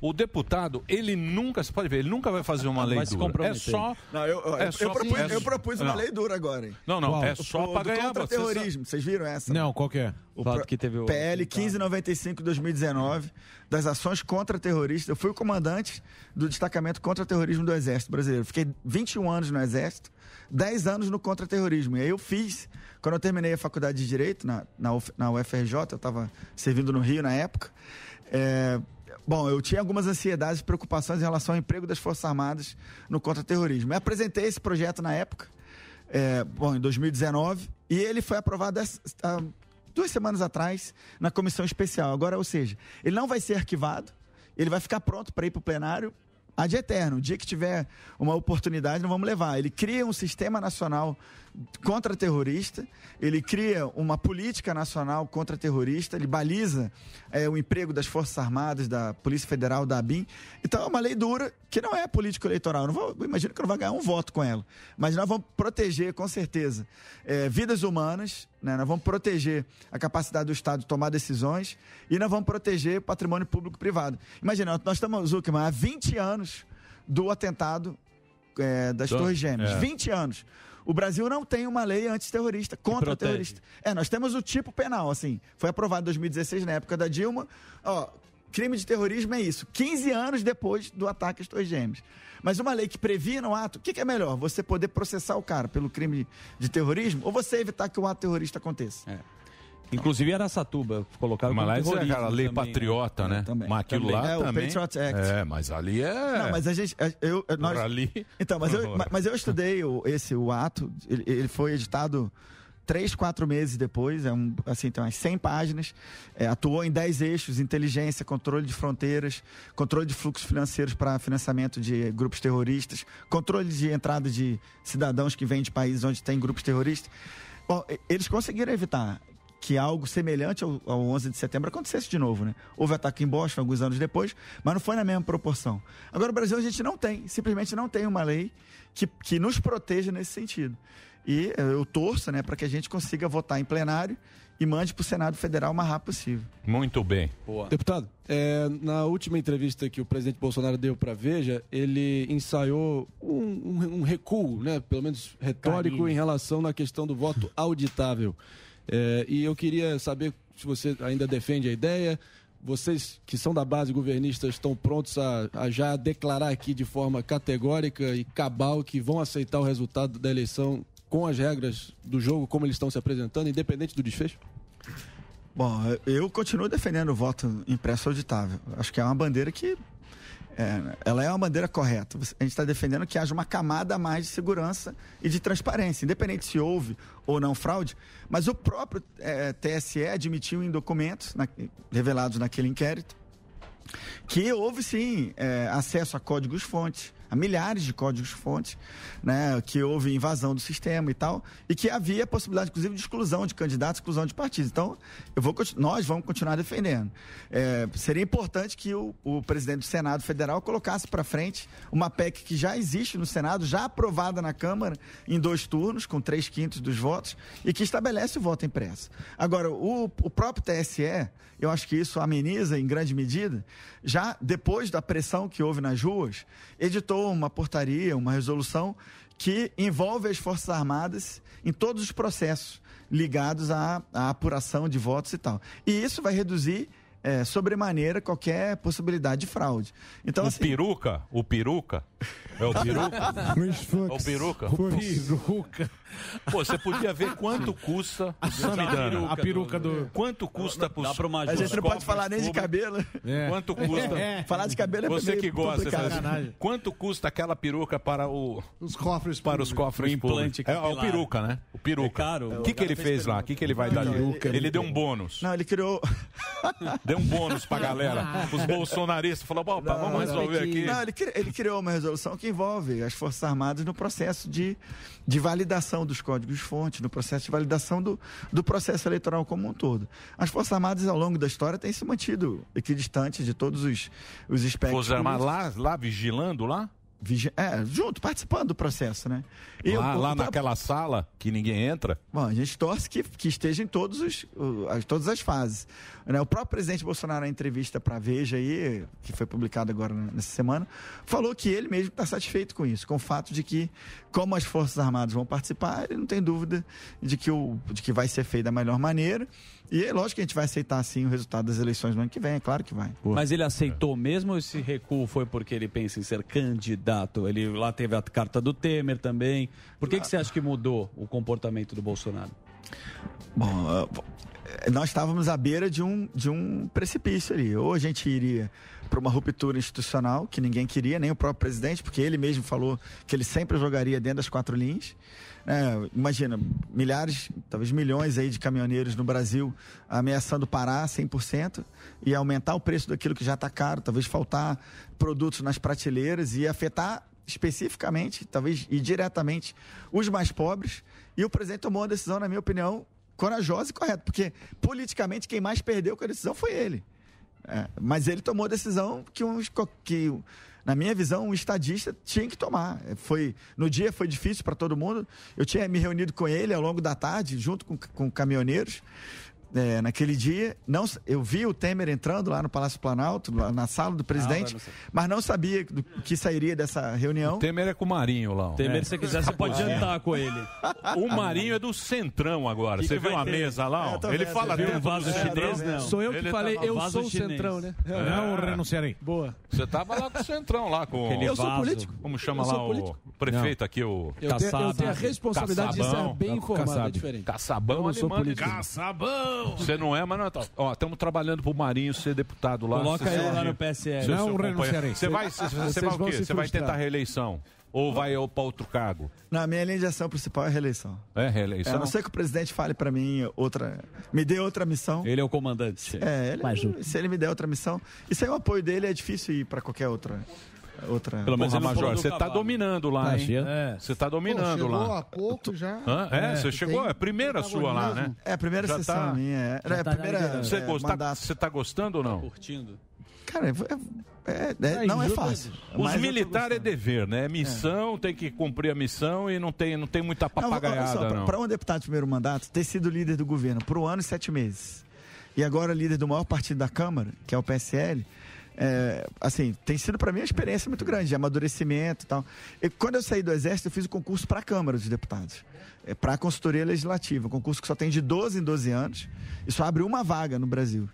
O deputado, ele nunca, você pode ver, ele nunca vai fazer uma lei dura. É só. Não, eu, eu, é eu só- propus, é- eu propus uma não. lei dura agora, hein? Não, não, é O- só do ganhar. Contra você sabe- terrorismo, vocês viram essa? Não, qual que é? O fato pro- que teve o- PL 1595 2019 das ações contra terroristas. Eu fui o comandante do destacamento contra terrorismo do Exército Brasileiro. Fiquei 21 anos no Exército, 10 anos no contra-terrorismo. E aí eu fiz, quando eu terminei a faculdade de Direito na, na, UF na UFRJ, eu estava servindo no Rio na época. é, Bom, eu tinha algumas ansiedades e preocupações em relação ao emprego das Forças Armadas no contra-terrorismo. Eu apresentei esse projeto na época, é, bom, em 2019, e ele foi aprovado duas semanas atrás na comissão especial. Agora, ou seja, ele não vai ser arquivado, ele vai ficar pronto para ir para o plenário ad eterno. O dia que tiver uma oportunidade, não vamos levar. Ele cria um sistema nacional contra-terrorista, ele cria uma política nacional contra-terrorista, ele baliza é, o emprego das Forças Armadas, da Polícia Federal, da ABIN. Então é uma lei dura que não é político-eleitoral. Não vou, imagino que não vai ganhar um voto com ela. Mas nós vamos proteger, com certeza, é, vidas humanas, né? nós vamos proteger a capacidade do Estado de tomar decisões e nós vamos proteger patrimônio público e privado. Imagina, nós estamos, Zuckerman, há 20 anos do atentado é, das Do- Torres Gêmeas. é. 20 anos. O Brasil não tem uma lei antiterrorista, contra terrorista. É, nós temos o tipo penal, assim. Foi aprovado em 2016, na época da Dilma. Ó, crime de terrorismo é isso. 15 anos depois do ataque às Torres Gêmeas. Mas uma lei que previna o ato, o que, que é melhor? Você poder processar o cara pelo crime de terrorismo ou você evitar que o ato terrorista aconteça? Inclusive Araçatuba colocaram Mas como lá é aquela lei também, patriota, né? Mas aquilo Também. lá É, o também. Patriot Act. É, mas ali é. Não, mas a gente. Eu, eu- nós- ali. Então, mas eu, ma- mas eu estudei o, esse, o ato, ele, ele foi editado três, quatro meses depois, é um, assim, tem umas 100 páginas, é, atuou em 10 eixos, inteligência, controle de fronteiras, controle de fluxos financeiros para financiamento de grupos terroristas, controle de entrada de cidadãos que vêm de países onde tem grupos terroristas. Bom, eles conseguiram evitar que algo semelhante ao, ao 11 de setembro acontecesse de novo, né? Houve ataque em Boston alguns anos depois, mas não foi na mesma proporção. Agora, o Brasil a gente não tem, simplesmente não tem uma lei que, que nos proteja nesse sentido. E eh, eu torço, né, para que a gente consiga votar em plenário e mande para o Senado Federal o mais rápido possível. Muito bem. Deputado, é, na última entrevista que o presidente Bolsonaro deu para Veja, ele ensaiou um, um- um recuo, né, pelo menos retórico, Carinho. em relação na questão do voto auditável. É, e eu queria saber se você ainda defende a ideia. Vocês que são da base governista estão prontos a, a já declarar aqui de forma categórica e cabal que vão aceitar o resultado da eleição com as regras do jogo como eles estão se apresentando, independente do desfecho? Bom, eu continuo defendendo o voto impresso auditável. Acho que é uma bandeira que. É, ela é uma bandeira correta. A gente está defendendo que haja uma camada a mais de segurança e de transparência, independente se houve ou não fraude. Mas o próprio é, TSE admitiu em documentos na- revelados naquele inquérito que houve sim é, acesso a códigos-fontes, a milhares de códigos-fontes, né, que houve invasão do sistema e tal, e que havia possibilidade, inclusive, de exclusão de candidatos, exclusão de partidos. Então, eu vou, nós vamos continuar defendendo. É, seria importante que o, o presidente do Senado Federal colocasse para frente uma PEC que já existe no Senado, já aprovada na Câmara em dois turnos, com três quintos dos votos, e que estabelece o voto impresso. Agora, o, o próprio TSE, eu acho que isso ameniza em grande medida, já depois da pressão que houve nas ruas, editou uma portaria, uma resolução que envolve as Forças Armadas em todos os processos ligados à, à apuração de votos e tal. E isso vai reduzir é, sobremaneira qualquer possibilidade de fraude. Então, o assim, peruca, o peruca. É o peruca? é o peruca? O peruca. Pô, você podia ver quanto custa Samidana. A peruca do- Quanto custa pros, A gente não pode falar nem de cabelo. É. Quanto custa? É. Falar de cabelo é Você meio que gosta Sacanagem. Quanto custa aquela peruca para o os cofres para os cofres O implante? É, é o peruca, né? O peruca. É caro. O que que ele fez lá? O que que ele vai dar ali? Ele deu um bônus. Não, ele criou. Deu um bônus pra galera. Os bolsonaristas falou, "Bom, pá, vamos resolver aqui. Não, ele criou uma resolução que envolve as Forças Armadas no processo de, de validação dos códigos-fonte, no processo de validação do, do processo eleitoral como um todo. As Forças Armadas, ao longo da história, têm se mantido equidistantes de todos os, os espectros. Forças Armadas lá, lá vigilando lá? É, junto, participando do processo, né? E lá, lá o- naquela sala que ninguém entra. Bom, a gente torce que, que esteja em todos os, o- as, todas as fases. né? O próprio presidente Bolsonaro, na entrevista para a Veja, aí, que foi publicada agora nessa semana, falou que ele mesmo está satisfeito com isso, com o fato de que, como as Forças Armadas vão participar, ele não tem dúvida de que, o, de que vai ser feito da melhor maneira. E é lógico que a gente vai aceitar, sim, o resultado das eleições no ano que vem, é claro que vai. Mas ele aceitou mesmo ou esse recuo foi porque ele pensa em ser candidato? Ele lá teve a carta do Temer também. Por que, que você acha que mudou o comportamento do Bolsonaro? Bom, eh, nós estávamos à beira de um, de um precipício ali. Ou a gente iria para uma ruptura institucional, que ninguém queria, nem o próprio presidente, porque ele mesmo falou que ele sempre jogaria dentro das quatro linhas. É, imagina, milhares, talvez milhões aí de caminhoneiros no Brasil ameaçando parar 100% e aumentar o preço daquilo que já está caro, talvez faltar produtos nas prateleiras e afetar especificamente, talvez e diretamente, os mais pobres. E o presidente tomou uma decisão, na minha opinião, corajosa e correta, porque politicamente quem mais perdeu com a decisão foi ele. É, mas ele tomou a decisão que, um, que, na minha visão, um estadista tinha que tomar. É, Foi, no dia foi difícil para todo mundo. Eu tinha me reunido com ele ao longo da tarde, junto com, com caminhoneiros. É, naquele dia, não, eu vi o Temer entrando lá no Palácio Planalto, lá na sala do presidente, não sei. mas não sabia do que sairia dessa reunião. O Temer é com o Marinho lá. ó. Temer, se você quiser, você pode jantar com ele. O Marinho é do Centrão agora. Que Você que viu a ter? mesa lá? ó? É, Ele vendo, fala viu vaso chinês, não. Sou eu que Ele falei, tava- eu sou o centrão, né? Não, renunciarei. Boa. Você tava lá com o Centrão, lá com Aquele Eu sou vaso. político. Como chama lá sou o prefeito aqui, o Eu tenho- eu tenho a responsabilidade de ser Caçabão. bem informado, é diferente. Caçabão, Eu sou manda político. de- Você não é, mas não é. Ó, estamos trabalhando pro Marinho ser deputado lá. Coloca ele lá no PSL. Você- Não seu companheiro. renunciarei. Você vai, você Vocês vai o quê? se Você vai tentar reeleição? Ou vai para outro cargo? Na minha linha de ação principal é reeleição. É, reeleição? É, a não ser que o presidente fale para mim outra. Me dê outra missão. Ele é o comandante. É, ele, se ele me der outra missão. E sem o apoio dele é difícil ir para qualquer outra. Outra... Pelo menos Porra, Major, você tá dominando lá, Tá hein? É. Você tá dominando Pô, chegou lá. há pouco já. Hã? É, você tem chegou? É a primeira sua lá, né? É a primeira Já sessão tá- minha. É, é a tá primeira. liderando. Você é, gosta- mandato. Você tá gostando ou não? Curtindo. Cara, é, é- é- não é fácil. Os militares é dever, né? É missão, tem que cumprir a missão e não tem, não tem muita papagaiada, não. Para um deputado de primeiro mandato, ter sido líder do governo por um ano e sete meses, e agora líder do maior partido da Câmara, que é o PSL, é, assim, tem sido para mim uma experiência muito grande, de amadurecimento e tal. E quando eu saí do Exército, eu fiz o concurso para a Câmara dos Deputados, é, para a consultoria legislativa, um concurso que só tem de 12 em 12 anos, e só abre uma vaga no Brasil.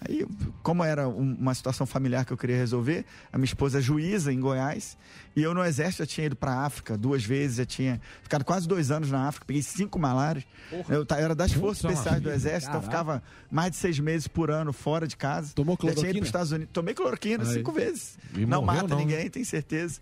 Aí, como era um- uma situação familiar que eu queria resolver, a minha esposa é juíza em Goiás, e eu no Exército já tinha ido para a África duas vezes, já tinha ficado quase dois anos na África, peguei cinco malárias. Eu era das Forças Puta, Especiais do. Exército, então ficava mais de seis meses por ano fora de casa. Tomou Já tinha ido para cloroquina? os Estados Unidos. Tomei cloroquina Aí. cinco vezes. E não morreu, mata não, né? ninguém, tenho certeza.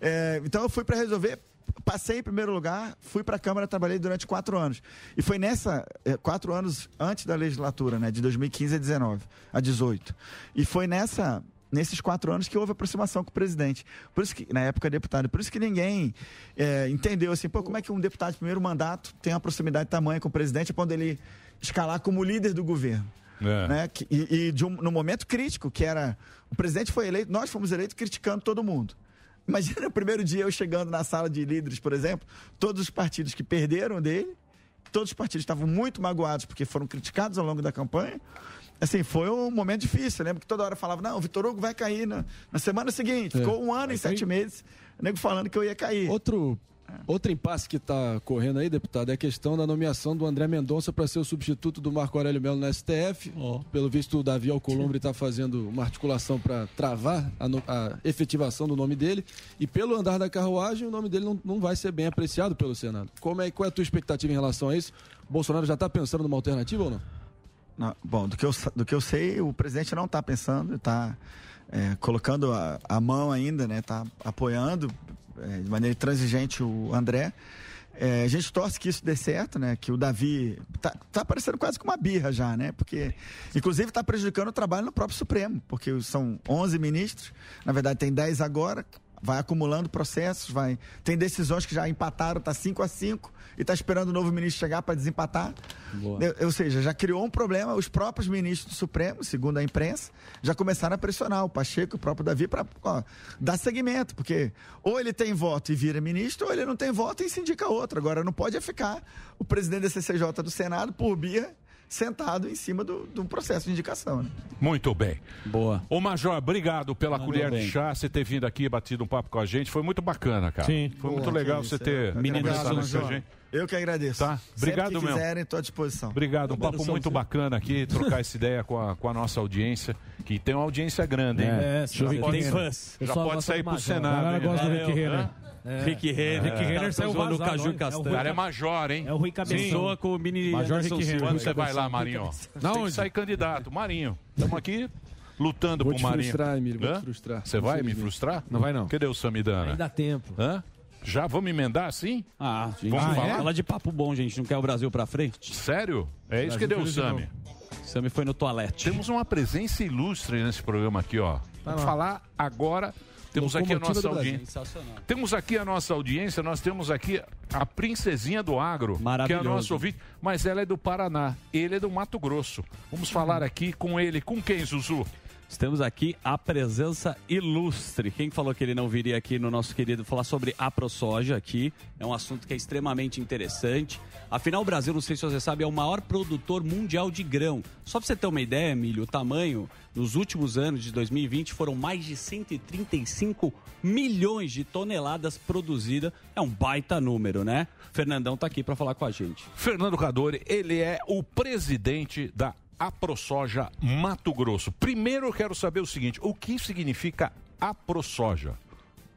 É, então eu fui para resolver. Passei em primeiro lugar, fui para a Câmara, trabalhei durante quatro anos. E foi nessa, é, quatro anos antes da legislatura, né, de 2015 a 19, a 18. E foi nessa, nesses quatro anos que houve aproximação com o presidente. Por isso que, na época, deputado, por isso que ninguém é, entendeu assim, pô, como é que um deputado de primeiro mandato tem uma proximidade tamanha com o presidente a ponto dele escalar como líder do governo. É. Né? E, e de um, no momento crítico, que era. O presidente foi eleito, nós fomos eleitos criticando todo mundo. Imagina o primeiro dia eu chegando na sala de líderes, por exemplo, todos os partidos que perderam dele, todos os partidos estavam muito magoados porque foram criticados ao longo da campanha. Assim, foi um momento difícil. Eu lembro que toda hora falava, não, o Vitor Hugo vai cair na, na semana seguinte. É. Ficou um ano e sete meses, o nego falando que eu ia cair. Outro, outro impasse que está correndo aí, deputado, é a questão da nomeação do André Mendonça para ser o substituto do Marco Aurélio Melo no STF. Pelo visto, o Davi Alcolumbre está fazendo uma articulação para travar a, no- a efetivação do nome dele. E pelo andar da carruagem, o nome dele não, não vai ser bem apreciado pelo Senado. Como é, qual é a tua expectativa em relação a isso? O Bolsonaro já está pensando numa alternativa ou não? Não, bom, do que, eu, do que eu sei, o presidente não está pensando, está colocando a, a mão ainda, né? Está apoiando é, de maneira intransigente o André. É, a gente torce que isso dê certo, né? Que o Davi tá, tá parecendo quase que uma birra já, né? Porque, inclusive, está prejudicando o trabalho no próprio Supremo, porque são 11 ministros, na verdade tem 10 agora, vai acumulando processos, vai. Tem decisões que já empataram, tá 5 a 5 e está esperando o novo ministro chegar para desempatar. Ou seja, já criou um problema. Os próprios ministros do Supremo, segundo a imprensa, já começaram a pressionar o Pacheco e o próprio Davi para dar seguimento, porque ou ele tem voto e vira ministro, ou ele não tem voto e se indica outro. Agora não pode ficar o presidente da CCJ do Senado por via sentado em cima do, do processo de indicação. Né? Muito bem. Boa. Ô Major, obrigado pela Mandou colher de bem. chá, você ter vindo aqui e batido um papo com a gente. Foi muito bacana, cara. Sim. Foi Boa, muito legal você ter conversado com a gente. Eu que agradeço. Tá? Obrigado Sempre que mesmo. quiserem, estou à disposição. Obrigado, um papo muito bacana aqui, trocar essa ideia com a, com a nossa audiência, que tem uma audiência grande, hein? É, já Rick pode, Renner. já Pessoal pode sair pro. Senado. A galera hein? gosta do Rick Valeu. É. Rick Renner. Rick Renner saiu zoando o vazado, Caju olha. É o Castanho. Cara é major, hein? É o Rui Cabeção. Pessoa com o mini Major Rick Renner. Quando você vai lá, Marinho? Tem que sair candidato. Marinho, estamos aqui lutando te Marinho. frustrar, Emílio, vou te frustrar. Você vai me frustrar? Não vai, não. Cadê o Samidana? Ainda dá tempo. Hã? Já vamos emendar assim? Ah, Vamos ah, falar? é? Fala de papo bom, gente. Não quer o Brasil pra frente? Sério? É isso que deu o Sami. Sami foi no toalete. Temos uma presença ilustre nesse programa aqui, ó. Vamos lá. falar agora. Temos aqui a nossa audiência. Temos aqui a nossa audiência, nós temos aqui a princesinha do agro, que é a nossa ouvinte, mas ela é do Paraná, ele é do Mato Grosso. Vamos falar aqui com ele, com quem, Zuzu? Temos aqui a presença ilustre. Quem falou que ele não viria aqui no nosso querido falar sobre a ProSoja aqui? É um assunto que é extremamente interessante. Afinal, o Brasil, não sei se você sabe, é o maior produtor mundial de grão. Só para você ter uma ideia, Emílio, o tamanho, nos últimos anos de 2020, foram mais de 135 milhões de toneladas produzidas. É um baita número, né? Fernandão tá aqui para falar com a gente. Fernando Cadori, ele é o presidente da AproSoja Mato Grosso. Primeiro eu quero saber o seguinte, o que significa AproSoja?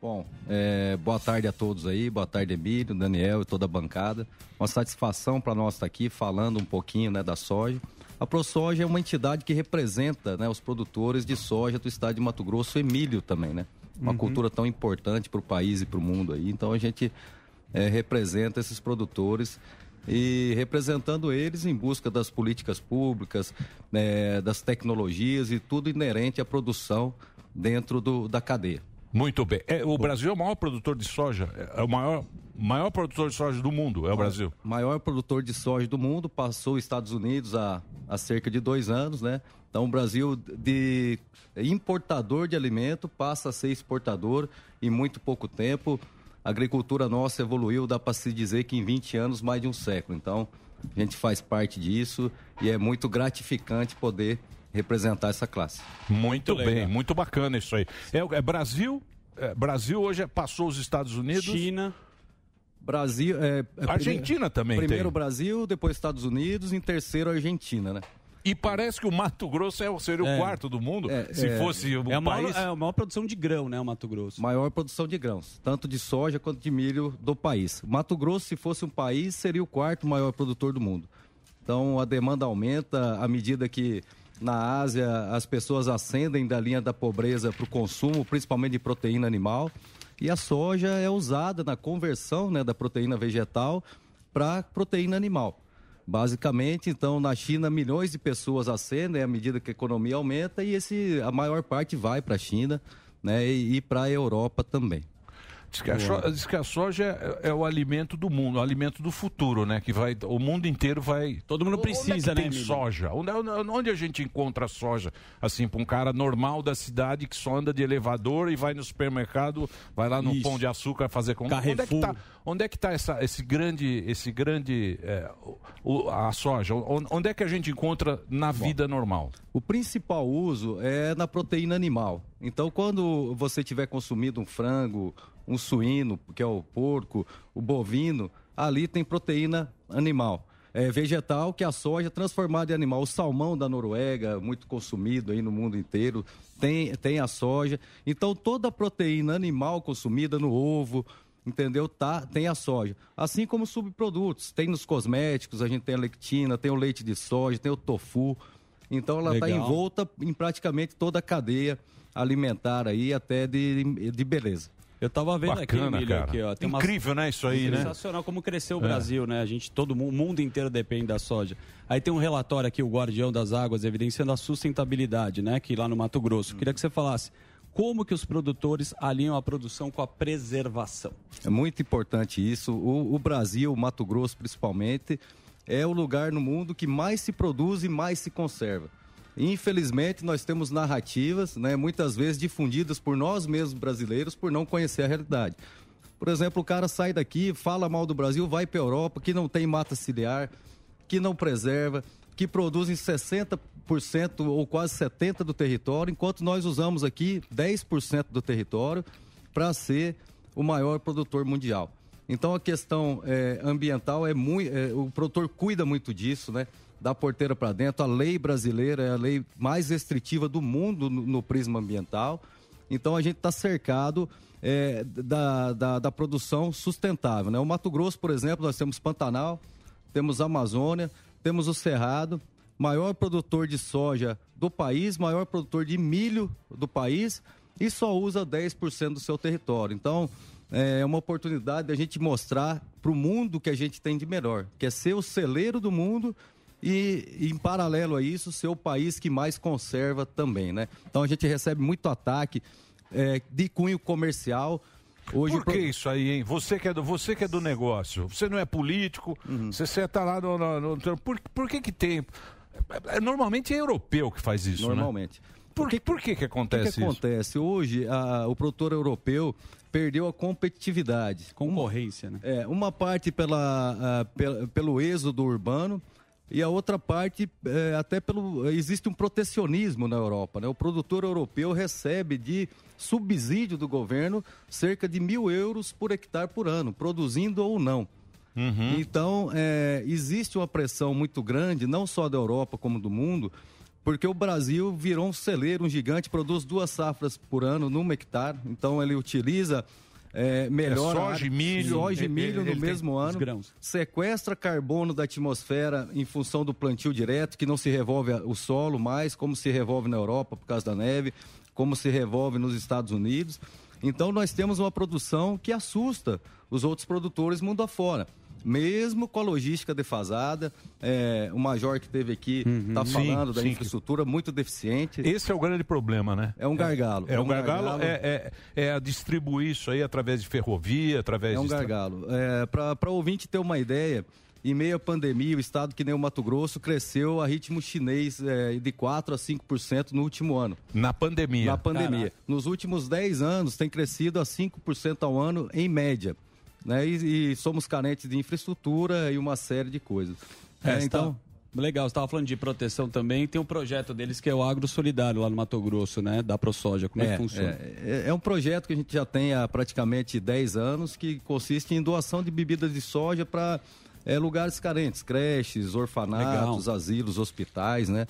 Bom, é, boa tarde a todos aí, boa tarde Emílio, Daniel e toda a bancada. Uma satisfação para nós estar aqui falando um pouquinho né, da soja. A ProSoja é uma entidade que representa né, os produtores de soja do estado de Mato Grosso, Emílio também, né? Uma Uhum. cultura tão importante para o país e para o mundo aí. Então a gente é, representa esses produtores e representando eles em busca das políticas públicas, né, das tecnologias e tudo inerente à produção dentro do, da cadeia. Muito bem. É, o Brasil é o maior produtor de soja, é o maior, maior produtor de soja do mundo, é o Brasil. Maior produtor de soja do mundo, passou os Estados Unidos há, há cerca de dois anos, né? Então o Brasil de importador de alimento passa a ser exportador em muito pouco tempo. A agricultura nossa evoluiu, dá para se dizer que em 20 anos, mais de um século. Então, a gente faz parte disso e é muito gratificante poder representar essa classe. Muito, Muito bem, muito bacana isso aí. É, é Brasil, é, Brasil hoje é- passou os Estados Unidos. China. Brasil. É, é Argentina primeiro- também Primeiro tem. Brasil, depois Estados Unidos, em terceiro Argentina, né? E parece que o Mato Grosso é, seria o É. quarto do mundo, É, se é. fosse um É a maior- país. é a maior produção de grão, né, o Mato Grosso? Maior produção de grãos, tanto de soja quanto de milho do país. Mato Grosso, se fosse um país, seria o quarto maior produtor do mundo. Então a demanda aumenta à medida que na Ásia as pessoas ascendem da linha da pobreza para o consumo, principalmente de proteína animal. E a soja é usada na conversão né, da proteína vegetal para proteína animal. Basicamente, então, na China, milhões de pessoas ascendem à medida que a economia aumenta e esse, a maior parte vai para a China né, e, e para a Europa também. Diz que, a so- diz que a soja é, é o alimento do mundo, o alimento do futuro, né? Que vai, o mundo inteiro vai. Todo mundo precisa, onde é né, tem soja? Onde, onde- onde a gente encontra soja? Assim, para um cara normal da cidade que só anda de elevador e vai no supermercado, vai lá no Isso. pão de açúcar fazer compra. Onde é que Carrefour. tá, onde é que tá essa, esse grande, esse grande, é, o- a soja? Onde, onde é que a gente encontra na vida normal? O principal uso é na proteína animal. Então, quando você tiver consumido um frango, um suíno, que é o porco, o bovino, ali tem proteína animal. É vegetal, que é a soja transformada em animal. O salmão da Noruega, muito consumido aí no mundo inteiro, tem, tem a soja. Então, toda a proteína animal consumida no ovo, entendeu? Tá, tem a soja. Assim como subprodutos. Tem nos cosméticos, a gente tem a lectina, tem o leite de soja, tem o tofu. Então ela está envolta em praticamente toda a cadeia alimentar aí, até de, de beleza. Eu tava vendo aqui, Bacana, Emílio, cara. aqui, ó. Tem Incrível, né, isso aí, né? Sensacional como cresceu o É. Brasil, né? A gente, todo mundo, o mundo inteiro depende da soja. Aí tem um relatório aqui, o Guardião das Águas, evidenciando a sustentabilidade, né? Que lá no Mato Grosso. Queria que você falasse como que os produtores alinham a produção com a preservação? É muito importante isso. O, o Brasil, o Mato Grosso principalmente, é o lugar no mundo que mais se produz e mais se conserva. Infelizmente, nós temos narrativas, né, muitas vezes difundidas por nós mesmos brasileiros, por não conhecer a realidade. Por exemplo, o cara sai daqui, fala mal do Brasil, vai para a Europa, que não tem mata ciliar, que não preserva, que produz em 60% ou quase 70% do território, enquanto nós usamos aqui 10% do território para ser o maior produtor mundial. Então a questão é, ambiental é muito. É, o produtor cuida muito disso, né? Da porteira para dentro. A lei brasileira é a lei mais restritiva do mundo no, no prisma ambiental. Então a gente está cercado é, da, da, da, produção sustentável. Né? O Mato Grosso, por exemplo, nós temos Pantanal, temos Amazônia, temos o Cerrado, maior produtor de soja do país, maior produtor de milho do país e só usa 10% do seu território. Então, é uma oportunidade de a gente mostrar para o mundo que a gente tem de melhor, que é ser o celeiro do mundo e, em paralelo a isso, ser o país que mais conserva também, né? Então a gente recebe muito ataque é, de cunho comercial. Hoje Por que isso aí, hein? Você que é do, você que é do negócio, você não é político, Uhum. você está lá no. no, no- por, por que que tem. é- Normalmente é europeu que faz isso, Normalmente. né? Por, que, por que que O que, acontece isso? acontece? Hoje, a- o produtor europeu perdeu a competitividade. Concorrência, né? É, uma parte pela, ah, pel- pelo êxodo urbano e a outra parte é, até pelo. Existe um protecionismo na Europa. Né? O produtor europeu recebe de subsídio do governo cerca de mil euros por hectare por ano, produzindo ou não. Então, é, existe uma pressão muito grande, não só da Europa como do mundo, porque o Brasil virou um celeiro, um gigante, produz duas safras por ano num hectare. Então, ele utiliza é, melhor. É a soja e milho, Soja e ele- milho ele no tem mesmo ano. grãos. Sequestra carbono da atmosfera em função do plantio direto, que não se revolve o solo mais, como se revolve na Europa por causa da neve, como se revolve nos Estados Unidos. Então, nós temos uma produção que assusta os outros produtores mundo afora. Mesmo com a logística defasada, é, o Major que teve aqui está Sim, falando da sim. infraestrutura muito deficiente. Esse é o grande problema, né? É um gargalo. É, um gargalo, É, é, é a distribuir isso aí através de ferrovia, através É um de. gargalo. É, Para o ouvinte ter uma ideia, em meio à pandemia, o estado que nem o Mato Grosso cresceu a ritmo chinês é, de 4 a 5% no último ano. Na pandemia. Na pandemia. Nos últimos 10 anos tem crescido a 5% ao ano em média. Né? E, e somos carentes de infraestrutura e uma série de coisas. É, É, então... Legal, você estava falando de proteção também. Tem um projeto deles que é o Agro Solidário lá no Mato Grosso, né? Da ProSoja. Como é, que funciona? É, é- é um projeto que a gente já tem há praticamente 10 anos, que consiste em doação de bebidas de soja para lugares carentes, creches, orfanatos, asilos, hospitais, né?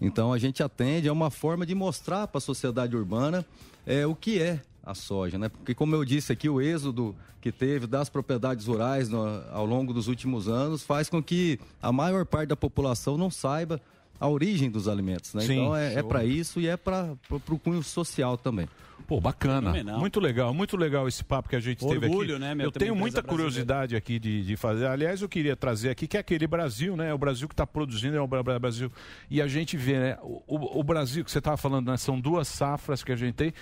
Então a gente atende, é uma forma de mostrar para a sociedade urbana é, o que é a soja, né? Porque como eu disse aqui, o êxodo que teve das propriedades rurais no- ao longo dos últimos anos faz com que a maior parte da população não saiba a origem dos alimentos, né? Sim, então é, é para isso e é para o cunho social também. Pô, bacana. Fenomenal. Muito legal, muito legal esse papo que a gente teve aqui. Orgulho, né, meu, Eu tenho muita brasileira. curiosidade aqui de, de fazer. Aliás, eu queria trazer aqui que é aquele Brasil, né? O Brasil que está produzindo é o Bra- Bra- Brasil. E a gente vê, né? O, o- o Brasil que você estava falando, né? São duas safras que a gente tem.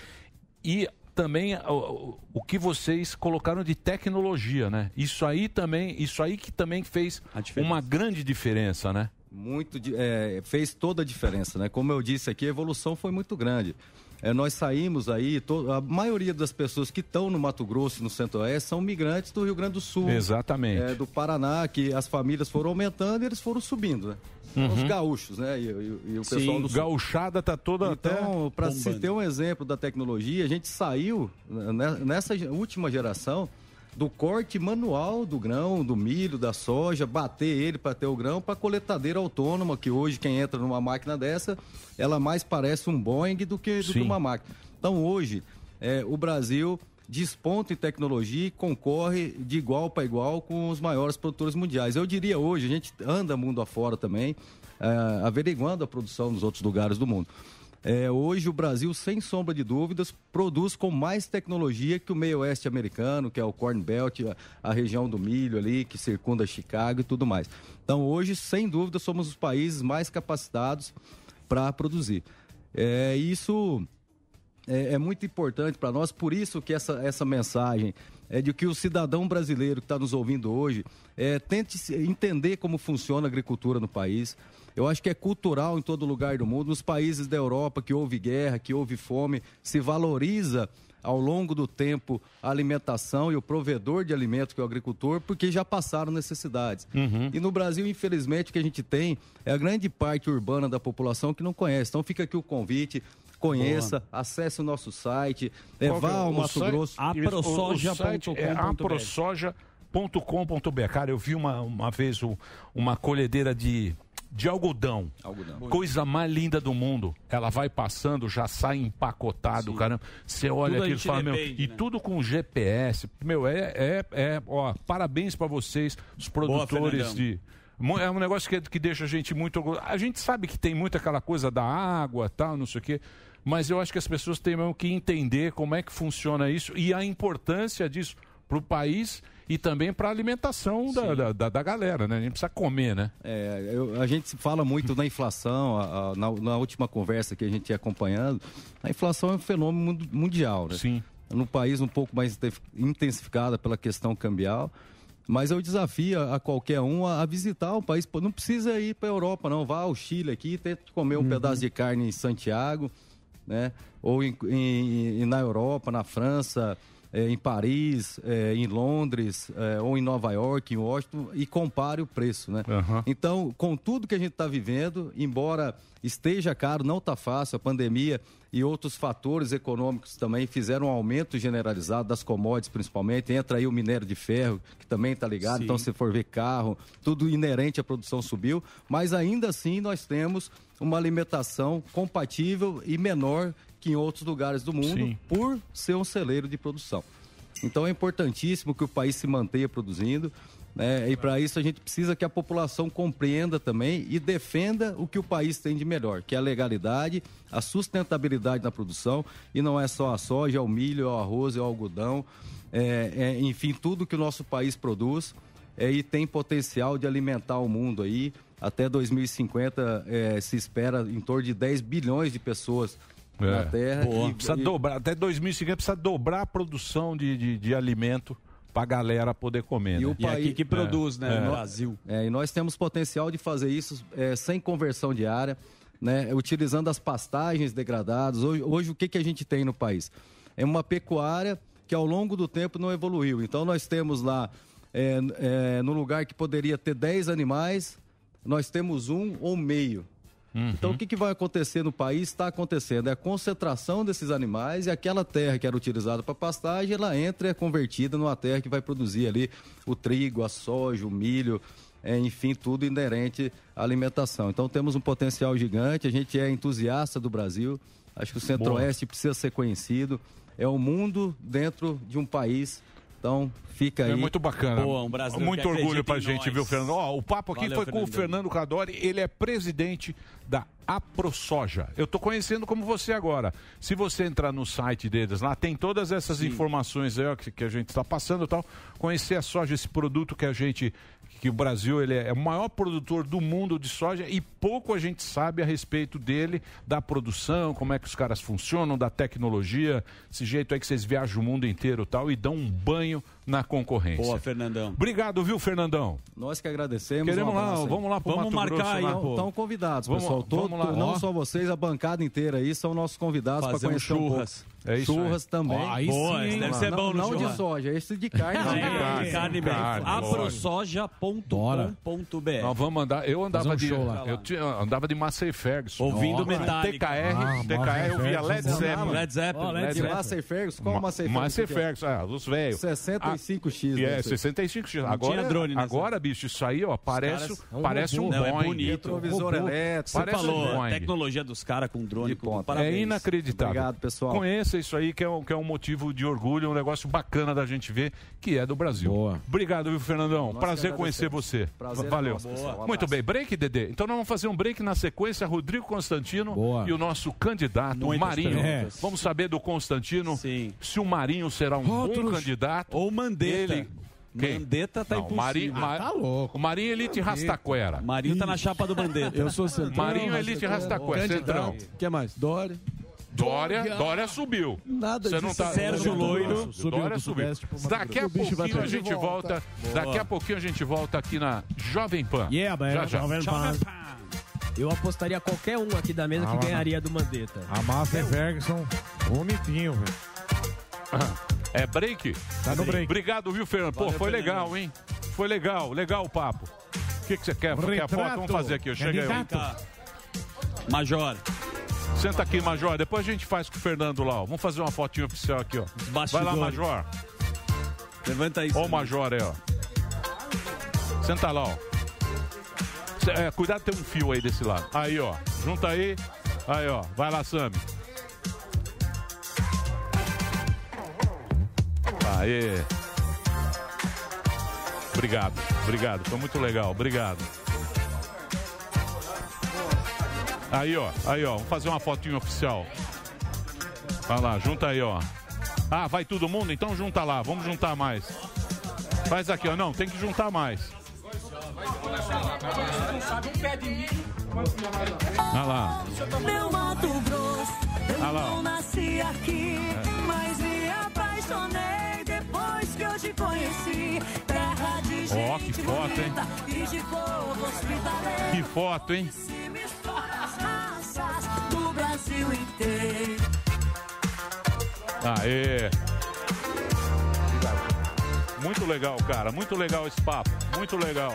E também o, o- que vocês colocaram de tecnologia, né? Isso aí também, isso aí que também fez uma grande diferença, né? Muito é, fez toda a diferença, né? Como eu disse aqui, a evolução foi muito grande. É, nós saímos aí, to- a maioria das pessoas que estão no Mato Grosso, no Centro-Oeste, são migrantes do Rio Grande do Sul. Exatamente. é, do Paraná, que as famílias foram aumentando e eles foram subindo, né? Os Uhum. gaúchos, né? E, e- e o Sim, pessoal do sul. gauchada tá toda Então, para se ter um exemplo da tecnologia, a gente saiu né, nessa última geração do corte manual do grão, do milho, da soja, bater ele para ter o grão, para coletadeira autônoma, que hoje quem entra numa máquina dessa, ela mais parece um Boeing do que, do que uma máquina. Então hoje, é, o Brasil desponta em tecnologia e concorre de igual para igual com os maiores produtores mundiais. Eu diria hoje, a gente anda mundo afora também, é, averiguando a produção nos outros lugares do mundo. É, hoje o Brasil, sem sombra de dúvidas, produz com mais tecnologia que o meio oeste americano, que é o Corn Belt, a, a região do milho ali, que circunda Chicago e tudo mais. Então hoje, sem dúvida, somos os países mais capacitados para produzir. É, isso é, é muito importante para nós, por isso que essa, essa mensagem é de que o cidadão brasileiro que está nos ouvindo hoje é, tente entender como funciona a agricultura no país. Eu acho que é cultural em todo lugar do mundo. Nos países da Europa que houve guerra, que houve fome, se valoriza ao longo do tempo a alimentação e o provedor de alimentos, que é o agricultor, porque já passaram necessidades. E no Brasil, infelizmente, o que a gente tem é a grande parte urbana da população que não conhece. Então fica aqui o convite. Conheça, acesse o nosso site, é, que vá é ao o Mato site? Grosso. Site é aprosoja.com.br. Cara, eu vi uma, uma vez o- uma colhedeira de, de algodão. Coisa mais linda do mundo. Ela vai passando, já sai empacotado, caramba. Você olha Tudo a aquilo e fala, meu, depende, e né? tudo com GPS. Meu, é, é, é ó, parabéns pra vocês, os produtores Fernandão. de. É um negócio que, que deixa a gente muito. A gente sabe que tem muito aquela coisa da água, tal, não sei o quê. Mas eu acho que as pessoas têm mesmo que entender como é que funciona isso e a importância disso para o país e também para a alimentação da, da, da- da galera, né? A gente precisa comer, né? É, eu- a gente fala muito da inflação, a- a- na, na última conversa que a gente ia acompanhando, a inflação é um fenômeno mundial, né? Sim. No país um pouco mais inte- intensificada pela questão cambial, mas eu desafio a, qualquer um a, visitar o país. Não precisa ir para a Europa, não. Vá ao Chile aqui, tente comer um Uhum. pedaço de carne em Santiago, né? Ou em, em- em- na Europa, na França, eh, em Paris, eh, em Londres, eh, ou em Nova York, em Washington, e compare o preço, né? Então, com tudo que a gente está vivendo, embora esteja caro, não está fácil, a pandemia e outros fatores econômicos também fizeram um aumento generalizado das commodities, principalmente. Entra aí o minério de ferro, que também está ligado. Sim. Então, se for ver carro, tudo inerente à produção subiu. Mas ainda assim, nós temos uma alimentação compatível e menor que em outros lugares do mundo, Sim. por ser um celeiro de produção. Então, é importantíssimo que o país se mantenha produzindo. né? E para isso a gente precisa que a população compreenda também e defenda o que o país tem de melhor, que é a legalidade, a sustentabilidade na produção, e não é só a soja, é o milho, é o arroz, é o algodão, é, é, enfim, tudo que o nosso país produz é, e tem potencial de alimentar o mundo aí. Até 2050 é, se espera em torno de 10 bilhões de pessoas na Terra. Boa. E- É. Precisa e- dobrar, até 2050 precisa dobrar a produção de, de, de alimento para a galera poder comer. E né? o país É. É. É, e nós temos potencial de fazer isso é, sem conversão diária, né, utilizando as pastagens degradadas. Hoje, hoje o que, que a gente tem no país? É uma pecuária que ao longo do tempo não evoluiu. Então nós temos lá, é, é, no lugar que poderia ter 10 animais, nós temos um ou meio. Então, o que, que vai acontecer no país? Está acontecendo. É a concentração desses animais e aquela terra que era utilizada para pastagem, ela entra e é convertida numa terra que vai produzir ali o trigo, a soja, o milho, é, enfim, tudo inerente à alimentação. Então, temos um potencial gigante. A gente é entusiasta do Brasil. Acho que o Centro-Oeste precisa ser conhecido. É o mundo dentro de um país. Então, fica aí. É muito bacana. um muito orgulho pra gente, viu, Fernando? Ó, o papo aqui Valeu, foi com o. Fernando Cadori, ele é presidente da AproSoja. Eu tô conhecendo como você agora. Se você entrar no site deles lá, tem todas essas informações aí ó, que, que a gente está passando e tal. Conhecer a soja, esse produto que a gente que o Brasil ele é o maior produtor do mundo de soja e pouco a gente sabe a respeito dele, da produção, como é que os caras funcionam, da tecnologia, esse jeito aí que vocês viajam o mundo inteiro tal e dão um banho na concorrência. Boa, Fernandão. Obrigado, viu, Fernandão? Nós que agradecemos. Queremos um lá, aí. vamos lá pro Vamos Mato marcar Grosso, aí, pô. Estão convidados, Vamos- pessoal. Todo- vamos lá. não Ó. só vocês, a bancada inteira aí são nossos convidados para um conhecer um pouco. churras. É isso churras aí. também. Ó, aí Boa, sim, deve Não, ser bom no Não churras. de soja, esse de carne. Ah, é, carne, carne mesmo. carne, Aprosoja.com.br. Nós vamos andar. Eu andava um de. Eu tinha- andava de Massey Ferguson. Ouvindo Ó, Metallica. TKR, Ah, TKR, eu via. Led Zeppelin. Led Zeppelin. Led Zeppelin. Massey Ferguson? Qual Ma- Massey Ferguson? Massey Ferguson, ah, os velhos. 65X, E né, É, isso aí. 65X. Não Agora, tinha drone agora, bicho, isso aí, ó, parece, caras- parece um Não, é bonito. Retrovisor elétrico. Você Parece falou, um a Boeing. tecnologia dos caras com drone. Com... É Parabéns. inacreditável. Obrigado, pessoal. Conheça isso aí, que é, um, que é um motivo de orgulho, um negócio bacana da gente ver, que é do Brasil. Obrigado, viu, Fernandão? Nós Prazer conhecer você. Prazer é Valeu. nosso. Um Muito bem, break, Dedê. Então nós vamos fazer um break na sequência, Rodrigo Constantino e o nosso candidato, Muitas Marinho. perguntas. Vamos saber do Constantino se o Marinho será um bom candidato. Ou Mandetta. Ele... Quem? Mandetta tá Não, impossível. Marinho, Ma- Ah, tá O Marinho Elite Rastaquera. Marinho tá na chapa do Mandetta. Eu sou centrão. Marinho Elite Rastaquera, centrão. Candidato. O que mais? Dória. Dória, Dória subiu. Nada Você não disso. tá Sérgio Loiro subiu, Dória subiu. Daqui a pouquinho a gente volta. Boa. Daqui a pouquinho a gente volta aqui na Jovem Pan. Yeah, já, já. Jovem Pan. Eu apostaria qualquer um aqui da mesa Ah, que ganharia do Mandetta. A Massa Ferguson, bonitinho, velho. É break? Tá no break. Obrigado, viu, Fernando? Pô, Valeu, foi Fernando. legal, hein? Foi legal, legal o papo. O que, que você quer? Quer Retrato. foto? Vamos fazer aqui. Chega aí. Candidato. Major. Senta aqui, Major. Depois a gente faz com o Fernando lá. ó. Vamos fazer uma fotinha oficial aqui, ó. Vai lá. Major. Levanta aí. Ó o Major aí, ó. Senta lá, ó. Cê- é, cuidado, tem um fio aí desse lado. Aí, ó. Junta aí. Aí, ó. Vai lá, Sami. Aê. Obrigado, obrigado. Foi muito legal. Obrigado. Aí, ó. Aí, ó. Vamos fazer uma fotinha oficial. Vai lá, junta aí, ó. Ah, vai todo mundo? Então junta lá. Vamos juntar mais. Faz aqui, ó. Não, tem que juntar mais. Olha lá. Meu Mato Grosso, eu Ah não nasci aqui, É. mas me apaixonei depois que eu te conheci. Terra de gente que foto, hein? bonita de povo hospitaleiro. Que foto, hein? Se mistura as raças do Brasil inteiro. Aê. Muito legal, cara. Muito legal esse papo. Muito legal.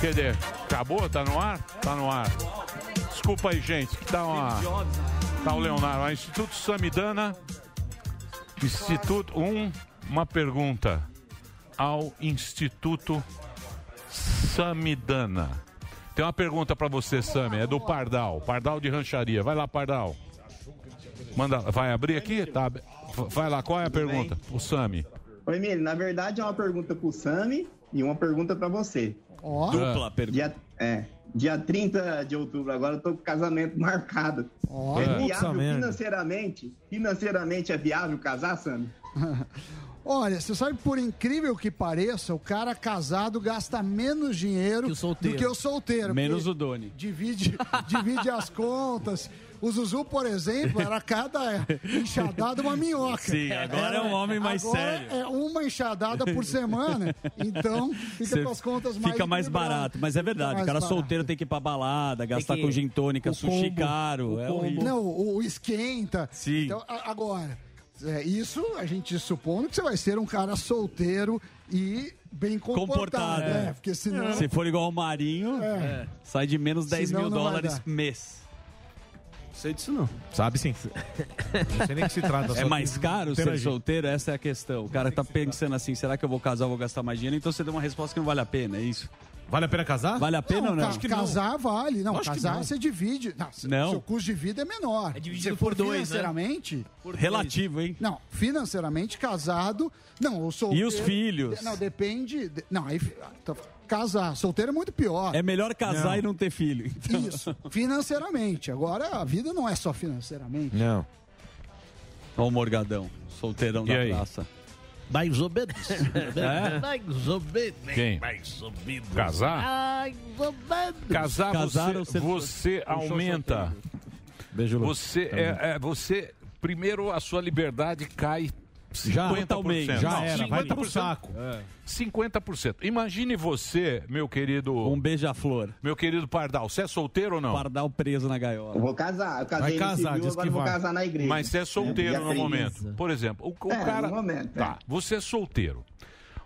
Quer dizer, acabou? Tá no ar? Tá no ar. Desculpa aí, gente, que tá uma. Tá o Leonardo. Instituto Samidana. Instituto. Um, uma pergunta ao Instituto Samidana. Tem uma pergunta pra você, Sami. É do Pardal. Pardal de Rancharia. Vai lá, Pardal. Manda, vai abrir aqui? Tá. Vai lá, qual é a pergunta? O Sami. Oi, Emílio, na verdade é uma pergunta pro Sami e uma pergunta pra você. Ó. Dupla pergunta. Dia, é, dia 30 de outubro, agora eu tô com casamento marcado. Ó. É viável financeiramente? Financeiramente é viável casar, Sami? Olha, você sabe, por incrível que pareça, o cara casado gasta menos dinheiro solteiro. do que o solteiro. Menos o Doni. Divide, divide as contas. O Zuzu, por exemplo, era cada enxadada uma minhoca. Sim, agora é um homem mais agora sério. É uma enxadada por semana, então fica Você com as contas mais Fica mais barato, mas é verdade. O cara mais solteiro tem que ir pra balada, gastar que- com gin tônica, o sushi combo, caro. o É combo. Não, o, o esquenta. Sim. Então, a- agora, é, isso a gente supondo que você vai ser um cara solteiro e bem comportado. Comportado. É, porque senão... Se for igual o Marinho, É. sai de menos 10 Senão mil dólares mês. Sei disso não. Sabe sim. Não sei nem que se trata. É mais caro ser solteiro? Essa é a questão. O cara tá pensando assim, será que eu vou casar ou vou gastar mais dinheiro? Então você deu uma resposta que não vale a pena, é isso? Vale a pena casar? Vale a pena ou não? ca- casar vale. Não, que casar não. você divide. Não, se- Não. Seu custo de vida é menor. É dividido Se for por dois, né? financeiramente. Relativo, hein? Não, financeiramente casado. Não, o solteiro. E os filhos? Não, depende. de- não, aí. tá- casar. Solteiro é muito pior. É melhor casar e não ter filho. Então- Isso, financeiramente. Agora, a vida não é só financeiramente. Não. Ó o Morgadão, solteirão E da aí? praça. Mais ou menos. É? Mais ou menos. Quem? Mais ou menos. Casar? Mais ou menos. Casar, Casar ou você, você um aumenta. Beijo, Lu. Você, é, é, você, primeiro, a sua liberdade cai 50%. Já, totalmente. Já era, vai pro 50%. saco. É. 50%. Imagine você, meu querido... Um beija-flor. Meu querido Pardal, você é solteiro ou não? Pardal preso na gaiola. Eu vou casar. Eu casei no civil, agora eu vou casar na igreja. Mas você é solteiro Dia no 30. momento. Por exemplo, o, o É, cara. no momento, Tá, você é solteiro.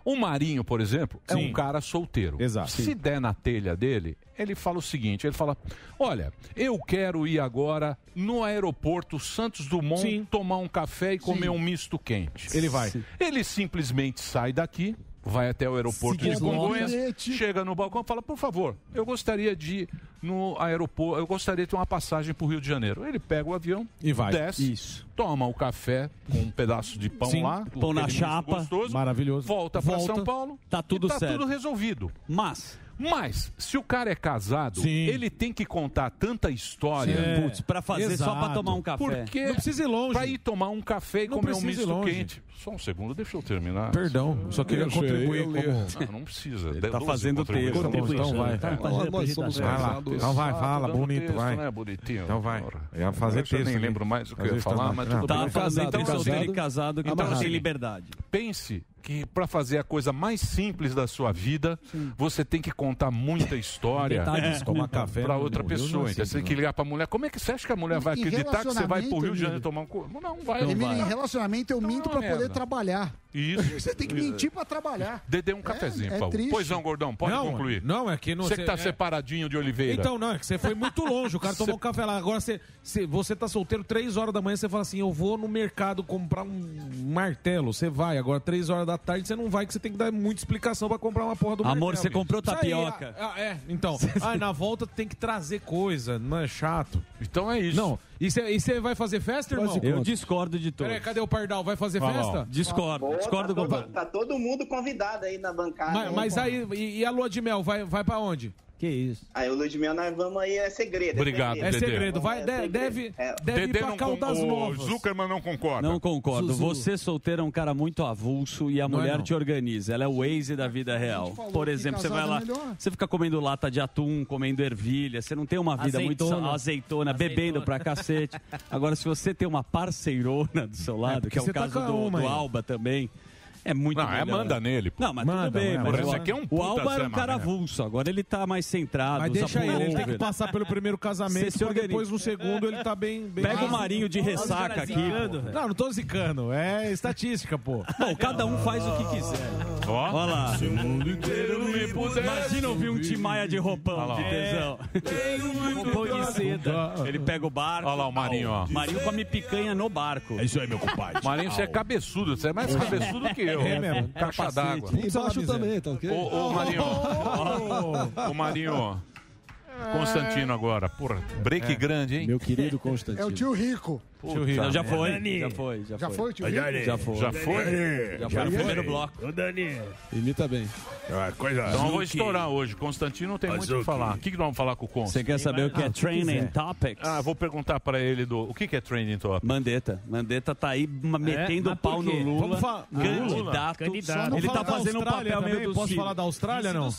O Marinho, por exemplo, é Sim. um cara solteiro. Exato. Se der na telha dele, ele fala o seguinte: ele fala: Olha, eu quero ir agora no aeroporto Santos Dumont Sim. tomar um café e comer Sim. um misto quente. Ele vai. Ele simplesmente sai daqui, vai até o aeroporto de. Congonhas, chega no balcão e fala: Por favor, eu gostaria de ir no aeroporto, eu gostaria de ter uma passagem para o Rio de Janeiro. Ele pega o avião E vai. desce, Isso. toma o café com um pedaço de pão Sim. lá, Pão na chapa. gostoso, Maravilhoso. volta para Volta. São Paulo, Tá tudo tá certo. tudo resolvido. Mas, Mas, se o cara é casado, ele tem que contar tanta história. Sim. Putz, pra fazer só pra tomar um café. Porque Não precisa ir longe. Pra ir tomar um café e Não comer um misto longe. quente. Só um segundo, deixa eu terminar. Perdão, só queria Eu contribuir eu como-. Não, não precisa. Ele tá 12 fazendo texto. Então vai. Tá, Nós nós somos Vai lá. Então vai, fala, Tá bonito, texto, vai. né, bonitinho. Então vai. Eu ia fazer Eu texto nem ali. lembro mais o que eu ia falar, mas não. tudo bem. falando entre solteiro e casado, que tava assim, sem liberdade. Pense que para fazer a coisa mais simples da sua vida, você tem que contar muita história café para outra pessoa. não é Então você tem que ligar para a mulher. Como é que você acha que a mulher vai acreditar que você vai pro Rio de Janeiro tomar um cu? Não vai. Emílio, em relacionamento eu minto pra poder merda. Trabalhar. Isso. Você tem que mentir pra trabalhar. Dedê um cafezinho, é Paulo. triste. Pois não, gordão, pode Não, concluir. não, é que não- Você que tá é- separadinho de Oliveira. Então, não, é que você foi muito longe. O cara tomou um café lá. Agora você, você, você tá solteiro três horas da manhã, você fala assim: eu vou no mercado comprar um martelo. Você vai. Agora, três horas da tarde, você não vai, que você tem que dar muita explicação pra comprar uma porra do Amor, martelo. você comprou Isso aí, tapioca. ah, ah, é, então. ah, na volta tem que trazer coisa, não é chato. Então é isso. Não. E você vai fazer festa, irmão? Eu discordo de tudo. Peraí, cadê o Pardal? Vai fazer festa? Discordo, discordo tá, com todo, tá todo mundo convidado aí na bancada. Mas, hein, mas aí, e, e a lua de mel, vai, vai pra onde? Que isso? Aí o Ludmilla, nós vamos aí, é segredo. Obrigado, É Dedê. segredo, vai, É segredo. deve, É. deve ir Dedê pra não Caldas con- Novas. O Zuckerman não concorda. Não concordo. Zuzu. Você solteiro é um cara muito avulso e a Não é mulher não. te organiza. Ela é o Waze da vida real. Por exemplo, você vai lá, é melhor. você fica comendo lata de atum, comendo ervilha, você não tem uma vida muito Azeitona. azeitona, bebendo pra cacete. Agora, se você tem uma parceirona do seu lado, que é o tá caso com do, uma do. Alba também. É muito Não, é melhor. manda nele, pô. Não, mas Manda, tudo bem. manda, mas manda. o- Esse aqui é um o Alba era Zé um cara avulso, agora ele tá mais centrado. Mas deixa ele, ele tem que passar pelo primeiro casamento, se depois no segundo ele tá bem... bem Pega o Marinho de ressaca aqui. Não, não tô zicando, é estatística, pô. Não, cada um faz o que quiser. Ó. Olha lá. Se o mundo inteiro me pudesse Imagina ouvir um Timaya de roupão, de tesão. Roupão de seda. Ele pega o barco. Olha lá o Marinho, ó. Marinho come picanha no barco. É isso aí, meu compadre. Marinho, você é cabeçudo, você é mais cabeçudo que eu. É mesmo. Caixa d'água. Embaixo também, tá ok? Ô, ô, Marinho. Ô, Marinho. Constantino agora. Porra, break É. grande, hein? Meu querido É Constantino. o tio Rico. Tio Rico. Não, já merda. foi. Já foi, já, Já foi. foi o tio Rico? Já foi. Já foi? Já foi no primeiro bloco. Ô, Dani. Imita bem. Ah, coisa Então eu vou estourar hoje. Constantino não tem muito o que falar. O que, que nós vamos falar com o Const? Você quer saber o que é Training quiser. Topics? Ah, vou perguntar pra ele do. O que, que é trending top? Mandetta. Mandetta tá aí ma- metendo o pau no? Lula. Vamos falar- Candidato. Candidato. Ele tá fazendo um papel meio também? do Posso Ciro. falar da Austrália, não?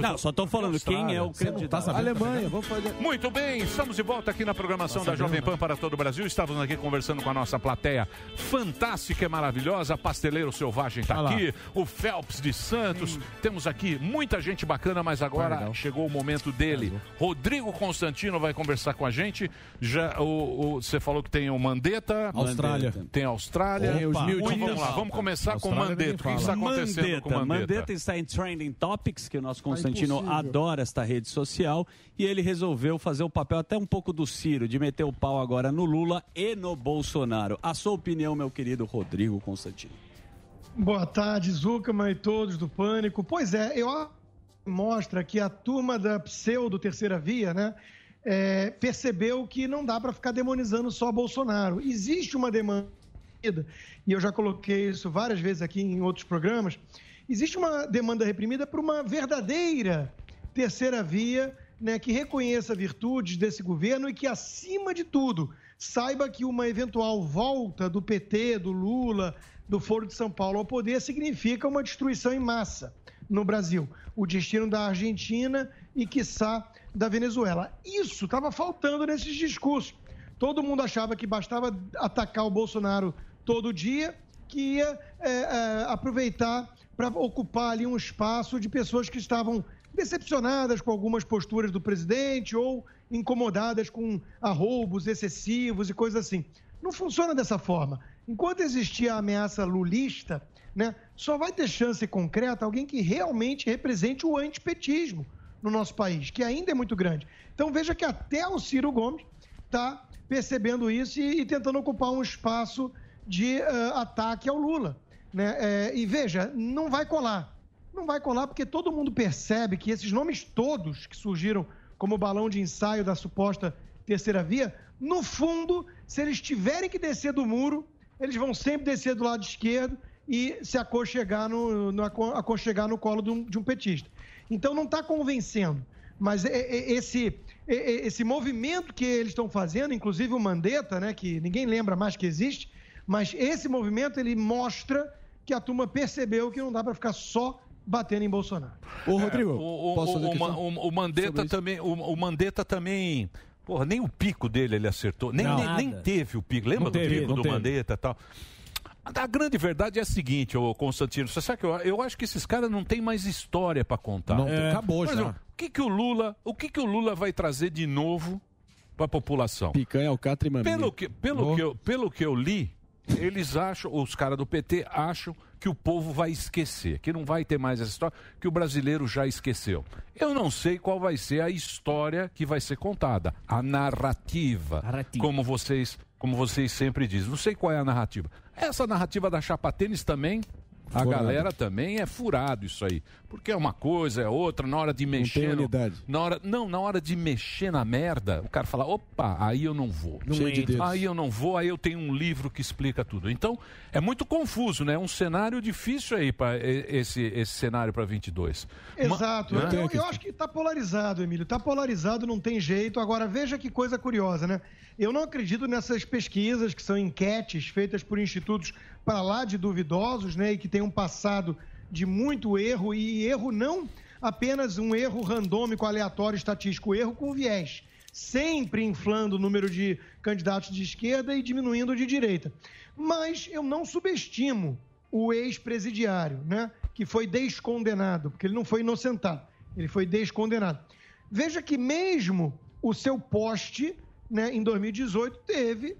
Não, só tô falando quem é o candidato. tá sabendo? Alemanha, vamos fazer. Muito bem, estamos de volta aqui na programação da Jovem Pan para todo o Brasil. Estávamos aqui conversando com a nossa plateia fantástica e maravilhosa. Pasteleiro Selvagem está aqui, o Phelps de Santos. Temos aqui muita gente bacana, mas agora chegou o momento dele. Rodrigo Constantino vai conversar com a gente. Já o, o- você falou que tem o Mandetta, Austrália. tem a Austrália. Tem os mil Então, vamos lá, vamos começar com o Mandetta. O que está acontecendo com o Mandetta. Mandetta? Mandetta está em Trending Topics, que o nosso Constantino impossível. adora esta rede social, e ele resolveu fazer o papel até um pouco do Ciro, de meter o pau agora no Lula e no Bolsonaro. A sua opinião, meu querido Rodrigo Constantino. Boa tarde, Zuckerman e todos do Pânico. Pois é, eu mostra que a turma da pseudo terceira via, né, é, percebeu que não dá para ficar demonizando só Bolsonaro. Existe uma demanda, e eu já coloquei isso várias vezes aqui em outros programas, existe uma demanda reprimida por uma verdadeira terceira via, né, que reconheça virtudes desse governo e que, acima de tudo, saiba que uma eventual volta do PT, do Lula, do Foro de São Paulo ao poder significa uma destruição em massa no Brasil. O destino da Argentina e, quiçá, da Venezuela. Isso estava faltando nesses discursos. Todo mundo achava que bastava atacar o Bolsonaro todo dia, que ia é, é, aproveitar para ocupar ali um espaço de pessoas que estavam decepcionadas com algumas posturas do presidente ou incomodadas com arroubos excessivos e coisas assim. Não funciona dessa forma. Enquanto existir a ameaça lulista, né, só vai ter chance concreta alguém que realmente represente o antipetismo no nosso país, que ainda é muito grande. Então veja que até o Ciro Gomes está percebendo isso e, e tentando ocupar um espaço de uh, ataque ao Lula. Né? É, e veja, não vai colar. Não vai colar porque todo mundo percebe que esses nomes todos que surgiram como balão de ensaio da suposta terceira via, no fundo, se eles tiverem que descer do muro, eles vão sempre descer do lado esquerdo e se aconchegar no, no, aconchegar no colo de um, de um petista. Então não está convencendo. Mas é- é- esse, é- é- esse movimento que eles estão fazendo, inclusive o Mandetta, né, que ninguém lembra mais que existe, mas esse movimento ele mostra que a turma percebeu que não dá para ficar só batendo em Bolsonaro. Ô, Rodrigo, É, o, o, o, Ma- o- o Mandetta também, o, o Mandetta também, porra, nem o pico dele ele acertou, nem, nem, nem teve o pico. Lembra Não do teve, pico do teve. Mandetta e tal? A grande verdade é a seguinte, ô Constantino, você sabe que eu, eu acho que esses caras não têm mais história pra contar. Não, É. acabou já. exemplo, O que que o Lula, o que que o Lula vai trazer de novo pra população? Picanha, alcatra e maminha. Pelo que, pelo, que eu, pelo que eu li, eles acham, os caras do PT acham que o povo vai esquecer, que não vai ter mais essa história, que o brasileiro já esqueceu. Eu não sei qual vai ser a história que vai ser contada, a narrativa, como vocês, como vocês sempre dizem. Não sei qual é a narrativa. Essa narrativa da chapa tênis também a Furado. galera também é furado isso aí. Porque é uma coisa, é outra, na hora de mexer. no- unidade. na hora, não, na hora de mexer na merda, o cara fala: opa, aí eu não vou. Não Cheio de aí eu não vou, aí eu tenho um livro que explica tudo. Então, é muito confuso, né? É um cenário difícil aí para esse, esse cenário para 22. Exato. Ma- né? Eu, eu acho que está polarizado, Emílio. Está polarizado, não tem jeito. Agora, veja que coisa curiosa, né? Eu não acredito nessas pesquisas que são enquetes feitas por institutos para lá de duvidosos, né? E que tem um passado de muito erro e erro não apenas um erro randômico, aleatório, estatístico, erro com viés. Sempre inflando o número de candidatos de esquerda e diminuindo de direita. Mas eu não subestimo o ex-presidiário, né? Que foi descondenado, porque ele não foi inocentado, ele foi descondenado. Veja que mesmo o seu poste, né, em 2018 teve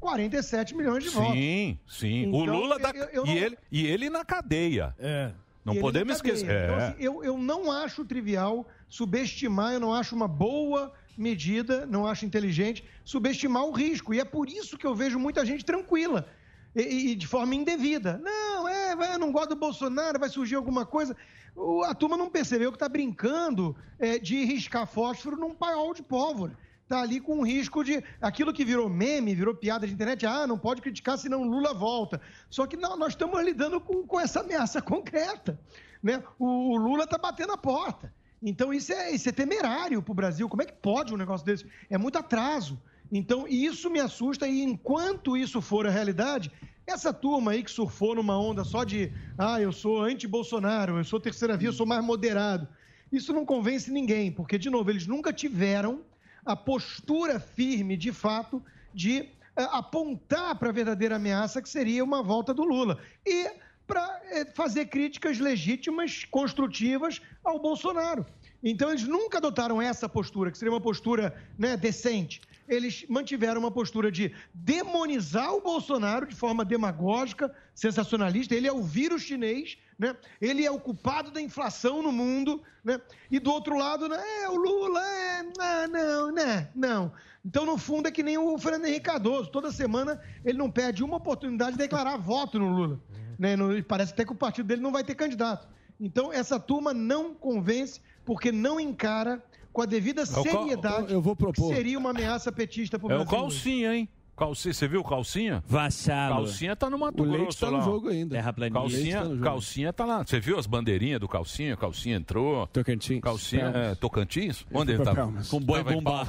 47 milhões de votos. Sim, sim. o Então, Lula da... eu- eu e, não- ele, e ele na cadeia. É. Não E ele podemos esquecer. Então, É. assim, eu, eu não acho trivial subestimar, eu não acho uma boa medida, não acho inteligente subestimar o risco. E é por isso que eu vejo muita gente tranquila e, e de forma indevida. Não, é, vai, eu não gosto do Bolsonaro, vai surgir alguma coisa. O- A turma não percebeu que está brincando é, de riscar fósforo num paiol de pólvora. Está ali com um risco de. Aquilo que virou meme, virou piada de internet, ah, não pode criticar senão Lula volta. Só que não, nós estamos lidando com, com essa ameaça concreta. Né? O, o Lula está batendo a porta. Então isso é, isso é temerário para o Brasil. Como é que pode um negócio desse? É muito atraso. Então isso me assusta e enquanto isso for a realidade, essa turma aí que surfou numa onda só de ah, eu sou anti-Bolsonaro, eu sou terceira via, eu sou mais moderado. Isso não convence ninguém, porque, de novo, eles nunca tiveram a postura firme, de fato, de eh, apontar para a verdadeira ameaça que seria uma volta do Lula. E para fazer críticas legítimas, construtivas ao Bolsonaro. Então, eles nunca adotaram essa postura, que seria uma postura né, decente. Eles mantiveram uma postura de demonizar o Bolsonaro de forma demagógica, sensacionalista. Ele é o vírus chinês, né? ele é o culpado da inflação no mundo. Né? E do outro lado, né, é, o Lula, é, ah, não, né, não. Então, no fundo, é que nem o Fernando Henrique Cardoso. Toda semana ele não perde uma oportunidade de declarar voto no Lula. Né? Parece até que o partido dele não vai ter candidato. Então, essa turma não convence porque não encara com a devida o qual- seriedade eu vou propor. seria uma ameaça petista para o É o Brasil. Calcinha, hein? Calcinha, você viu o Calcinha? Vassalo. Calcinha tá no Mato O Leite Grosso tá no lá. jogo ainda. Terraplanista. Leite Calcinha, tá no calcinha tá lá. Você viu as bandeirinhas do Calcinha? Calcinha entrou. Tocantins. Calcinha, é, Tocantins? Onde ele tá? Palmas. Com boi bomba.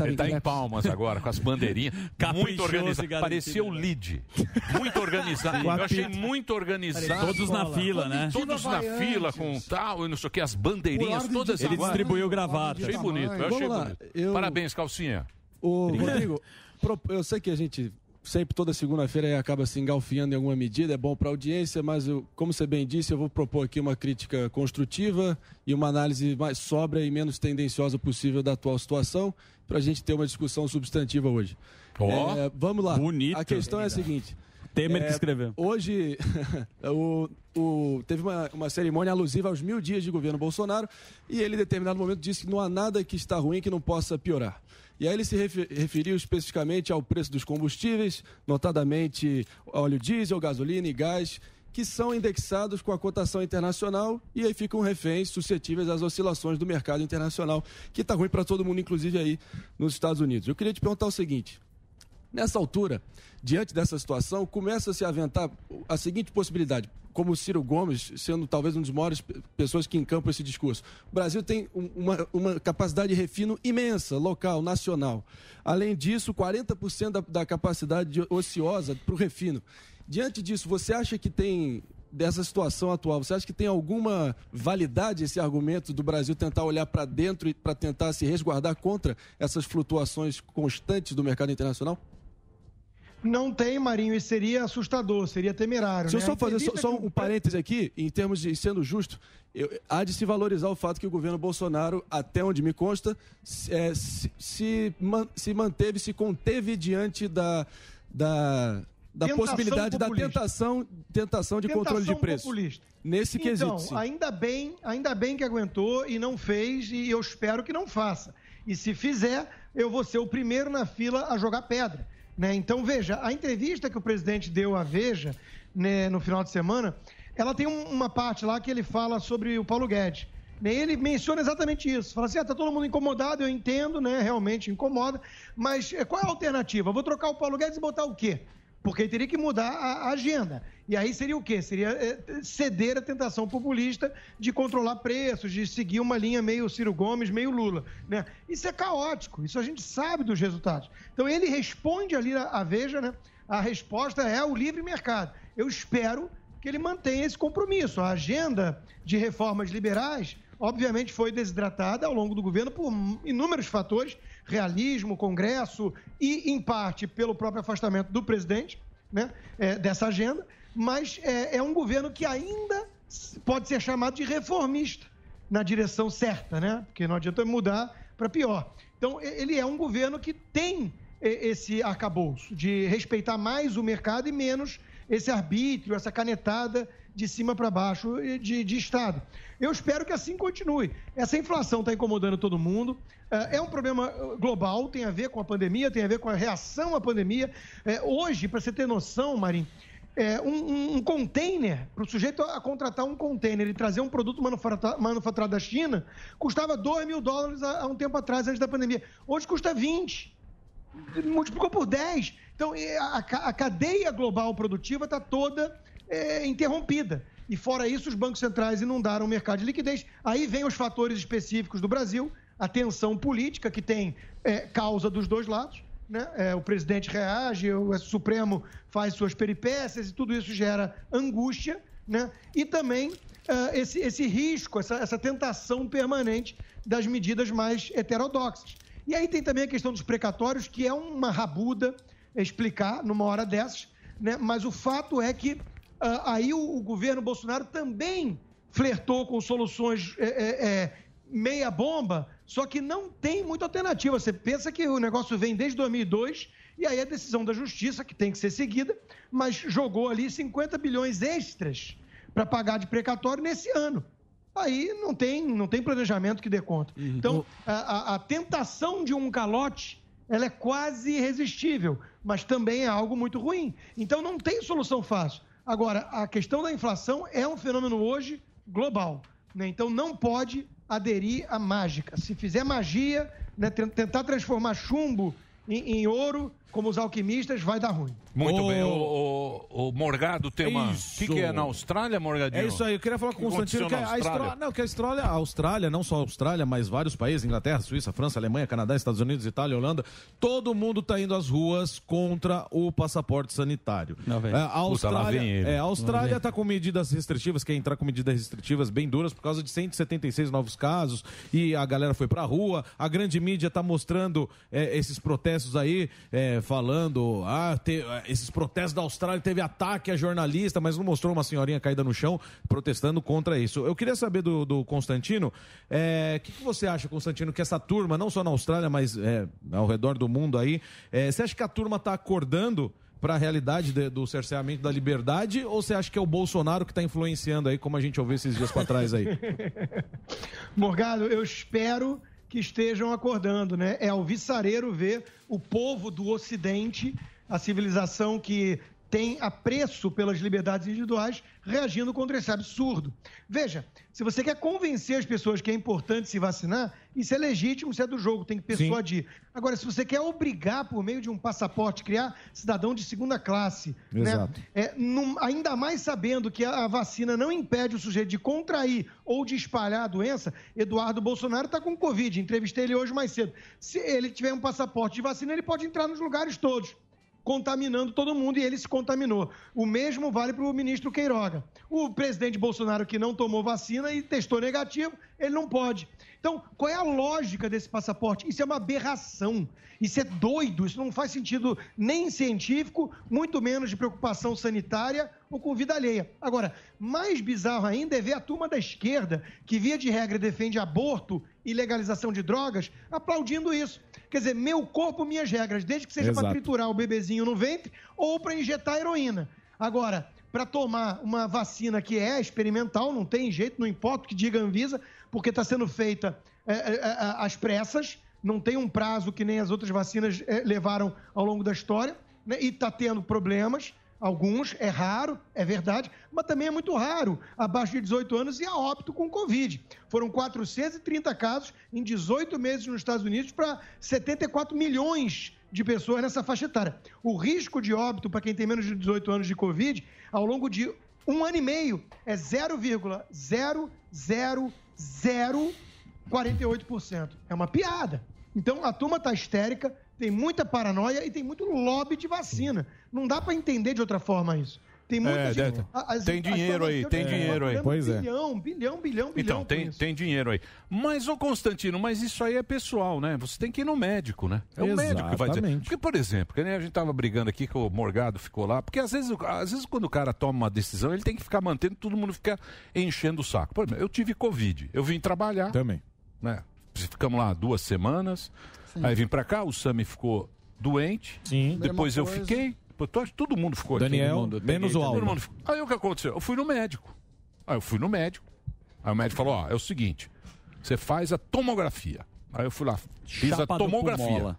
Ele em tá em. Palmas agora, com as bandeirinhas. Caprichoso muito organizado. garantido. Parecia o lead. Muito organizado. Eu achei muito organizado. Todos na fila, né? Todos na fila com tal, e não sei o que, as bandeirinhas todas Ele distribuiu gravata. Achei bonito, eu achei bonito. Parabéns, Calcinha. Ô, Rodrigo, eu sei que a gente sempre, toda segunda-feira, acaba se engalfiando em alguma medida, é bom para a audiência, mas eu, como você bem disse, eu vou propor aqui uma crítica construtiva e uma análise mais sóbria e menos tendenciosa possível da atual situação, para a gente ter uma discussão substantiva hoje. Ó, É, vamos lá. bonito. A questão é a seguinte. Temer É, que escreveu. Hoje, o, o- teve uma, uma cerimônia alusiva aos mil dias de governo Bolsonaro e ele, em determinado momento, disse que não há nada que está ruim que não possa piorar. E aí ele se refe- referiu especificamente ao preço dos combustíveis, notadamente óleo diesel, gasolina e gás, que são indexados com a cotação internacional e aí ficam reféns suscetíveis às oscilações do mercado internacional, que está ruim para todo mundo, inclusive aí nos Estados Unidos. Eu queria te perguntar o seguinte: Nessa altura, diante dessa situação, começa a se aventar a seguinte possibilidade. Como o Ciro Gomes, sendo talvez um dos maiores pe- pessoas que encampam esse discurso. O Brasil tem um- uma, uma capacidade de refino imensa, local, nacional. Além disso, 40% da, da capacidade de- ociosa para o refino. Diante disso, você acha que tem dessa situação atual, você acha que tem alguma validade esse argumento do Brasil tentar olhar para dentro e para tentar se resguardar contra essas flutuações constantes do mercado internacional? Não tem, Marinho, e seria assustador, seria temerário. Se eu né? só A fazer só, só que um parêntese aqui, em termos de sendo justo, eu- há de se valorizar o fato que o governo Bolsonaro, até onde me consta, se, é, se, se man- se manteve, se conteve diante da, da, da Tentação possibilidade da populista. tentação, tentação de controle de Tentação preço. populista. Nesse quesito, Então, sim. ainda bem, ainda bem que aguentou e não fez, e eu espero que não faça. E se fizer, eu vou ser o primeiro na fila a jogar pedra. Né? Então, veja, a entrevista que o presidente deu à Veja né, no final de semana, ela tem um- uma parte lá que ele fala sobre o Paulo Guedes. Né, Ele menciona exatamente isso. Fala assim: ah, tá todo mundo incomodado, eu entendo, né? Realmente incomoda. Mas eh, qual é a alternativa? Vou trocar o Paulo Guedes e botar o quê? Porque teria que mudar a agenda. E aí seria o quê? Seria eh, ceder à tentação populista de controlar preços, de seguir uma linha meio Ciro Gomes, meio Lula. Né? Isso é caótico, isso a gente sabe dos resultados. Então ele responde ali a Veja, né? A resposta é o livre mercado. Eu espero que ele mantenha esse compromisso. A agenda de reformas liberais, obviamente, foi desidratada ao longo do governo por inúmeros fatores realismo, Congresso e, em parte, pelo próprio afastamento do presidente né, é, dessa agenda. Mas é, é um governo que ainda pode ser chamado de reformista na direção certa, né? Porque não adianta mudar para pior. Então, ele é um governo que tem esse arcabouço de respeitar mais o mercado e menos esse arbítrio, essa canetada de cima para baixo de, de Estado. Eu espero que assim continue. Essa inflação está incomodando todo mundo. É é um problema eh, global, tem a ver com a pandemia, tem a ver com a reação à pandemia. É, hoje, para você ter noção, Marim, é, um, um- container, para o sujeito a contratar um container e trazer um produto manufatura- manufaturado da China, custava 2 mil dólares há, há um tempo atrás, antes da pandemia. Hoje custa 20. Multiplicou por 10. Então, a, a cadeia global produtiva está toda é, interrompida. E fora isso, os bancos centrais inundaram o mercado de liquidez. Aí vem os fatores específicos do Brasil, a tensão política, que tem é, causa dos dois lados. Né? É, o presidente reage, o Supremo faz suas peripécias e tudo isso gera angústia. Né? E também ah, esse, esse risco, essa, essa tentação permanente das medidas mais heterodoxas. E aí tem também a questão dos precatórios, que é uma rabuda explicar numa hora dessas, né? mas o fato é que aí o, o governo Bolsonaro também flertou com soluções é, é, é, meia bomba, só que não tem muita alternativa. Você pensa que o negócio vem desde 2002 e aí a decisão da justiça, que tem que ser seguida, mas jogou ali 50 bilhões extras para pagar de precatório nesse ano. Aí não tem, não tem planejamento que dê conta. Então, a, a- a tentação de um calote, ela é quase irresistível, mas também é algo muito ruim. Então, não tem solução fácil. Agora, a questão da inflação é um fenômeno hoje global. né? Então, não pode aderir à mágica. Se fizer magia, né, ten- tentar transformar chumbo em, em ouro, como os alquimistas, vai dar ruim. Muito bem. O, o- o Morgado tem uma. O que, que é na Austrália, Morgadinho? É isso aí, eu queria falar com o Constantino que a, Austrália, não, que a Austrália, a Austrália, não só a Austrália, mas vários países, Inglaterra, Suíça, França, Alemanha, Canadá, Estados Unidos, Itália, Holanda, todo mundo está indo às ruas contra o passaporte sanitário. É, a Puta, Austrália, vem ele. é, a Austrália está com medidas restritivas, quer entrar com medidas restritivas bem duras por causa de 176 novos casos e a galera foi pra rua. A grande mídia está mostrando é, esses protestos aí, é, falando, ah, te- ah, esses protestos da Austrália teve ataque a jornalista, mas não mostrou uma senhorinha caída no chão protestando contra isso. Eu queria saber do, do Constantino, é, o que, que você acha, Constantino, que essa turma, não só na Austrália, mas é, ao redor do mundo aí, é, você acha que a turma está acordando para a realidade de- do cerceamento da liberdade ou você acha que é o Bolsonaro que está influenciando aí, como a gente ouviu esses dias para trás aí? Morgado, eu espero que estejam acordando, né? É alvissareiro ver o povo do Ocidente, a civilização que tem apreço pelas liberdades individuais, reagindo contra esse absurdo. Veja, se você quer convencer as pessoas que é importante se vacinar, isso é legítimo, isso é do jogo, tem que persuadir. Agora, se você quer obrigar por meio de um passaporte, criar cidadão de segunda classe, Exato. né? É, num- ainda mais sabendo que a, a vacina não impede o sujeito de contrair ou de espalhar a doença, Eduardo Bolsonaro está com Covid, entrevistei ele hoje mais cedo. Se ele tiver um passaporte de vacina, ele pode entrar nos lugares todos contaminando todo mundo e ele se contaminou. O mesmo vale para o ministro Queiroga. O presidente Bolsonaro que não tomou vacina e testou negativo, ele não pode. Então, qual é a lógica desse passaporte? Isso é uma aberração. Isso é doido, isso não faz sentido nem científico, muito menos de preocupação sanitária ou com vida alheia. Agora, mais bizarro ainda é ver a turma da esquerda, que via de regra defende aborto e legalização de drogas, aplaudindo isso. Quer dizer, meu corpo, minhas regras, desde que seja para triturar o bebezinho no ventre ou para injetar heroína. Agora, para tomar uma vacina que é experimental, não tem jeito, não importa o que diga a Anvisa, porque está sendo feita é, é, é, às pressas, não tem um prazo que nem as outras vacinas é, levaram ao longo da história, né, e está tendo problemas. Alguns, é raro, é verdade, mas também é muito raro, abaixo de 18 anos e a óbito com Covid. Foram 430 casos em 18 meses nos Estados Unidos para 74 milhões de pessoas nessa faixa etária. O risco de óbito para quem tem menos de 18 anos de Covid, ao longo de um ano e meio, é 0,00048%. É uma piada. Então a turma está histérica, tem muita paranoia e tem muito lobby de vacina. Não dá para entender de outra forma isso. Tem muita É, gente. deve- as- tem as dinheiro aí, tem farmacêuticas dinheiro aí. Pois é. Bilhão, bilhão, bilhão, bilhão. Então, tem, tem dinheiro aí. Mas, ô Constantino, mas isso aí é pessoal, né? Você tem que ir no médico, né? É o médico que vai dizer. Exatamente. Porque, por exemplo, que nem a gente tava brigando aqui que o Morgado ficou lá, porque às vezes, às vezes quando o cara toma uma decisão, ele tem que ficar mantendo, todo mundo fica enchendo o saco. Por exemplo, eu tive Covid, eu vim trabalhar. Também. Né? Ficamos lá duas semanas, aí vim pra cá, o Sami ficou doente. Sim. Depois eu coisa. fiquei. Todo mundo ficou Daniel, Todo mundo, menos o mundo ficou. Aí o que aconteceu? Eu fui no médico. Aí eu fui no médico. Aí o médico falou: ó, é o seguinte, você faz a tomografia. Aí eu fui lá, fiz Chapa a tomografia.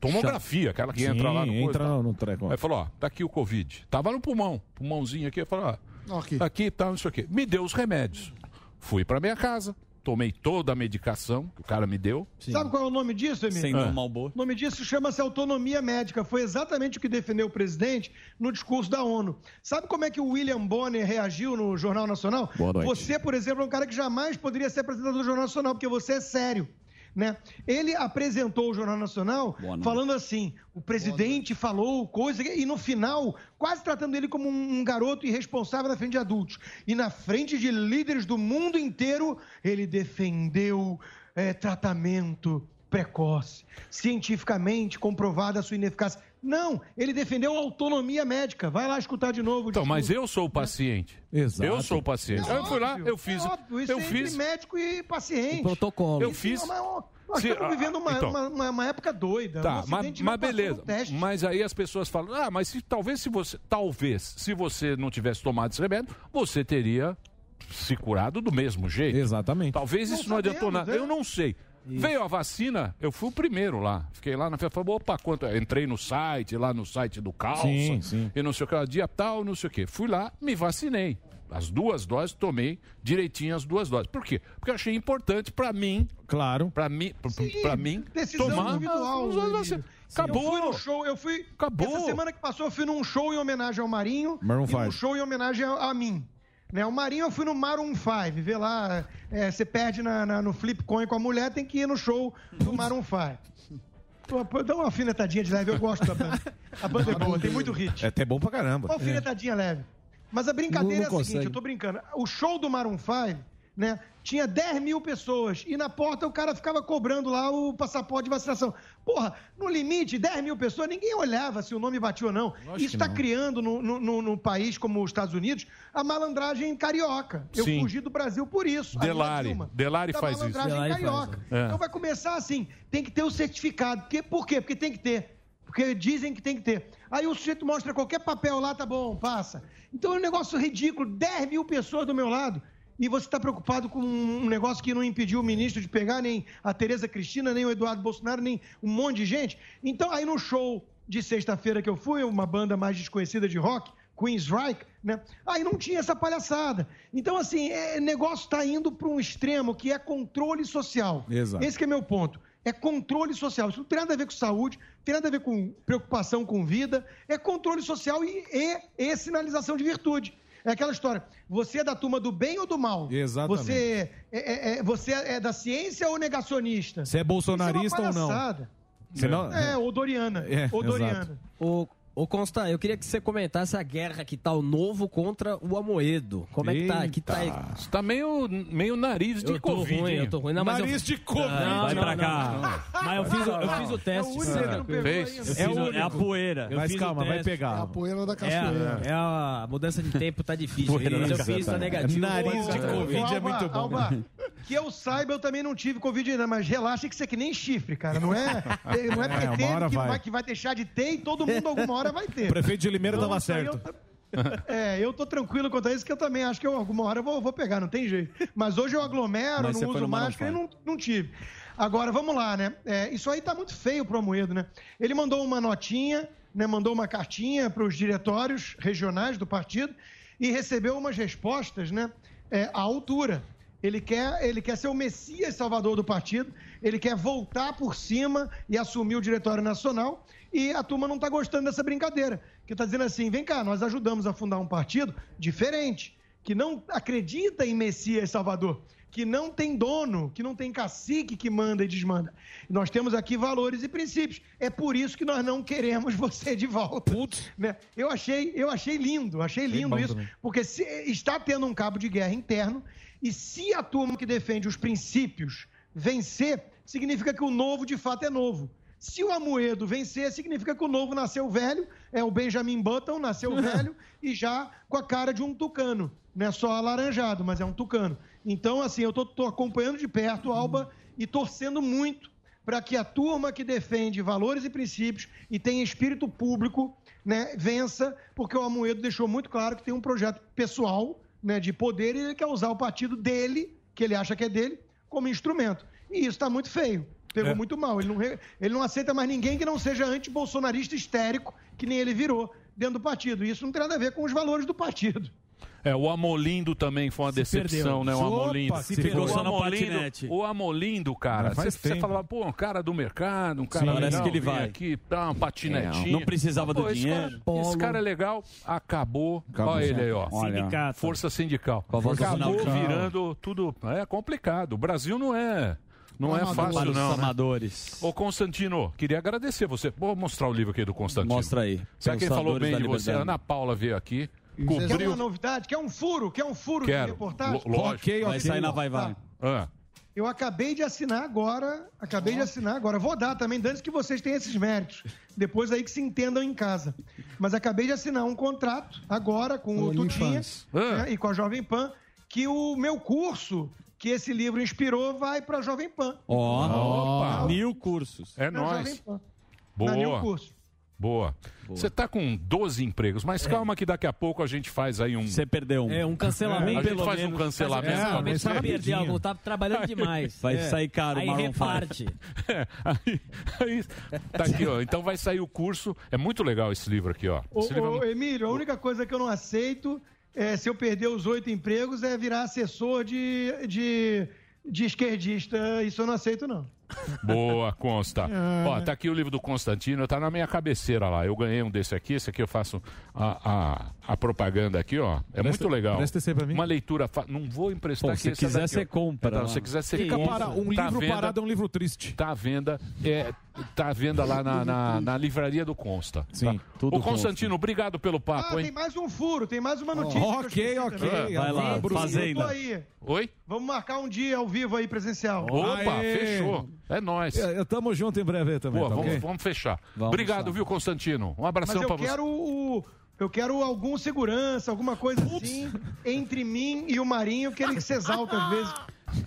Tomografia, aquela que entra Sim, lá no coisa, entra tá? no treco. Aí falou, ó, tá aqui o Covid. Tava no pulmão, pulmãozinho aqui. Eu falei, ó, tá aqui e tal, não sei o quê. Me deu os remédios. Fui pra minha casa, tomei toda a medicação que o cara me deu. Sabe qual é o nome disso, Emílio? Sem tomar o nome disso chama-se autonomia médica. Foi exatamente o que defendeu o presidente no discurso da ONU. Sabe como é que o William Bonner reagiu no Jornal Nacional? Boa noite. Você, por exemplo, é um cara que jamais poderia ser apresentador do Jornal Nacional, porque você é sério. Né? Ele apresentou o Jornal Nacional falando assim: o presidente falou coisa, e no final, quase tratando ele como um garoto irresponsável na frente de adultos. E na frente de líderes do mundo inteiro, ele defendeu eh, tratamento precoce, cientificamente comprovada a sua ineficácia. Não, ele defendeu a autonomia médica. Vai lá escutar de novo. o Então, mas eu sou o paciente. Exato. Eu sou o paciente. Eu fui lá, eu fiz. É óbvio, isso eu é fiz. entre médico e paciente. protocolo. Eu Isso fiz. é Nós Se- estamos vivendo uma, então. uma- uma- uma época doida. O Tá, mas, mas beleza. Mas aí as pessoas falam: ah, mas se, talvez se você. Talvez, se você não tivesse tomado esse remédio, você teria se curado do mesmo jeito. Exatamente. Talvez Não isso não adiantou sabemos, nada. é. Eu não sei. Veio a vacina, eu fui o primeiro lá. Fiquei lá na festa, falei, opa, quanto? Entrei no site, lá no site do Calça, Sim, sim. e não sei o que, dia tal, não sei o que. Fui lá, me vacinei. As duas doses, tomei direitinho as duas doses. Por quê? Porque eu achei importante pra mim, Claro. pra mim, pra mim, Decisão tomar individual. as duas Emílio. vacinas. Sim, Acabou. Eu fui no show, eu fui. Acabou. Essa semana que passou, eu fui num show em homenagem ao Marinho. Maroon e num show em homenagem a, a mim. Né, o Marinho eu fui no Maroon 5. Vê lá, é, você perde na, na- no flip coin com a mulher, tem que ir no show do Maroon 5. Pô, pô, Dá uma alfinetadinha de leve, eu gosto da banda. A banda é boa, tem muito hit. É até bom pra caramba. Uma alfinetadinha leve. Mas a brincadeira Não- não é a seguinte, consegue. eu tô brincando. O show do Maroon 5, né, tinha 10 mil pessoas e na porta o cara ficava cobrando lá o passaporte de vacinação. Porra, no limite, 10 mil pessoas, ninguém olhava se o nome batia ou não. Isso está criando no, no, no- no país como os Estados Unidos a malandragem carioca. Eu Sim. fugi do Brasil por isso. Delari. Dilma. Delari faz isso. malandragem Delari faz, carioca. é. Então vai começar assim, tem que ter o certificado. Por quê? Porque tem que ter. Porque dizem que tem que ter. Aí o sujeito mostra qualquer papel lá, tá bom, passa. Então é um negócio ridículo. 10 mil pessoas do meu lado. E você está preocupado com um negócio que não impediu o ministro de pegar nem a Tereza Cristina, nem o Eduardo Bolsonaro, nem um monte de gente. Então, aí no show de sexta-feira que eu fui, uma banda mais desconhecida de rock, Queensryche, né? Aí não tinha essa palhaçada. Então, assim, é, negócio está indo para um extremo que é controle social. Exato. Esse que é meu ponto. É controle social. Isso não tem nada a ver com saúde, não tem nada a ver com preocupação com vida. É controle social e, e, e sinalização de virtude. É aquela história. Você é da turma do bem ou do mal? Exatamente. Você é, é- é- você é da ciência ou negacionista? Você é bolsonarista Isso é ou não? palhaçada. Você não- É, ou Doriana. É, ou Doriana. exato. Ô, ô Consta, eu queria que você comentasse a guerra que tá o novo contra o Amoedo. Como é que tá? Que tá? Você tá meio, meio nariz de Eu tô Covid. ruim, eu tô ruim. Não, mas eu- nariz de Covid. Não, Vai não, pra não, cá. não. Mas eu fiz, o- eu fiz o teste. É o único que não pegou Fez? ainda. Eu É o- é a poeira. Eu Mas fiz calma, vai teste. pegar. É a poeira da É, cachoeira. a- é a mudança de tempo tá difícil. Mas eu fiz, tá negativo. Nariz de Covid é muito bom. Alba, que eu saiba, eu também não tive Covid ainda, mas relaxa que isso aqui nem chifre, cara. Não é, não é porque É, que vai. que vai deixar de ter e todo mundo alguma hora vai ter. O prefeito de Limeira Então, tava isso aí certo. É, eu tô tranquilo quanto a isso, que eu também acho que eu, alguma hora eu vou, vou pegar, não tem jeito. Mas hoje eu aglomero, Mas não uso máscara e não, não tive. Agora, vamos lá, né? É, isso aí tá muito feio pro Amoedo, né? Ele mandou uma notinha, né? mandou uma cartinha para os diretórios regionais do partido e recebeu umas respostas, né? É, à altura. Ele quer, ele quer ser o Messias Salvador do partido, ele quer voltar por cima e assumir o Diretório Nacional, e a turma não está gostando dessa brincadeira. Que está dizendo assim: vem cá, nós ajudamos a fundar um partido diferente, que não acredita em Messias Salvador, que não tem dono, que não tem cacique que manda e desmanda. Nós temos aqui valores e princípios. É por isso que nós não queremos você de volta. Né? Eu achei, eu achei lindo, achei lindo isso, também. porque se- está tendo um cabo de guerra interno, e se a turma que defende os princípios vencer, significa que o novo de fato é novo. Se o Amoedo vencer, significa que o novo nasceu velho, é o Benjamin Button, nasceu velho e já com a cara de um tucano. Não é só alaranjado, mas é um tucano. Então, assim, eu estou acompanhando de perto, Alba, e torcendo muito para que a turma que defende valores e princípios e tem espírito público né, vença, porque o Amoedo deixou muito claro que tem um projeto pessoal né, de poder e ele quer usar o partido dele, que ele acha que é dele, como instrumento. E isso está muito feio. Pegou É. muito mal. Ele não, re- ele não aceita mais ninguém que não seja anti-bolsonarista histérico, que nem ele virou dentro do partido. E isso não tem nada a ver com os valores do partido. É, o Amolindo também foi uma decepção, perdeu. né? O Opa, Amolindo. se pegou o só Amolindo, patinete. o Amolindo, cara, você, falava, pô, um cara do mercado, um cara Sim, parece legal, que ele vai. aqui, dá um patinetinho. É, não precisava do Pô, esse dinheiro. Cara, esse cara é legal, acabou. Acabou. Olha ele aí, ó. Sindicato. Força sindical. Do acabou virando tudo. É complicado. O Brasil não é. Não é fácil, não. né? amadores. Ô, Constantino, queria agradecer você. Vou mostrar o livro aqui do Constantino. Mostra aí. Sabe quem falou Pensadores bem de você? Ana Paula veio aqui, Quer cobriu. uma novidade? Quer um furo? Quer um furo Quero. de reportagem? Lo- lógico. Vai sair na Vai Vai. Ah. Eu acabei de assinar agora, acabei de assinar agora. Vou dar também, antes que vocês tenham esses méritos. Depois aí que se entendam em casa. Mas acabei de assinar um contrato agora com o Tutinha OnlyFans. né, e com a Jovem Pan, que o meu curso que esse livro inspirou vai para a Jovem Pan. Ó, mil cursos. É nóis. Pan. Na New Boa. Boa. Você tá com 12 empregos, mas calma que daqui a pouco a gente faz aí um. Você perdeu um. É, um cancelamento, A gente pelo faz um menos. cancelamento. Faz um pra cancelamento você. pra perder algo. Tá trabalhando demais. Vai É. sair caro Aí Maroon reparte. É, aí, aí, tá aqui, ó. Então vai sair o curso. É muito legal esse livro aqui, ó. Ô, Esse livro é ô, Emílio, a única coisa que eu não aceito é, se eu perder os oito empregos, é virar assessor de, de, de esquerdista. Isso eu não aceito, não. Boa, consta. Ah. Ó, tá aqui o livro do Constantino, tá na minha cabeceira lá. Eu ganhei um desse aqui, esse aqui eu faço a, a, a propaganda aqui, ó. É Presta- muito legal. presta esse aí pra mim. Uma leitura. fa- Não vou emprestar Pô, aqui. se essa quiser, daqui, você compra Então, se quiser, você Fica compra. para- um Tá à livro venda- parado é um livro triste. Tá à venda, é, tá à venda lá na, na, na livraria do Consta. Sim, tá? tudo Ô, Constantino, obrigado pelo Ah, papo, tem hein? mais um furo, tem mais uma notícia. eu ok, ok. também. Vai lá, Eu tô Fazenda. aí. Oi? Vamos marcar um dia ao vivo aí, presencial. Opa, Aê! fechou. É nóis. É, eu tamo junto em breve também, Boa, tá vamos, ok? vamos fechar. Vamos Obrigado, lá. viu, Constantino? Um abração eu pra você. quero o. Eu quero algum segurança, alguma coisa assim, entre mim e o Marinho, que ele se exalta às vezes.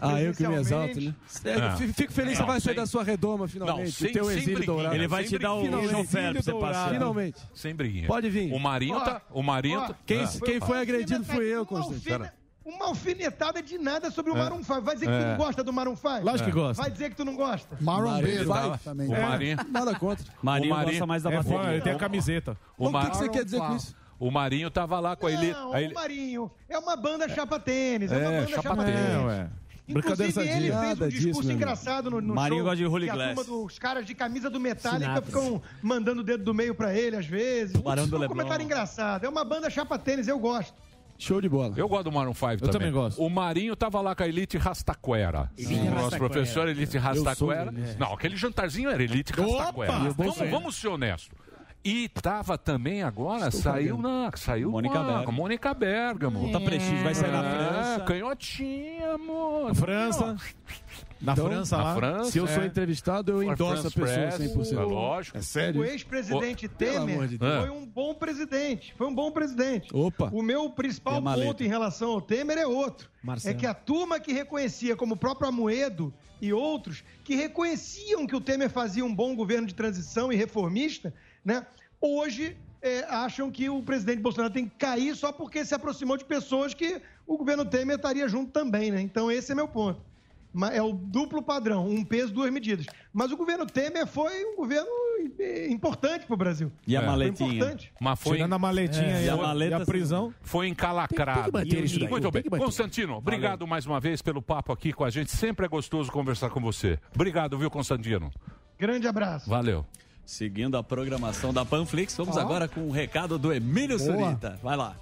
Ah, eu que me exalto, né? É, fico- feliz que você Não, vai sair sem- da sua redoma finalmente. Não, sem- o teu exílio dourado. Ele vai te dar o Finalmente. chofer pra você passear. Finalmente. Sem briguinha. Pode vir. O Marinho Ó, tá. O Marinho ó, tá. Quem, Ah. quem foi agredido fui eu, Alfina- Constantino. Uma alfinetada de nada sobre o É. Maroon 5. Vai dizer que tu É. não gosta do Maroon 5? Lógico que gosta. Vai dizer que tu não gosta? Vai. Vai também. O É. Marinho. Nada contra. Marinho O Marinho- gosta mais da É bateria. fã, ele tem a camiseta. O, O que que você quer dizer com isso? O Marinho tava lá com a Eli. Não, a Eli- o Marinho é uma banda chapa tênis. É, uma É, banda chapa chapa, tênis. tênis. É. Inclusive, ele fez um discurso disso, engraçado no, no Marinho show. gosta de Holy a Glass. turma dos caras de camisa do Metallica Sinatra. ficam mandando o dedo do meio pra ele, às vezes. Barão do um Leblon. comentário engraçado. É uma banda chapa tênis, eu gosto. Show de bola. Eu gosto do Maroon 5 também. também gosto. O Marinho tava lá com a Elite Rastaquera. Elite o nosso professor Elite Eu sou Rastaquera. Elite. Não, aquele jantarzinho era Elite Rastaquera. Opa! Vamos, vamos ser honestos. E tava também agora, Estou saiu na. Saiu Mônica com a- Bergamo. Mônica Bergamo. Puta prestígio, vai sair na É, França. Canhotinha, amor. França. Na Então, França na lá. França, Se eu sou é. entrevistado, eu endosso a pessoa Press, 100%. É lógico. É sério? O ex-presidente Temer de foi um bom presidente. Foi um bom presidente. Opa. O meu principal ponto em relação ao Temer é outro. Marcelo. É que a turma que reconhecia, como o próprio Amoedo e outros, que reconheciam que o Temer fazia um bom governo de transição e reformista, né? Hoje é, acham que o presidente Bolsonaro tem que cair só porque se aproximou de pessoas que o governo Temer estaria junto também, né? Então esse é meu ponto. É o duplo padrão, um peso, duas medidas. Mas o governo Temer foi um governo eh, importante para o Brasil. E a É. maletinha? Foi importante. Mas foi. Tirando a maletinha e, E a maleta, e a prisão. Foi encalacrado. Tem isso daí, Muito tem bem. Constantino, obrigado mais uma vez pelo papo aqui com a gente. Sempre é gostoso conversar com você. Obrigado, viu, Constantino? Grande abraço. Valeu. Seguindo a programação da Panflix, vamos Ó. agora com o recado do Emílio Boa. Surita. Vai lá.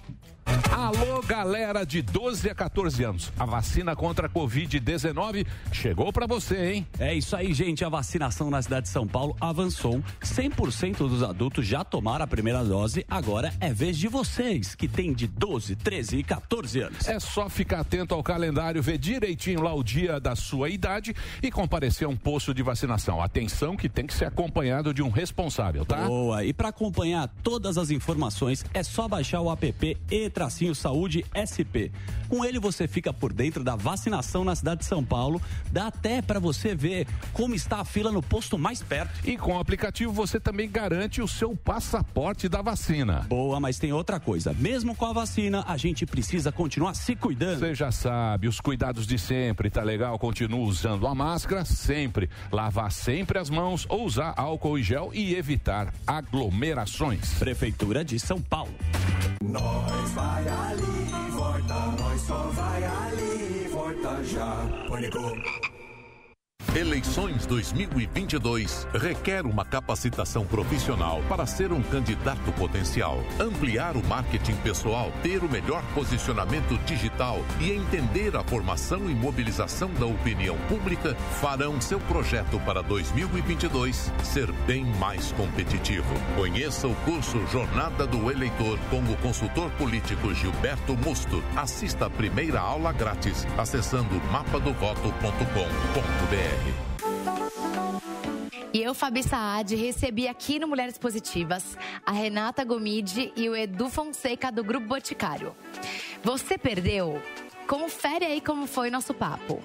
Alô, galera de 12 a 14 anos. A vacina contra a Covid-19 chegou pra você, hein? É isso aí, gente. A vacinação na cidade de São Paulo avançou. 100% dos adultos já tomaram a primeira dose. Agora é vez de vocês, que têm de 12, 13 e 14 anos. É só ficar atento ao calendário, ver direitinho lá o dia da sua idade e comparecer a um posto de vacinação. Atenção que tem que ser acompanhado de um responsável, tá? Boa. E para acompanhar todas as informações, é só baixar o app e-tracinho saúde SP. Com ele você fica por dentro da vacinação na cidade de São Paulo. Dá até para você ver como está a fila no posto mais perto. E com o aplicativo você também garante o seu passaporte da vacina. Boa, mas tem outra coisa. Mesmo com a vacina, a gente precisa continuar se cuidando. Você já sabe, os cuidados de sempre, tá legal? Continua usando a máscara sempre, lavar sempre as mãos ou usar álcool e gel e evitar aglomerações. Prefeitura de São Paulo. Nós vai ali, volta, nós só vai ali, volta já. Pânico. Eleições 2022 requer uma capacitação profissional para ser um candidato potencial, ampliar o marketing pessoal, ter o melhor posicionamento digital e entender a formação e mobilização da opinião pública farão seu projeto para 2022 ser bem mais competitivo. Conheça o curso Jornada do Eleitor com o consultor político Gilberto Musto. Assista a primeira aula grátis acessando mapadovoto.com.br. E eu, Fabi Saad, recebi aqui no Mulheres Positivas a Renata Gomide e o Edu Fonseca do Grupo Boticário. Você perdeu? Confere aí como foi nosso papo.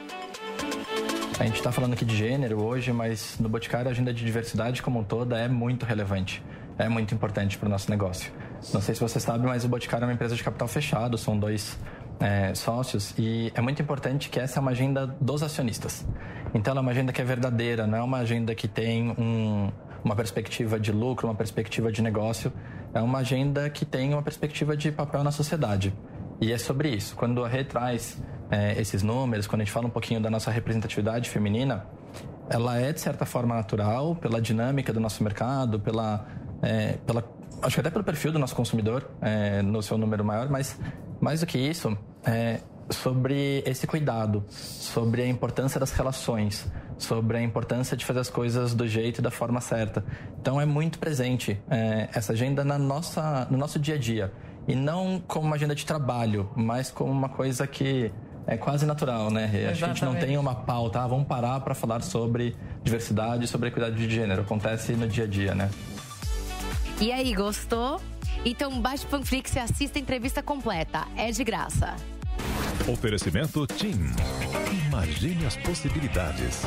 A gente está falando aqui de gênero hoje, mas no Boticário a agenda de diversidade como um toda é muito relevante. É muito importante para o nosso negócio. Não sei se você sabe, mas o Boticário é uma empresa de capital fechado, são dois é, sócios e é muito importante que essa é uma agenda dos acionistas. Então ela é uma agenda que é verdadeira, não é uma agenda que tem um, uma perspectiva de lucro, uma perspectiva de negócio. É uma agenda que tem uma perspectiva de papel na sociedade. E é sobre isso. Quando a Rê traz é, esses números, quando a gente fala um pouquinho da nossa representatividade feminina, ela é de certa forma natural pela dinâmica do nosso mercado, pela, é, pela acho que até pelo perfil do nosso consumidor é, no seu número maior, mas mais do que isso, é sobre esse cuidado, sobre a importância das relações, sobre a importância de fazer as coisas do jeito e da forma certa. Então é muito presente é, essa agenda na nossa, no nosso dia a dia e não como uma agenda de trabalho, mas como uma coisa que é quase natural, né? Rê? Acho que a gente não Exatamente. tem uma pauta, ah, vamos parar para falar sobre diversidade, sobre equidade de gênero. Acontece no dia a dia, né? E aí, gostou? Então baixe o Panflix e assista a entrevista completa. É de graça. Oferecimento TIM. Imagine as possibilidades.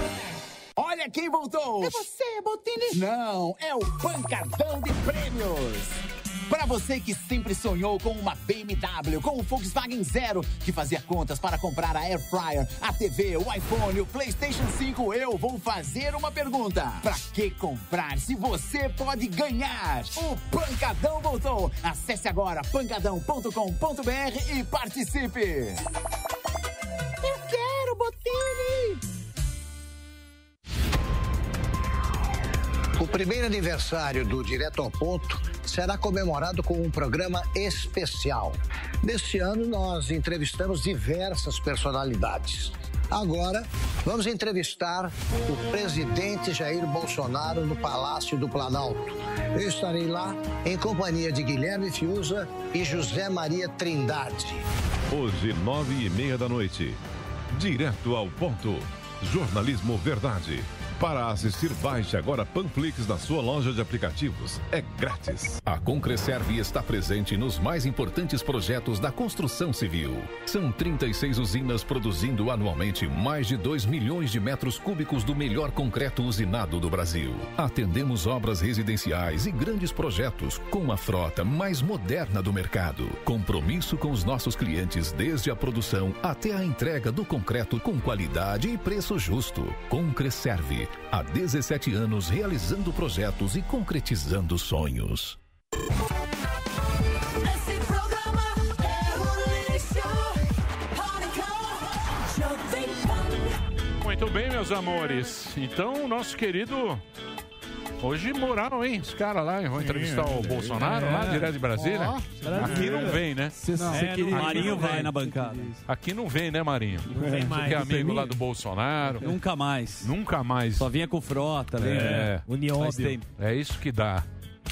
Olha quem voltou! É você, Botini? Não, é o Pancadão de Prêmios. Para você que sempre sonhou com uma BMW, com o Volkswagen Zero, que fazia contas para comprar a Air Fryer, a TV, o iPhone, o PlayStation 5, eu vou fazer uma pergunta. Para que comprar se você pode ganhar? O Pancadão voltou. Acesse agora pancadão.com.br e participe. Eu quero, Botini! O primeiro aniversário do Direto ao Ponto será comemorado com um programa especial. Neste ano, nós entrevistamos diversas personalidades. Agora, vamos entrevistar o presidente Jair Bolsonaro no Palácio do Planalto. Eu estarei lá em companhia de Guilherme Fiuza e José Maria Trindade. Hoje, nove e meia da noite. Direto ao ponto. Jornalismo Verdade. Para assistir, baixe agora Panflix na sua loja de aplicativos. É grátis. A Concreserve está presente nos mais importantes projetos da construção civil. São 36 usinas produzindo anualmente mais de 2 milhões de metros cúbicos do melhor concreto usinado do Brasil. Atendemos obras residenciais e grandes projetos com a frota mais moderna do mercado. Compromisso com os nossos clientes desde a produção até a entrega do concreto com qualidade e preço justo. Concreserve, há 17 anos realizando projetos e concretizando sonhos. Esse programa é um lixo. Jovem Pan. Muito bem, meus amores. Então, nosso querido. Hoje moraram, hein? Os caras lá vão entrevistar o Bolsonaro lá, É. direto de Brasília. Aqui não vem, né? Cê- Não. cê queria- Aqui Marinho vai na bancada. Aqui não vem, né, Marinho? Não vem mais. Porque é amigo lá do Bolsonaro. Nunca mais. Nunca mais. Só vinha com frota, lembra? É. É isso que dá.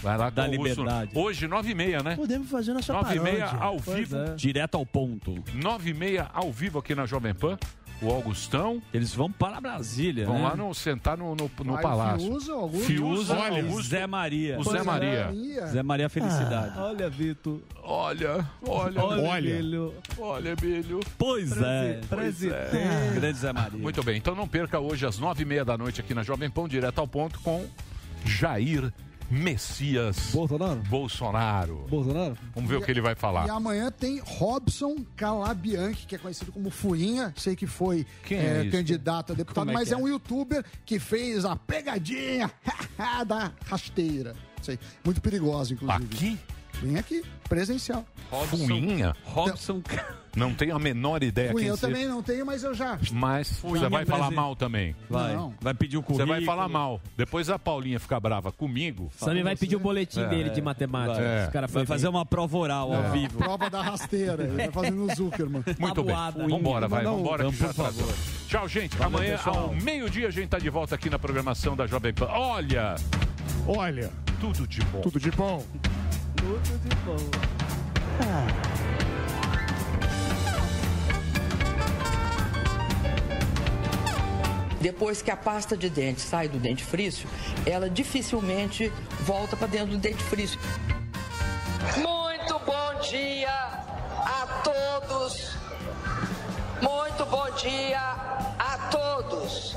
Vai lá Dá com o Russo. liberdade. Hoje, 9h30, né? Podemos fazer nossa 9h30 paródia. ao Pois vivo. é. Direto ao ponto. 9h30 ao vivo aqui na Jovem Pan. O Augustão. Eles vão para Brasília, Vão né? lá no, sentar no, no, no Vai, palácio. Fiuza, Augusto. Fiuza, Olha, Augusto. Zé Maria. O Zé é. Maria. Zé Maria Felicidade. Ah, olha, Vitor. Olha, olha, Olha, Emílio. Olha, Emílio. Pois é. Pois é. Grande Zé Maria. Muito bem, então não perca hoje às nove e meia da noite aqui na Jovem Pão, direto ao ponto com Jair Messias Bolsonaro. Bolsonaro. Bolsonaro? Vamos ver o que ele vai falar. E amanhã tem Robson Calabianchi, que é conhecido como Fuinha. Sei que foi Quem é é, candidato a deputado, Como é mas é? é? um youtuber que fez a pegadinha da rasteira. Sei, muito perigosa, inclusive. Aqui? Vem aqui, presencial. Fuinha? Robson. Não tenho a menor ideia quem eu também não tenho, mas eu já. Mas Fuinha você vai falar presente. mal também. Vai. Não. Vai pedir o Você currículo. vai falar mal. Depois a Paulinha ficar brava comigo. Sammy vai pedir o boletim dele de matemática. É. Cara Vai fazer uma prova oral ao É, vivo. Prova da rasteira. Ele vai fazendo no Zuckerman. Muito bem. Vambora, vai, um- vambora já por favor. atrasou. Tchau, gente. Valeu, Amanhã, pessoal. ao meio-dia, a gente tá de volta aqui na programação da Jovem Pan. Olha! Olha! Tudo de bom. Tudo de bom. Tudo de bom. Depois que a pasta de dente sai do dentifrício, ela dificilmente volta para dentro do dentifrício. Muito bom dia a todos. Muito bom dia a todos.